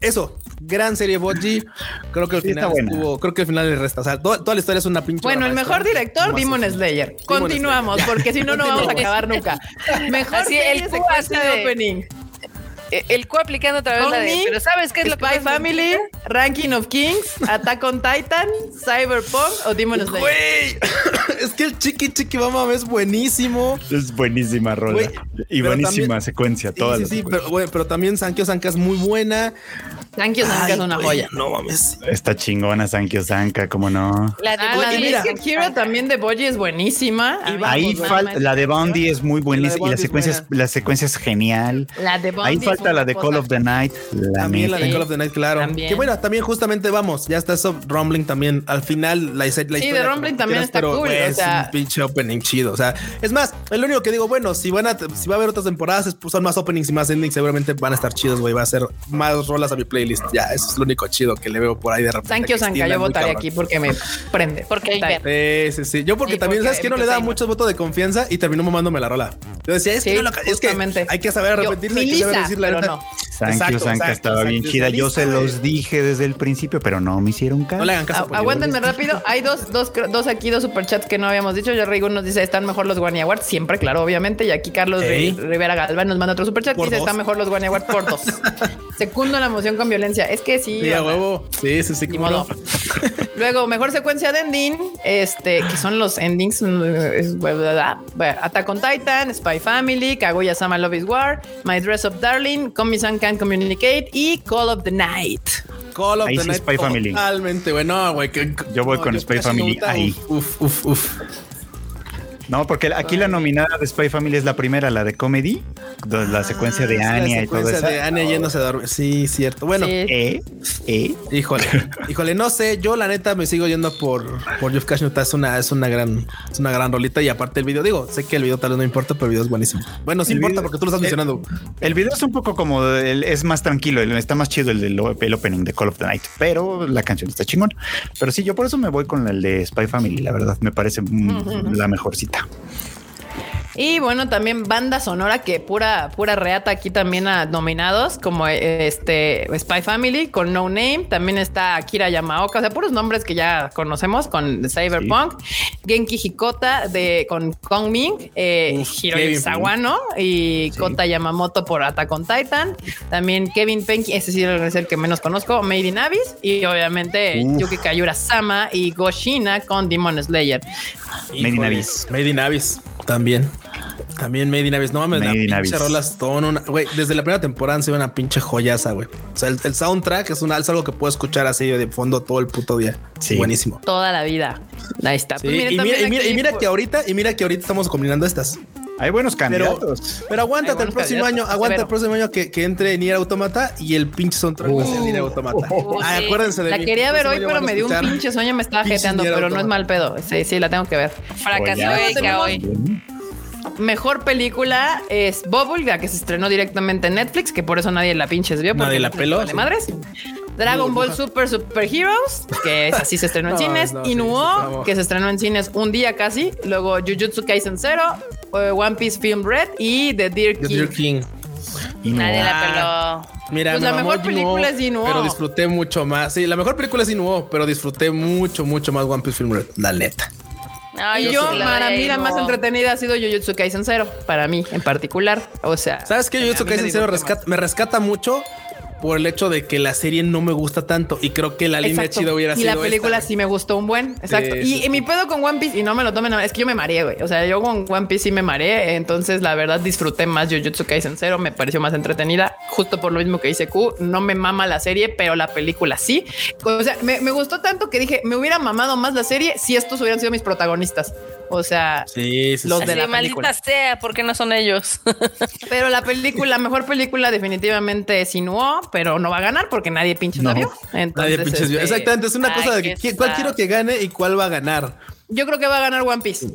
eso, gran serie Boji. Creo que al final estuvo, creo que al final le resta. O sea, toda, la historia es una pinche. Bueno, el mejor director, Demon Slayer. Continuamos, porque si no, no vamos a acabar nunca. Mejor sí, el secuencia de opening. Eh, el Q aplicando otra vez la de, pero ¿sabes qué es lo que Spy Family, Ranking of Kings, Attack on Titan, Cyberpunk o Demon Slayer? Güey, es que el Chiqui Chiqui Mama es buenísimo. Es buenísima rola. y buenísima secuencia, toda sí, sí, pero, pero también Sankyo Sanka es muy buena. Sankyo Sanka es una joya. No mames. Está chingona Sankyo Sanka, ¿cómo no? La de, ah, Hero también de Boji es buenísima. Ahí falta, la de Boundy es muy buenísima y la secuencia, la secuencia es genial. La de Boundy falta la de Call of the Night. también la de Call of the Night, claro. Que bueno, también justamente vamos, ya está eso, Rumbling también. Al final, la, la historia. Sí, de Rumbling también está cool. es un pinche opening chido. O sea, es más, el único que digo, bueno, si van a, si va a haber otras temporadas, son más openings y más endings, seguramente van a estar chidos, güey. Va a ser más rolas a mi playlist. Ya, eso es lo único chido que le veo por ahí de repente. Thank you, Sanka. Yo votaré aquí porque me prende. Porque sí, sí, sí. Yo porque también, ¿sabes que No le daba muchos votos de confianza y terminó mamándome la rola. Yo decía, es que, no es que hay que saber arrepentirse, hay que saber decir la verdad. Sankyo Sanka estaba bien chida. Yo se los dije desde el principio, pero no me hicieron caso. No le hagan caso. aguántenme rápido. Hay dos, dos, dos aquí, dos superchats que no habíamos dicho. Yo Rigo nos dice, están mejor los Guani Awards. Siempre, claro, obviamente. Y aquí Carlos Rivera Galván nos manda otro superchat. Dice, están mejor los Guani Awards por dos. Segundo, la moción con violencia. Es que sí. Sí, a huevo. Sí, sí, sí. Modo. Luego, mejor secuencia de ending, este, que son los endings. Attack on Titan, Spy Family, Kaguya Sama Love is War, My Dress of Darling, Komi-san Can Communicate y Call of the Night. Call of the Night. Spy Family. Totalmente, bueno, güey. Yo voy con Spy Family ahí. Uf, uf, uf. No, porque aquí la nominada de Spy Family es la primera, la de comedy, la secuencia de ah, Anya y todo eso. La secuencia de Anya yéndose a dormir. Sí, cierto. Bueno, ¿eh? ¿eh? Híjole, híjole, no sé. Yo la neta me sigo yendo por por Jeff Cash Es una es una gran es una gran rolita y aparte el video digo, sé que el video tal vez no importa, pero el video es buenísimo. Bueno, sí importa porque tú lo estás mencionando. El, video es un poco como es más tranquilo, está más chido el del opening de Call of the Night, pero la canción está chingón. Pero sí, yo por eso me voy con el de Spy Family. La verdad, me parece la mejor Hasta. Y bueno, también banda sonora que pura, pura reata aquí también a nominados, como este Spy Family con No Name. También está Akira Yamaoka, o sea, puros nombres que ya conocemos con Cyberpunk. Genki Hikota de, con Kong Ming, eh, Hiroyuki Sawano y Kota Yamamoto por Attack on Titan. También Kevin Penki, ese sí es el que menos conozco, Made in Abyss. Y obviamente Yuki Kayura Sama y Goshina con Demon Slayer. Made in Abyss. Made in Abyss también. También Made in Abyss. No mames, la pinche rolas güey, desde la primera temporada se ve una pinche joyaza, güey. O sea, el, soundtrack es, una, es algo que puedo escuchar así de fondo todo el puto día. Sí. Buenísimo. Toda la vida. Ahí está. Pues y, mira, y, mira, que ahorita, y mira que ahorita estamos combinando estas. Hay buenos candidatos. Pero, aguántate el próximo año, aguanta el próximo año que, que entre Nier Automata y el pinche soundtrack va a ser Nier Automata. acuérdense de La quería ver hoy, pero me dio un pinche sueño, me estaba jeteando, pero no es mal pedo. Sí, sí, la tengo que ver. Fracasó hoy. Mejor película es Bubble, la que se estrenó directamente en Netflix, que por eso nadie la pinches vio. Nadie la peló. De madres. Dragon Ball Super Super Heroes, que es así se estrenó en cines. Inuo, que se estrenó en cines un día casi. Luego Jujutsu Kaisen Zero, eh, One Piece Film Red y The Deer King. Deer King. Nadie la peló. Mira, pues la mejor película es Inuo. Pero disfruté mucho más. Sí, la mejor película es Inuo, pero disfruté mucho, mucho más One Piece Film Red. La neta y yo, para mí, la más entretenida ha sido Jujutsu Kaisen Zero, para mí en particular. O sea, ¿sabes qué? Jujutsu Kaisen Zero me rescata mucho por el hecho de que la serie no me gusta tanto y creo que la línea chida hubiera sido. Y la película sí me gustó un buen. Exacto. y, mi pedo con One Piece, y no me lo tomen, es que yo me mareé, güey. O sea, yo con One Piece sí me mareé. Entonces, la verdad, disfruté más Jujutsu Kaisen Zero. Me pareció más entretenida, justo por lo mismo que dice Q. No me mama la serie, pero la película sí. O sea, me, me gustó tanto que dije, me hubiera mamado más la serie si estos hubieran sido mis protagonistas. O sea, los de la película. sea, porque no son ellos. pero la película, la mejor película definitivamente es Inuo, pero no va a ganar porque nadie pinche no. vio. nadie pinches vio. Este, Exactamente, es una cosa de cuál quiero que gane y cuál va a ganar. Yo creo que va a ganar One Piece.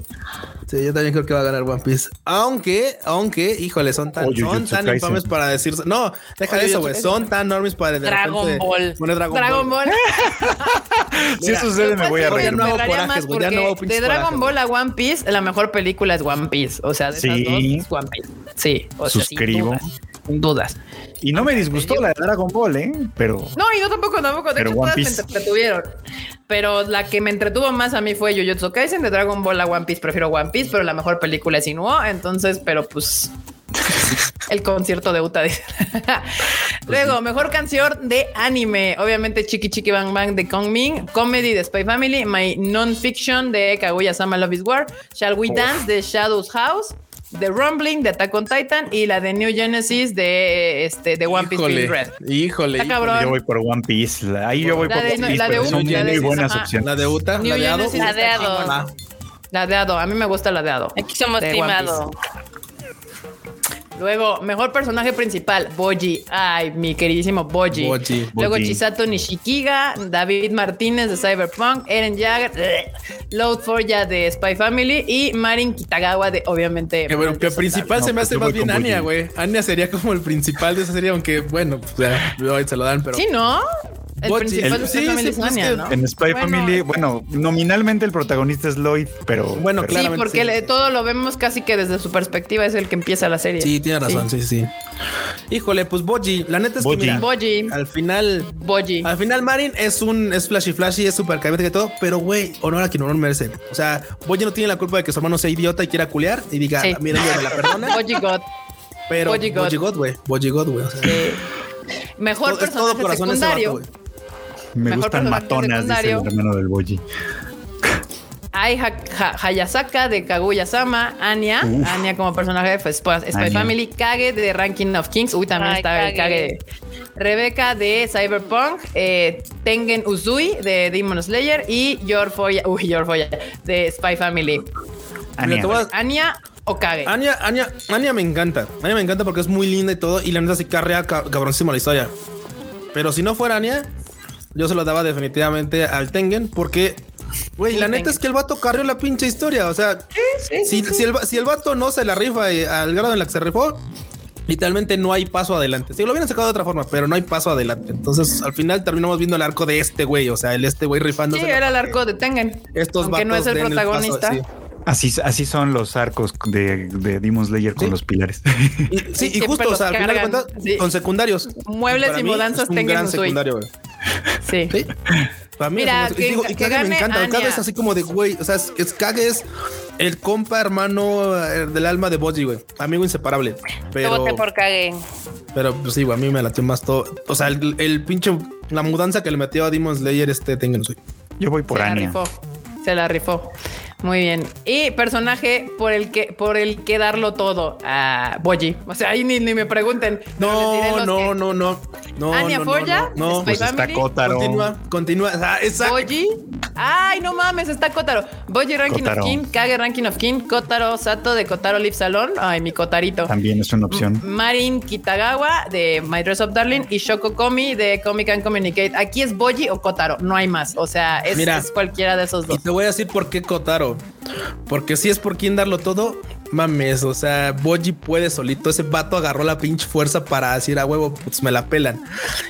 Sí, yo también creo que va a ganar One Piece. Aunque, aunque, híjole, son tan, son tan infames para decirse. No, deja de eso, güey. Son tan enormes para de Dragon Ball. Dragon, Dragon Ball. si eso sucede, me voy a reír. No corajes, güey. Ya no De Dragon Ball a One Piece, la mejor película es One Piece. O sea, de esas dos es One Piece. Sí, o sea, Suscribo. Sin dudas. Y no me disgustó la de Dragon Ball, ¿eh? Pero. No, y yo tampoco, tampoco. De pero hecho, todas me entretuvieron. Pero la que me entretuvo más a mí fue Jujutsu Kaisen. De Dragon Ball a One Piece prefiero One Piece, pero la mejor película es Inuo. Entonces, pero pues. el concierto de Uta. Luego, mejor canción de anime. Obviamente, Chiki Chiki Bang Bang de Kong Ming. Comedy de Spy Family. My Non-Fiction de Kaguya Sama Love is War. Shall We Dance de Shadows House. The Rumbling de Attack on Titan y la de New Genesis de este de One Piece híjole, Red. Híjole, Yo voy por One Piece. Ahí yo voy por One Piece. La de, son muy buenas opciones. La de Uta, la de Ado. La de Ado. La de Ado. A mí me gusta la de Ado. Aquí somos timados. Luego, mejor personaje principal, Boji. Ay, mi queridísimo Boji. Luego, Chisato Nishikiga, David Martínez de Cyberpunk, Eren Jagger, Load ya de Spy Family y Marin Kitagawa de, obviamente. Que bueno, que principal se me hace más bien Anya, güey. Anya sería como el principal de esa serie, aunque bueno, pues ya, se lo dan, pero. Sí, ¿no? El principal sí, Family pues En Spy Family, bueno, nominalmente el protagonista es Lloyd, pero. Bueno, claro. Sí, porque todo lo vemos casi que desde su perspectiva es el que empieza la serie. Sí, tiene razón, sí, sí. Híjole, pues Boji, la neta es que mira, Boji. al final. Boji. Al final, Marin es un es flashy flashy, es súper cabrón y todo, pero güey, honor a quien honor merece. O sea, Boji no tiene la culpa de que su hermano sea idiota y quiera culear y diga, sí. mira, me la perdona. Boji God. Pero Boji God, güey. Boji God, güey. Mejor personaje secundario. Me gustan matonas, dice el hermano del Boji. Hay Hayasaka de Kaguya-sama, Anya, Anya como personaje de Spy Family, Kage de Ranking of Kings, uy, también está el Kage. Rebeca de Cyberpunk, eh, Tengen Uzui de Demon Slayer y Yorfoya, uy, Yorfoya de Spy Family. Anya. o Kage. Anya, Anya, Anya me encanta. Anya me encanta porque es muy linda y todo, y la neta sí carrea cabroncísima la historia. Pero si no fuera Anya, yo se lo daba definitivamente al Tengen porque, güey, la neta es que el vato carrió la pinche historia. O sea, si, el, si, el, vato no se la rifa al grado en la que se rifó, literalmente no hay paso adelante. Si lo hubieran sacado de otra forma, pero no hay paso adelante. Entonces, al final terminamos viendo el arco de este güey. O sea, el este güey rifando. Sí, era el arco de Tengen. Estos Aunque no es el protagonista. Así, así son los arcos de, de Demon Slayer con los pilares. sí, y justo, o sea, al final de cuentas, con secundarios. Muebles y, mudanzas tengan un secundario, Sí. ¿Sí? Para mí, Mira, que, digo, y Kage me encanta. Kage es así como de güey. O sea, es, es Kage es el compa hermano eh, del alma de Boji, güey. Amigo inseparable. Pero. por Kage. Pero pues sí, güey, a mí me latió más todo. O sea, el, el, pinche. La mudanza que le metió a Demon Slayer, este, tengan, Yo voy por Se Anya. La rifó. Se la rifó. Muy bien. Y personaje por el que por el que darlo todo a Boji. O sea, ahí ni, me pregunten. No, no, no, no, no. Anya no, Foya, no, no. Pues está Kotaro. Continúa, continúa. Boji. Ay, no mames, está Kotaro. Boji Ranking of King, Kage Ranking of King, Kotaro Sato de Kotaro Live Salon. Ay, mi Kotarito. También es una opción. Marin Kitagawa de My Dress Up Darling y Shoko Komi de Comic and Communicate. Aquí es Boji o Kotaro, no hay más. O sea, es, es cualquiera de esos dos. Y te voy a decir por qué Kotaro. Porque si es por quien darlo todo, mames, o sea, Boji puede solito. Ese vato agarró la pinche fuerza para decir a huevo, pues me la pelan.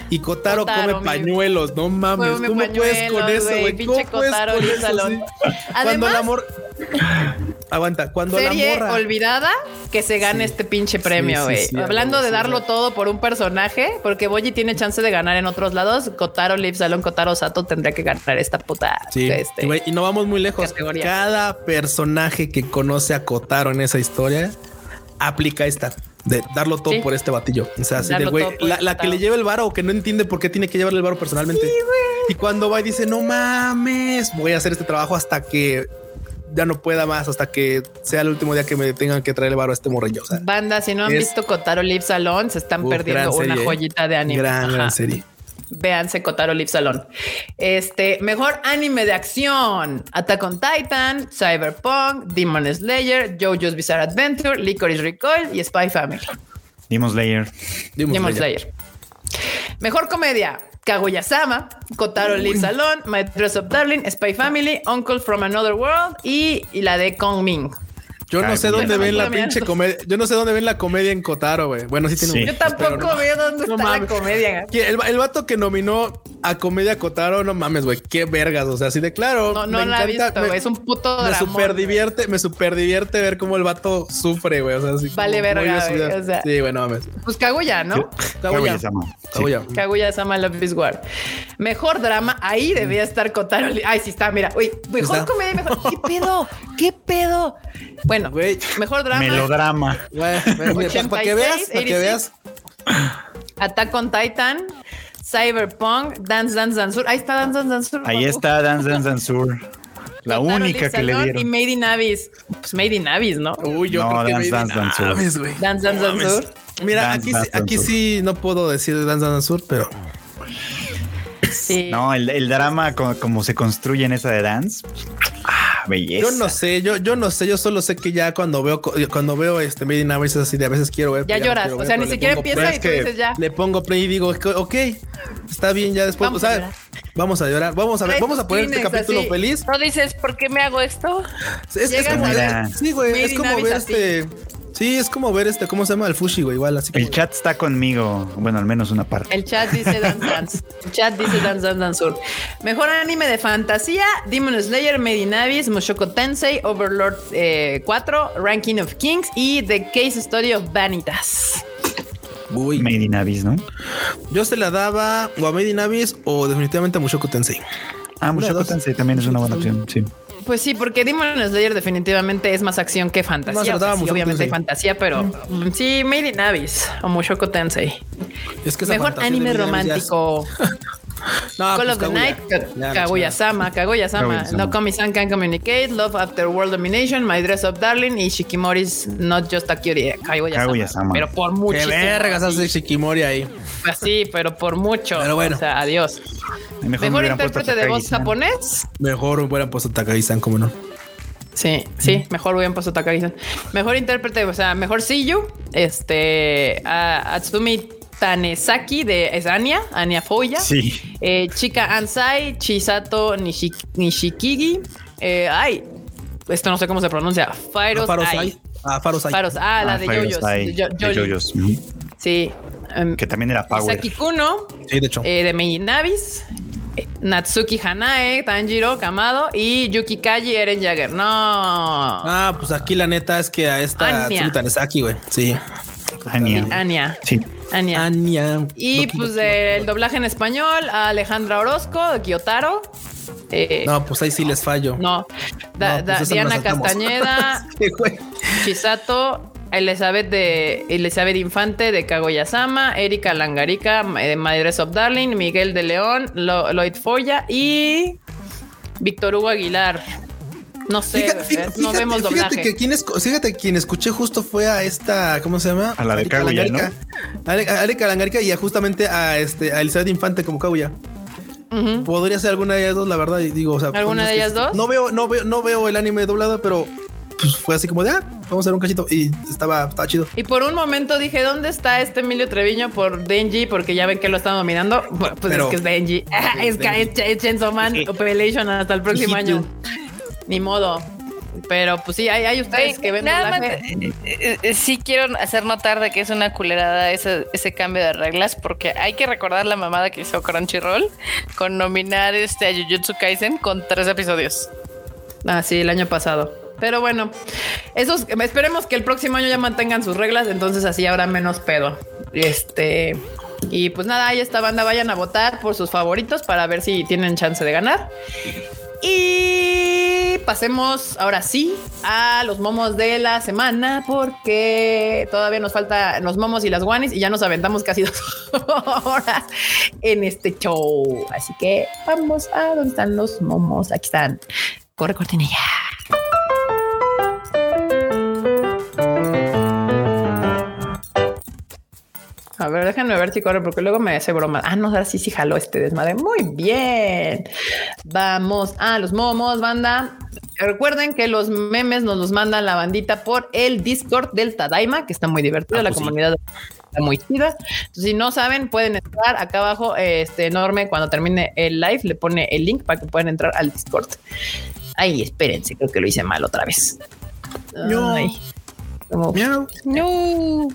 Y Kotaro, come pañuelos, no mames. ¿Cómo puedes con eso, güey? ¿Cómo puedes con eso? Cuando el amor. Aguanta, cuando serie la morra... olvidada que se gane este pinche premio, güey. Hablando de darlo todo por un personaje, porque Boji tiene chance de ganar en otros lados, Kotaro Live Salon, Kotaro Sato tendría que ganar esta puta. Sí, este, y no vamos muy lejos. Cada personaje que conoce a Kotaro en esa historia aplica esta de darlo todo por este batillo. O sea, así de güey, la, que le lleva el varo o que no entiende por qué tiene que llevarle el varo personalmente. y cuando va y dice, no mames, voy a hacer este trabajo hasta que ya no pueda más hasta que sea el último día que me tengan que traer el barro a este morrillo. Banda, si no han visto Kotaro Live Salon, se están perdiendo una ¿eh? joyita de anime. Gran, gran serie. Véanse Kotaro Live Salon. Este, mejor anime de acción. Attack on Titan, Cyberpunk, Demon Slayer, JoJo's Bizarre Adventure, Licorice Recoil y Spy Family. Demon Slayer. Demon, Slayer. Mejor comedia. Kaguya-sama, Kotaro Lee Salon, My Dress of Darling, Spy Family, Uncle from Another World y, y la de Kong Ming. Yo no sé dónde ven la pinche comedia. Yo no sé dónde ven la comedia en Kotaro, güey. Bueno, sí tiene un... Yo tampoco veo dónde está la comedia. El, el, vato que nominó a comedia Kotaro, no mames, güey. Qué vergas. O sea, así de claro. No, no la he visto, güey. Es un puto drama. Me super divierte, me super divierte ver cómo el vato sufre, güey. O sea, así Vale, verga, güey. O sea, sí, bueno, mames. Pues Kaguya, ¿no? Kaguya-sama. Kaguya. Kaguya-sama Love is War. Mejor drama. Ahí debía estar Kotaro. Ay, sí está, mira. Uy, mejor comedia, mejor. ¿Qué pedo? ¿Qué pedo? Bueno, güey. Mejor Melodrama. para que veas, para que veas. Attack on Titan, Cyberpunk, Dance Dance Dance Ahí está Dance Dance Dance Ahí está Dance Dance Dance La única que le dieron. Y Made in Abyss. Pues Made in Abyss, ¿no? Uy, yo creo que Dance Dance Dance Dance Dance Dance Mira, aquí, aquí sí no puedo decir Dance Dance Dance pero... Sí. No, el, el drama como, como, se construye en esa de Dance belleza. Yo no sé, yo, yo no sé, yo solo sé que ya cuando veo cuando veo este Made in Abyss así de a veces quiero ver. Ya lloras, o sea, ni siquiera empieza y tú dices ya. Le pongo play y digo, ok, está bien, ya después, vamos, a, vamos a llorar, vamos a ver, vamos a poner este capítulo feliz. No dices, ¿por qué me hago esto? Es, es como, sí, güey, es como ver este... Sí, es como ver este, ¿cómo se llama? El Fushi, güey, igual así. El chat está conmigo, bueno, al menos una parte. El chat dice Dance Dance. El chat dice Dance Dance Dance Sur. Mejor anime de fantasía, Demon Slayer, Made in Abyss, Mushoku Tensei, Overlord 4, eh, Ranking of Kings y The Case Story of Vanitas. Uy. Made in Abyss, ¿no? Yo se la daba o a Made in Abyss o definitivamente a Mushoku Tensei. Ah, Mushoku Tensei también es una buena opción, sí. Pues sí, porque Demon Slayer definitivamente es más acción que fantasía. obviamente hay fantasía, pero mm, sí, Made in Abyss o Mushoku Tensei. Es que Mejor anime romántico. no, Call pues of the Night, Kaguya-sama, Kaguya-sama, No Komi-san Can Communicate, Love After World Domination, My Dress Up Darling y Shikimori's Not Just a Cutie, Kaguya-sama. pero por mucho. Qué vergas hace Shikimori ahí. Pues sí, pero por mucho. Pero bueno. O sea, adiós. Mejor, intérprete de voz japonés. Mejor hubieran puesto Takagi-san, ¿cómo no? Sí, sí, mejor hubieran puesto Takagi-san. Mejor intérprete, o sea, mejor Siyu, este, Atsumi Tanesaki de es Anya, Anya Foya. Sí. Eh, Chika Ansai, Chisato Nishikigi. Eh, ay, esto no sé cómo se pronuncia. Faros Ah, Faros Faros, ah, la ah, de Yoyos. Sí. Em, que también era Power. Saki Kuno. Sí, de hecho. Eh, de Meiji Navis. Natsuki Hanae, Tanjiro Kamado y Yuki Kaji Eren Jagger. No. Ah, pues aquí la neta es que a esta Tanesaki, güey. Sí. Anya. Anya. Sí. Anya. Anya. Y pues el doblaje en español a Alejandra Orozco de Kyotaro. Eh, no, pues ahí sí les fallo. No. Pues Diana Castañeda. Chisato Elizabeth de Elizabeth Infante de Kagoyasama, Erika Langarica de Madres of Darling, Miguel de León, Lloyd Foya y Víctor Hugo Aguilar. No sé, fíjate, no vemos doblaje. Fíjate que quien, fíjate, quien escuché justo fue a esta, ¿cómo se llama? A la de Kaguya, ¿no? A Erika y a justamente a, este, a Elizabeth Infante como Kaguya. Podría ser alguna de ellas dos, la verdad. Digo, o sea, ¿Alguna de ellas dos? No veo, no veo, no veo el anime doblado, pero pues fue así como de, ah, vamos a hacer un cachito y estaba, estaba chido. Y por un momento dije, ¿dónde está este Emilio Treviño por Denji? Porque ya ven que lo están dominando. Pues es que es Denji. es, que es Chainsaw Man Population hasta el próximo año. Ni modo. Pero pues sí, hay, ustedes que ven Nada más, eh, eh, eh, sí quiero hacer notar de que es una culerada ese, ese cambio de reglas, porque hay que recordar la mamada que hizo Crunchyroll con nominar este a Jujutsu Kaisen con tres episodios. Ah, sí, el año pasado. Pero bueno, esos esperemos que el próximo año ya mantengan sus reglas, entonces así habrá menos pedo. Este y pues nada, ahí esta banda vayan a votar por sus favoritos para ver si tienen chance de ganar. Y pasemos ahora sí a los momos de la semana, porque todavía nos falta los momos y las guanis y ya nos aventamos casi dos horas en este show. Así que vamos a dónde están los momos. Aquí están. Corre cortinilla. A ver, déjenme ver si corre, porque luego me hace broma. Ah, no, ahora sí, sí jaló este desmadre. Muy bien. Vamos a los momos, banda. Recuerden que los memes nos los mandan la bandita por el Discord del Tadaima, que está muy divertido. Ah, la pues comunidad está muy chida. si no saben, pueden entrar acá abajo, este enorme, cuando termine el live, le pone el link para que puedan entrar al Discord. Ay, espérense, creo que lo hice mal otra vez. No. No.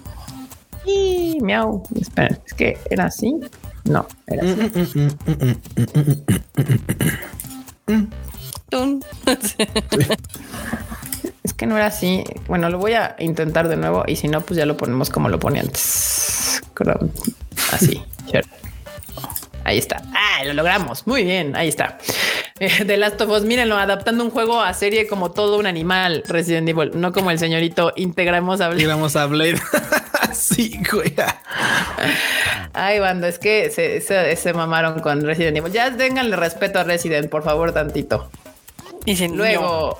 Y miau. Espera, es que era así. No, era así. es que no era así. Bueno, lo voy a intentar de nuevo y si no, pues ya lo ponemos como lo ponía antes. Así. Ahí está. Ah, lo logramos. Muy bien. Ahí está. De Last of Us, mírenlo, adaptando un juego a serie como todo un animal Resident Evil, no como el señorito integramos a Blade. Integramos a Blade. sí, güey. Ay, banda, es que se, mamaron con Resident Evil. Ya tenganle respeto a Resident, por favor, tantito. Y sin luego,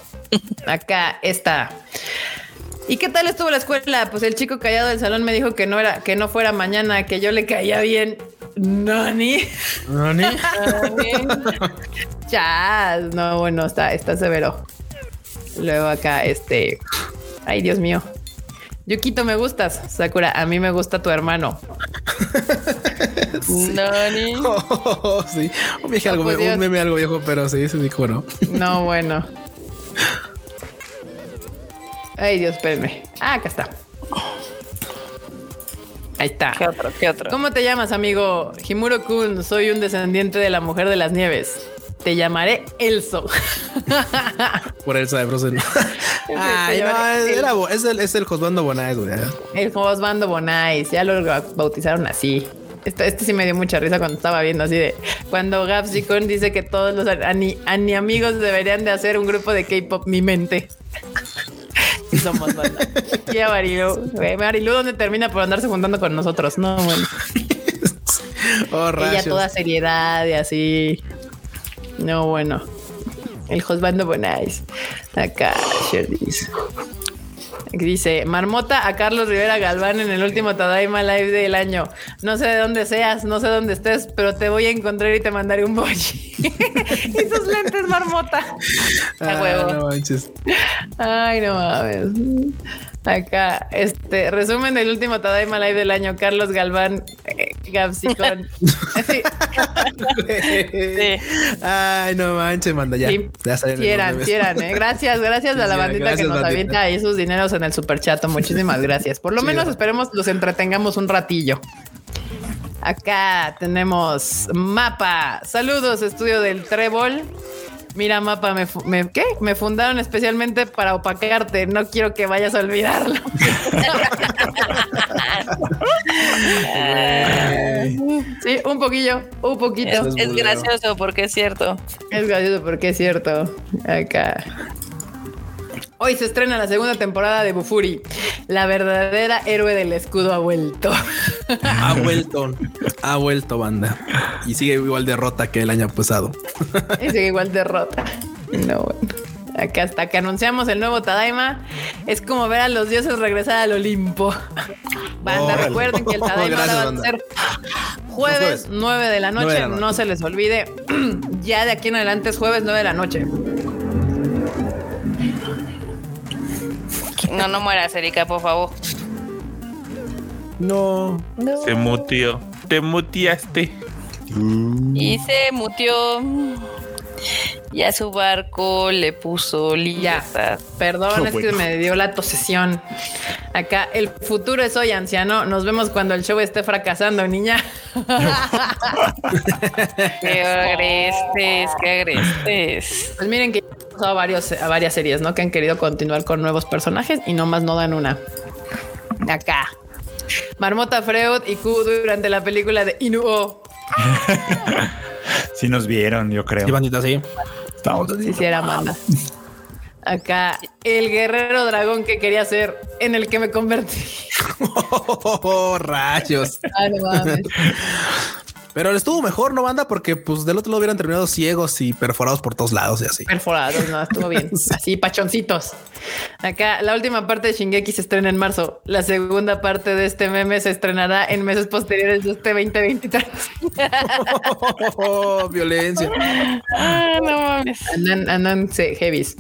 acá está. ¿Y qué tal estuvo la escuela? Pues el chico callado del salón me dijo que no era, que no fuera mañana, que yo le caía bien. Nani. Nani. Chas. No, bueno, está, está severo. Luego acá, este. Ay, Dios mío. Yukito, me gustas. Sakura, a mí me gusta tu hermano. Nani. Oh, sí. Un, viejo, algo, pues un meme algo viejo, pero sí, se dijo, ¿no? No, bueno. Ay, Dios, espérenme. Ah, acá está. Ahí está. ¿Qué otro? ¿Qué otro? ¿Cómo te llamas, amigo? Himuro Kun, soy un descendiente de la mujer de las nieves. Te llamaré Elso. Por Elsa de Frozen. Ay, no, es el, es el Josbando Bonais, güey. El Josbando Bonais, ya lo bautizaron así. Este, este, sí me dio mucha risa cuando estaba viendo así de cuando Gapsicon dice que todos los ani, ani amigos deberían de hacer un grupo de K-pop mi mente y somos banda. Y a Marilu. Marilu, ¿dónde termina por andarse juntando con nosotros? No, bueno. oh, Ella toda seriedad y así. No, bueno. El Josbando Bonais. Acá, Sherdis. Dice Marmota a Carlos Rivera Galván en el último Tadaima Live del año. No sé de dónde seas, no sé dónde estés, pero te voy a encontrar y te mandaré un bochi. y tus lentes, Marmota. Ah, huevo. No manches. Ay, no mames. Acá, este resumen del último Tadaima Live del año. Carlos Galván, eh, Gapsicón. sí. Ay, no manches, manda ya. Sí, quieran, quieran, eh. Gracias, gracias a la bandita que nos avienta ahí sus dineros en el super chat. Muchísimas gracias. Por lo menos esperemos los entretengamos un ratillo. Acá tenemos mapa. Saludos, estudio del Trébol. Mira, mapa, me, me, ¿qué? Me fundaron especialmente para opaquearte. No quiero que vayas a olvidarlo. sí, un poquillo, un poquito. Es, gracioso porque es cierto. Es gracioso porque es cierto. Acá. Hoy se estrena la segunda temporada de Bufuri. La verdadera héroe del escudo ha vuelto. Ha vuelto. Ha vuelto, banda. Y sigue igual de rota que el año pasado. Y sigue igual de rota. No, bueno. Acá hasta que anunciamos el nuevo Tadaima, es como ver a los dioses regresar al Olimpo. Banda, recuerden que el Tadaima va a ser jueves 9 de la noche, no se les olvide. ya de aquí en adelante es jueves 9 de la noche. No, no mueras, Erika, por favor. No. Se mutió. Te mutiaste. Y se mutió. Y a su barco le puso libertad. Perdón, es que me dio la tosesión. Acá, el futuro es hoy, anciano. Nos vemos cuando el show esté fracasando, niña. qué agrestes, qué agrestes. Pues miren que a, varios, a varias series, ¿no? Que han querido continuar con nuevos personajes y nomás no dan una. Acá. Marmota Freud y Q durante la película de Inuo. sí nos vieron, yo creo. Sí, bandita, sí. Sí, sí, era manda. Acá, el guerrero dragón que quería ser, en el que me convertí. oh, rayos. Ay, no mames. Pero estuvo mejor, ¿no, banda? Porque pues del otro lado hubieran terminado ciegos y perforados por todos lados y así. Perforados, no, estuvo bien. Así, pachoncitos. Acá, la última parte de Shingeki se estrena en marzo. La segunda parte de este meme se estrenará en meses posteriores de este 2023. oh, violencia. Ah, no mames. Andan, andan, heavies.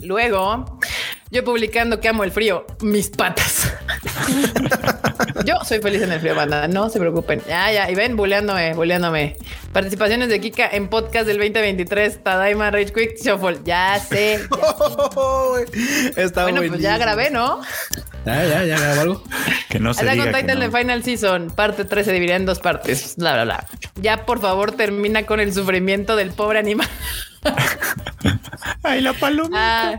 Luego, yo publicando que amo el frío, mis patas. Yo soy feliz en el frío, banda. No se preocupen. Ya, ya. Y ven, buleándome, buleándome. Participaciones de Kika en podcast del 2023. Tadaima Rage Quick Shuffle. Ya sé. Está bueno, pues ya grabé, ¿no? Ya, ya, ya grabé algo. Que no se diga con Titan de Final Season. Parte 3 se dividirá en dos partes. Bla, bla, bla. Ya, por favor, termina con el sufrimiento del pobre animal. Ay, la paloma. Ah,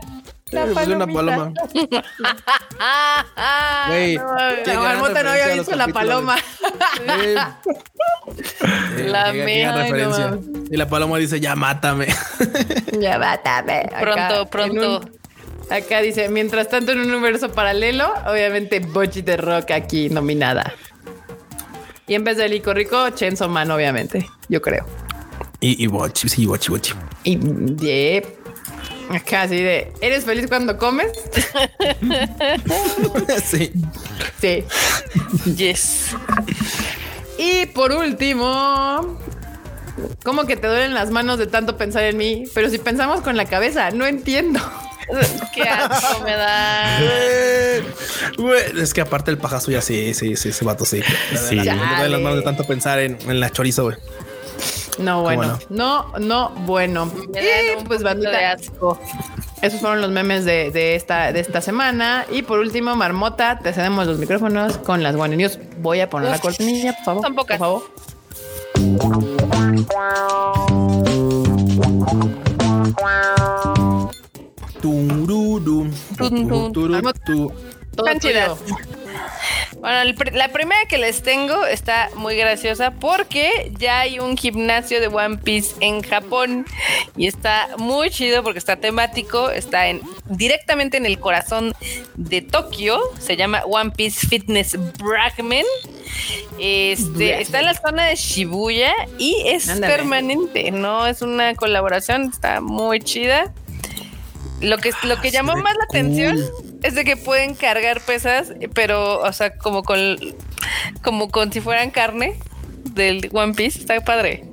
la paloma. una paloma. Güey, la marmota no había visto la paloma. la referencia. y la paloma dice, ya mátame. ya mátame. pronto, pronto. acá dice, mientras tanto en un universo paralelo, obviamente Bochi de Rock aquí nominada. Y en vez de Lico Rico, Chenzo Man, obviamente, yo creo. Y, y Bochi, sí, Bochi, Bochi. Y, yeah. Casi de, ¿eres feliz cuando comes? sí. Sí. Yes. Y por último, ¿cómo que te duelen las manos de tanto pensar en mí? Pero si pensamos con la cabeza, no entiendo. Qué asco me da. es que aparte el pajazo ya sí, sí, sí, ese vato sí. sí. Me duelen las manos de tanto pensar en, en la chorizo, güey. No, bueno. No, no, bueno. Y pues bandita. asco. Esos fueron los memes de, esta, de esta semana. Y por último, Marmota, te cedemos los micrófonos con las One News. Voy a poner la cortinilla, por favor. Son pocas. Por favor. Tururu. Tan bueno, la primera que les tengo está muy graciosa porque ya hay un gimnasio de One Piece en Japón y está muy chido porque está temático, está en directamente en el corazón de Tokio, se llama One Piece Fitness Bragman. Este está en la zona de Shibuya y es permanente, no es una colaboración, está muy chida. Lo que, lo que llamó más la atención es de que pueden cargar pesas, pero, o sea, como con, como con si fueran carne del One Piece. Está padre.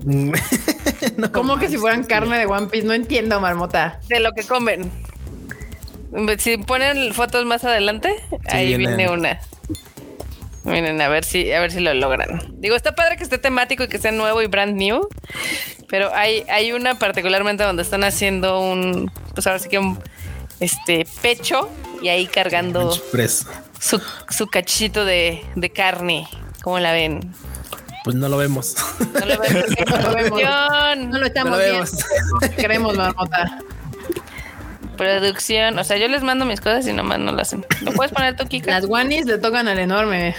como que si fueran carne de One Piece? No entiendo, marmota. De lo que comen. Si ponen fotos más adelante, ahí viene una. Miren, a ver si, a ver si lo logran. Digo, está padre que esté temático y que sea nuevo y brand new. Pero hay, hay una particularmente donde están haciendo un, pues ahora sí que un este pecho y ahí cargando su, su cachito de, de carne. ¿Cómo la ven? Pues no lo vemos. No lo vemos. no lo, vemos. No lo estamos viendo. Queremos marmota. Producción, o sea, yo les mando mis cosas y nomás no lo hacen. ¿Lo puedes poner tú, Kika? Las guanis le tocan al enorme.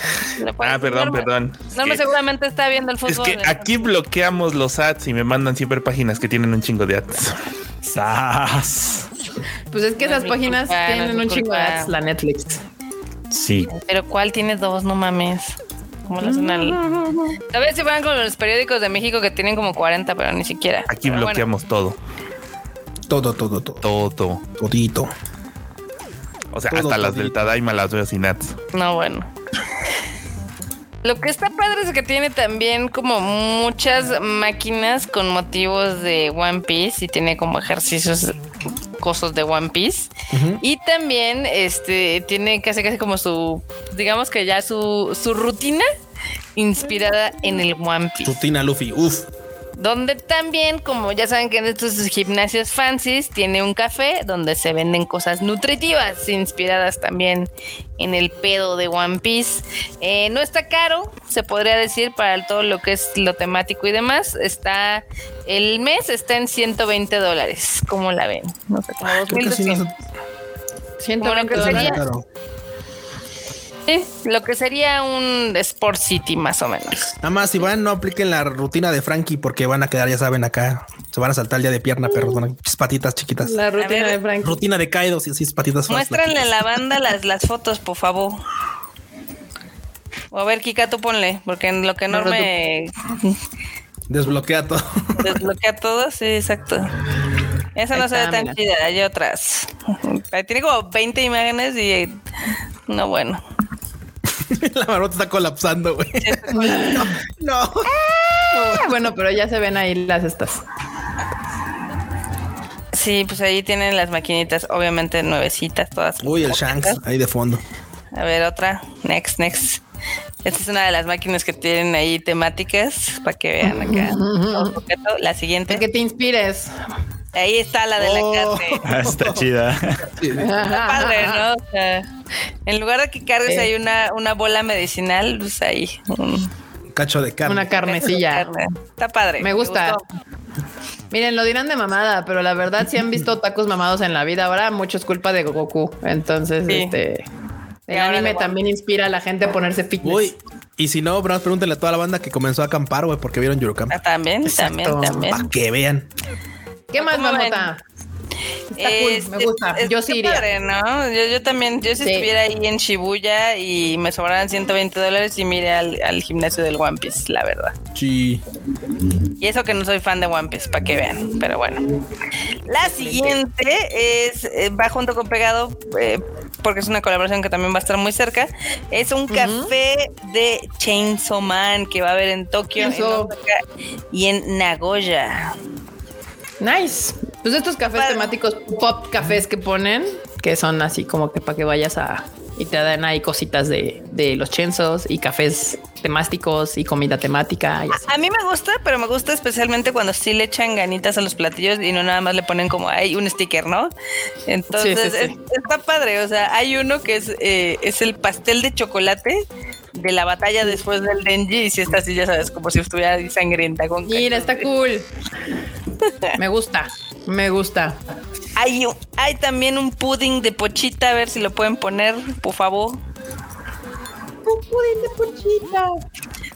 Ah, perdón, perdón. Enorme seguramente está viendo el fútbol. Es que aquí bloqueamos los ads y me mandan siempre páginas que tienen un chingo de ads. ¡Sas! Pues es que esas páginas tienen un chingo de ads, la Netflix. Sí. Pero ¿cuál tiene dos? No mames. ¿Cómo lo hacen al... Tal vez si fueran con los periódicos de México que tienen como 40, pero ni siquiera. Aquí bloqueamos todo. Todo, todo, todo. Todo. Todito. O sea, hasta las del Tadaima las veo sin ads. No, bueno. Lo que está padre es que tiene también como muchas máquinas con motivos de One Piece y tiene como ejercicios cosas de One Piece. Y también este tiene casi casi como su, digamos que ya su, su rutina inspirada en el One Piece. Rutina Luffy, uff donde también, como ya saben que en estos gimnasios fancies, tiene un café donde se venden cosas nutritivas, inspiradas también en el pedo de One Piece. Eh, no está caro, se podría decir, para todo lo que es lo temático y demás. Está, el mes está en 120 dólares. ¿Cómo la ven? No sé, como 2200. 120 dólares. Sí, lo que sería un Sport City más o menos. Nada más, si van, no apliquen la rutina de Frankie porque van a quedar, ya saben, acá. Se van a saltar el día de pierna, perros. Bueno, patitas chiquitas. La rutina de Frankie. Rutina de Kaido, sí, sí, patitas. Muéstranle a la banda las, las fotos, por favor. O a ver, Kika, tú ponle, porque en lo que no me... Desbloquea todo. Desbloquea todo, sí, exacto. Esa no se ve tan chida, hay otras. Tiene como 20 imágenes y no bueno. la marmota está colapsando, güey. no. Ah, bueno, pero ya se ven ahí las estas. Sí, pues ahí tienen las maquinitas, obviamente nuevecitas, todas. Uy, el Shanks, ahí de fondo. A ver, otra. Next, next. Esta es una de las máquinas que tienen ahí temáticas para que vean acá. La siguiente. Para que te inspires. Ahí está la de la oh. carne. Ah, está chida. Está padre, ¿no? O sea, en lugar de que cargues ahí una, una bola medicinal, pues ahí un cacho de carne. Una carnecilla. Está padre. Me gusta. Miren, lo dirán de mamada, pero la verdad, si han visto tacos mamados en la vida ahora, mucho es culpa de Goku. Entonces, este. El anime también inspira a la gente a ponerse fitness. Uy, y si no, bro, pregúntenle a toda la banda que comenzó a acampar, güey, porque vieron Yurocamp. Ah, también, también, también. Para que vean. ¿Qué más, mamota? Está cool, me gusta. yo sí iría. Padre, ¿no? Yo, yo, también, yo si estuviera ahí en Shibuya y me sobraran 120 dólares y mire al, al, gimnasio del One Piece, la verdad. Sí. Y eso que no soy fan de One Piece, para que vean. Pero bueno. La siguiente es, eh, va junto con Pegado, eh, porque es una colaboración que también va a estar muy cerca. Es un café de Chainsaw Man que va a haber en Tokio y en Nagoya. Nice. Pues estos cafés temáticos pop cafés que ponen, que son así como que para que vayas a y te dan ahí cositas de, los chensos y cafés temáticos y comida temática. A, mí me gusta, pero me gusta especialmente cuando sí le echan ganitas a los platillos y no nada más le ponen como hay un sticker, ¿no? Entonces está padre. O sea, hay uno que es, eh, es el pastel de chocolate de la batalla después del Denji y si está así, ya sabes, como si estuviera sangrienta con Mira, está cool. Me gusta, me gusta. Hay, hay también un pudding de pochita, a ver si lo pueden poner, por favor. Un pudding de pochita.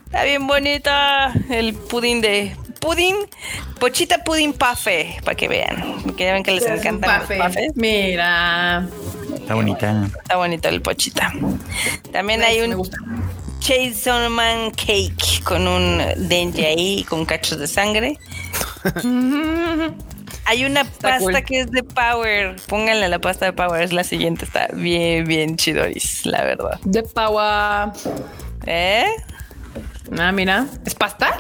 Está bien bonita el pudding de pudding, pochita pudding pafe, para que vean, que ya ven que les encanta Mira. Está bonita. Está bonito el pochita. También hay un Man Cake con un dengue ahí con cachos de sangre. Hay una pasta que es de Power. Pónganle la pasta de Power. Es la siguiente. Está bien, bien chidoris, la verdad. De Power. ¿Eh? Ah, mira, ¿es pasta?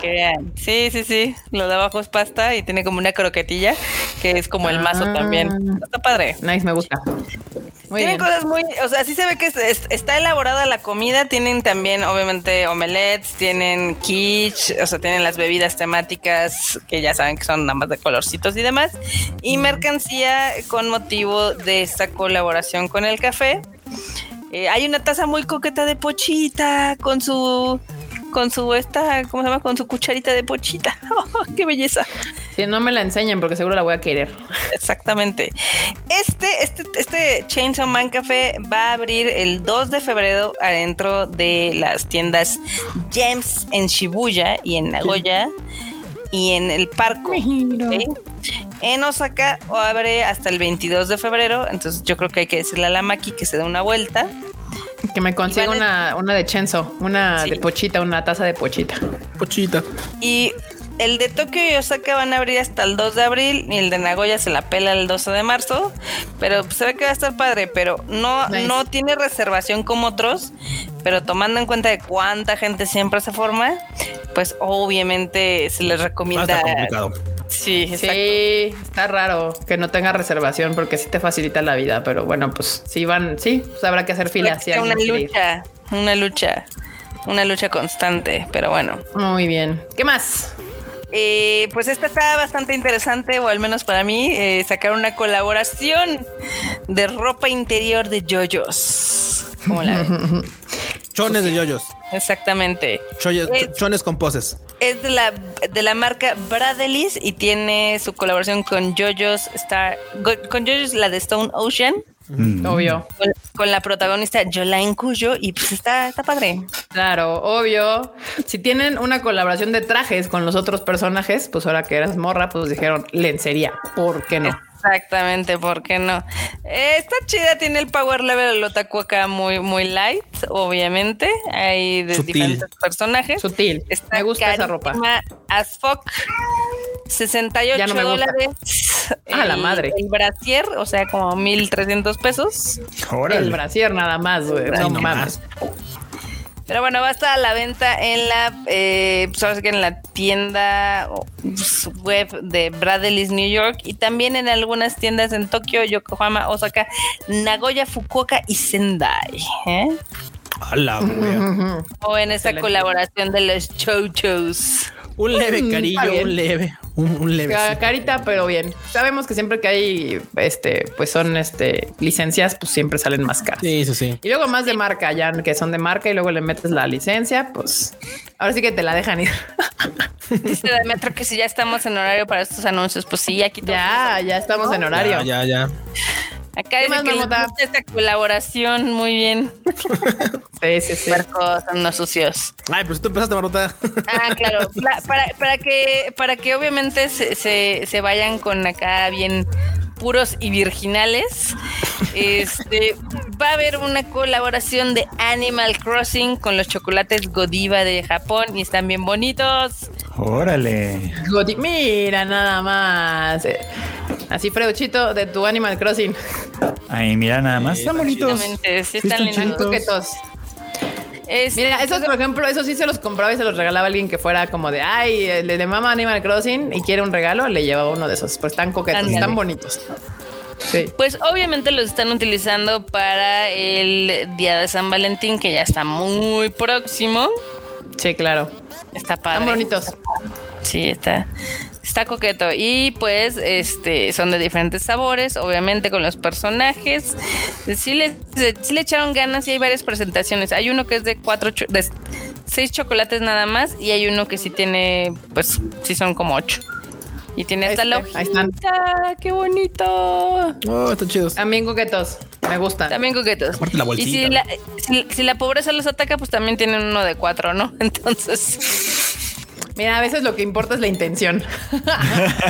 Sí, sí, sí. Lo de abajo es pasta y tiene como una croquetilla que es como el mazo ah. también. Está padre. Nice, me gusta. tienen cosas muy, o sea, sí se ve que está elaborada la comida. Tienen también, obviamente, omelets, tienen quiche, o sea, tienen las bebidas temáticas que ya saben que son nada más de colorcitos y demás. Y mercancía con motivo de esta colaboración con el café. Eh, hay una taza muy coqueta de pochita con su con su esta, ¿cómo se llama? Con su cucharita de pochita. Oh, ¡Qué belleza! Si no me la enseñen porque seguro la voy a querer. Exactamente. Este, este, este Chainsaw Man Café va a abrir el 2 de febrero adentro de las tiendas Gems en Shibuya y en Nagoya y en el parque. En Osaka abre hasta el 22 de febrero, entonces yo creo que hay que decirle a la Maki que se dé una vuelta. Que me consiga una, una de Chenzo, una de pochita, una taza de pochita. Pochita. Y el de Tokio y Osaka van a abrir hasta el 2 de abril y el de Nagoya se la pela el 12 de marzo. Pero se ve que va a estar padre, pero no, no tiene reservación como otros. Pero tomando en cuenta de cuánta gente siempre se forma, pues obviamente se les recomienda. Sí, sí, está raro que no tenga reservación porque sí te facilita la vida, pero bueno, pues si van, sí, pues habrá que hacer fila. Sí, una lucha, una lucha, una lucha constante, pero bueno. Muy bien. ¿Qué más? Eh, pues esta está bastante interesante, o al menos para mí, eh, sacar una colaboración de ropa interior de JoJo's. ¿Cómo la Chones de yoyos. Exactamente. chones con poses. Es de la, de la marca Bradleys y tiene su colaboración con Yoyos Star, con Yoyos la de Stone Ocean. Mm. Obvio. Con, la protagonista Jolaine Cuyo y pues está, está padre. Claro, obvio. Si tienen una colaboración de trajes con los otros personajes, pues ahora que eras morra, pues dijeron lencería. ¿Por qué no? Exactamente, ¿por qué no? Eh, está chida, tiene el power level del otaku acá muy, muy light, obviamente. Hay de diferentes personajes. Sutil. me gusta esa ropa. As fuck. 68 dólares. A la madre. El brasier, o sea, como 1300 pesos. El brasier nada más, güey. No, mames. Pero bueno, va a estar a la venta en la, eh, pues que en la tienda pues, web de Bradley's New York y también en algunas tiendas en Tokio, Yokohama, Osaka, Nagoya, Fukuoka y Sendai. ¿eh? A la O en esa colaboración de los chochos. Un leve cariño, un leve, un, leve. Carita, pero bien. Sabemos que siempre que hay, este, pues son, este, licencias, pues siempre salen más caras. Sí, sí, sí. Y luego más de marca, ya que son de marca y luego le metes la licencia, pues ahora sí que te la dejan ir. Dice Demetro que si ya estamos en horario para estos anuncios, pues sí, aquí Ya, ya estamos en horario. Ya, ya, ya. Acá dice que gusta esta colaboración muy bien. sí, sí, sí. son unos sucios. Ay, pues tú empezaste, Marmota. ah, claro. para, para, que, para que obviamente se, se, se vayan con acá bien puros y virginales. Este va a haber una colaboración de Animal Crossing con los chocolates Godiva de Japón y están bien bonitos. Órale. mira nada más. Así Freuchito de tu Animal Crossing. Ay, mira nada más. Están bonitos. Sí, están lindos. Mira, esos, por ejemplo, eso sí se los compraba y se los regalaba a alguien que fuera como de, ay, le de mama Animal Crossing y quiere un regalo, le llevaba uno de esos. Pues están coquetos, están bonitos. Sí. Pues obviamente los están utilizando para el día de San Valentín, que ya está muy próximo. Sí, claro. Está padre. Están bonitos. Sí, está. Está coqueto. Y pues, este, son de diferentes sabores, obviamente con los personajes. Sí le, le echaron ganas y hay varias presentaciones. Hay uno que es de cuatro, de seis chocolates nada más, y hay uno que sí tiene, pues, sí son como ocho. Y tiene esta la Ahí están. ¡Qué bonito! Oh, están chidos. También coquetos. Me gusta. También coquetos. y si la, si la pobreza los ataca, pues también tienen uno de cuatro, ¿no? Entonces. Mira, a veces lo que importa es la intención.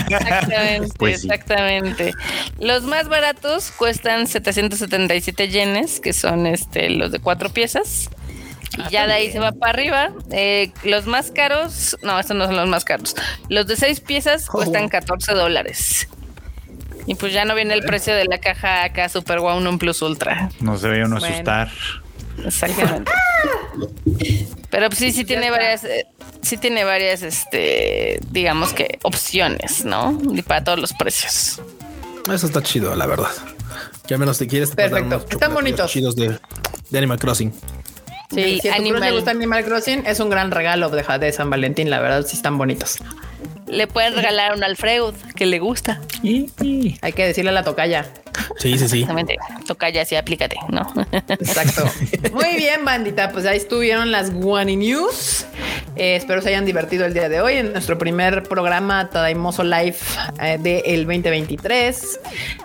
exactamente, pues exactamente. Los más baratos cuestan 777 yenes, que son este los de cuatro piezas. Y ah, ya de ahí se va para arriba. Eh, los más caros, no, estos no son los más caros. Los de seis piezas cuestan 14 dólares. Y pues ya no viene el precio de la caja acá Super Wow un Plus Ultra. No se ve uno asustar. Exactamente. Pero pues sí, sí tiene varias, eh, sí tiene varias, este, digamos que opciones, ¿no? Y para todos los precios. Eso está chido, la verdad. Que al menos te quieres. Perfecto. Están bonitos. Chidos de, Animal Crossing. Sí, si a Animal... le gusta Animal Crossing, es un gran regalo de, de San Valentín, la verdad, sí están bonitos. Le puedes regalar un Alfredo que le gusta. Hay que decirle a la tocaya. Sí, sí, sí. Exactamente. Tocaya, sí, aplícate, ¿no? Exacto. Muy bien, bandita. Pues ahí estuvieron las Guani News. Eh, espero se hayan divertido el día de hoy en nuestro primer programa Tadaimoso Live eh, del 2023.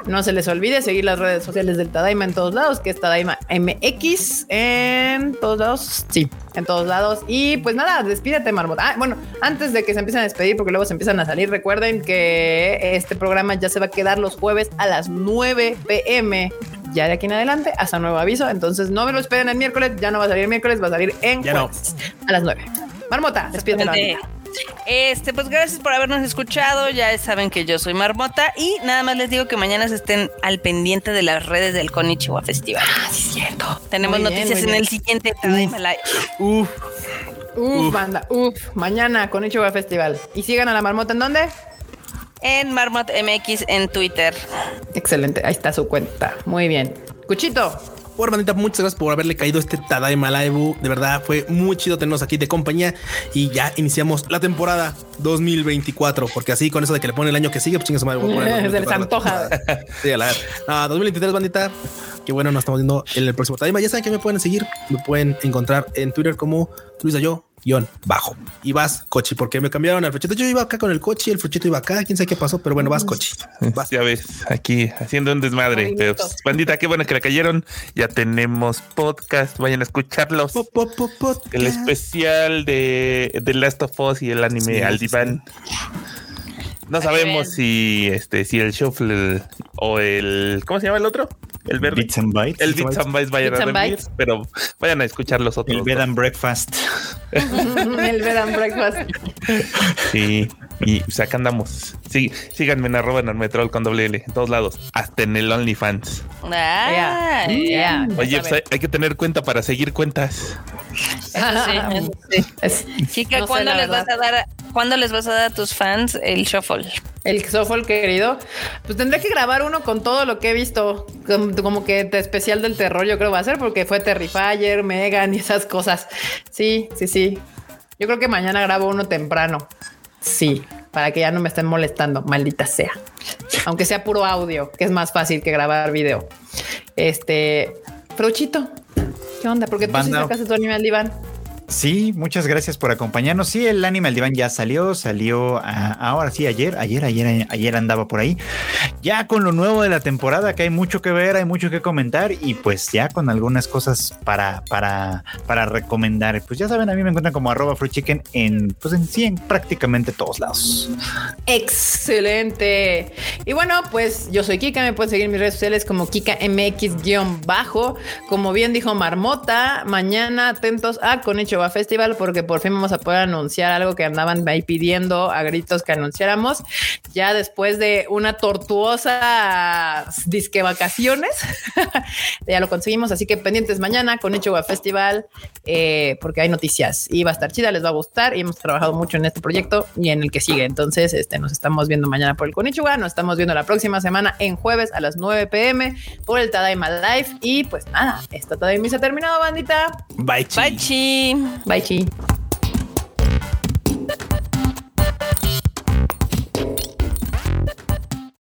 No se les olvide seguir las redes sociales del Tadaima en todos lados, que es Tadaima MX en todos lados. Sí, en todos lados. Y pues nada, despídete, Marmota. Ah, bueno, antes de que se empiecen a despedir, porque luego se empiezan a salir, recuerden que este programa ya se va a quedar los jueves a las 9 pm. Ya de aquí en adelante, hasta nuevo aviso. Entonces no me lo esperen el miércoles, ya no va a salir el miércoles, va a salir en jueves, a las 9. Marmota, despídete. Este, pues gracias por habernos escuchado. Ya saben que yo soy Marmota y nada más les digo que mañana se estén al pendiente de las redes del Konichiwa Festival. Ah, sí, es cierto. Tenemos noticias en el siguiente Uf. Uf, banda, uf. Mañana Konichiwa Festival. ¿Y sigan a la Marmota en dónde? En Marmot MX en Twitter. Excelente, ahí está su cuenta. Muy bien. Cuchito. Por bandita, muchas gracias por haberle caído este Tadaima Live. De verdad, fue muy chido tenernos aquí de compañía y ya iniciamos la temporada 2024, porque así con eso de que le pone el año que sigue, pues chingas madre. Se les antoja. sí, a la ah, 2023, bandita. Qué bueno, nos estamos viendo en el próximo Tadaima. Ya saben que me pueden seguir, me pueden encontrar en Twitter como Luis Yo guion bajo. Y vas, Cochi, porque me cambiaron al fruchito. Yo iba acá con el coche, el fruchito iba acá, quién sabe qué pasó, pero bueno, vas, Cochi. Vas. Ya ves, aquí haciendo un desmadre. Pero, pues, bandita, qué bueno que le cayeron. Ya tenemos podcast, vayan a escucharlos. el especial de The Last of Us y el anime al diván. No sabemos si este si el shuffle o el ¿cómo se llama el otro? El verde. Bits and Bytes. El Bits and Bytes vayan a dormir, pero vayan a escuchar los otros. El Bed and Breakfast. el Bed and Breakfast. Sí, y o sea, acá andamos. Sí, síganme en arroba en con doble L, en todos lados, hasta en el OnlyFans. Ah, Oye, pues hay, que tener cuenta para seguir cuentas. Chica, ¿cuándo, les vas a dar, ¿cuándo les vas a dar a tus fans el shuffle? El shuffle, querido. Pues tendré que grabar uno con todo lo que he visto, como, que especial del terror, yo creo va a ser, porque fue Terrifier, Megan y esas cosas. Sí, sí, sí. Yo creo que mañana grabo uno temprano. Sí, para que ya no me estén molestando, maldita sea. Aunque sea puro audio, que es más fácil que grabar video. Este, Fruchito, ¿qué onda? Porque tú sí sacaste tu animal diván. Sí, muchas gracias por acompañarnos. Sí, el Animal Divan ya salió, salió ahora sí, ayer, ayer, ayer, ayer andaba por ahí. Ya con lo nuevo de la temporada, que hay mucho que ver, hay mucho que comentar y pues ya con algunas cosas para, para, para recomendar. Pues ya saben, a mí me encuentran como arroba free chicken en, pues en sí, en prácticamente todos lados. Excelente. Y bueno, pues yo soy Kika, me pueden seguir en mis redes sociales como Kika MX-bajo. Como bien dijo Marmota, mañana atentos a Con Hecho a Festival porque por fin vamos a poder anunciar algo que andaban ahí pidiendo a gritos que anunciáramos. Ya después de una tortuosa disque vacaciones, ya lo conseguimos. Así que pendientes mañana con Hecho Festival eh, porque hay noticias y va a estar chida, les va a gustar y hemos trabajado mucho en este proyecto y en el que sigue. Entonces, este, nos estamos viendo mañana por el Konichiwa, nos estamos viendo la próxima semana en jueves a las 9 pm por el Tadaima Live y pues nada, esta Tadaima se ha terminado, bandita. Bye, chi. Bye, Chi.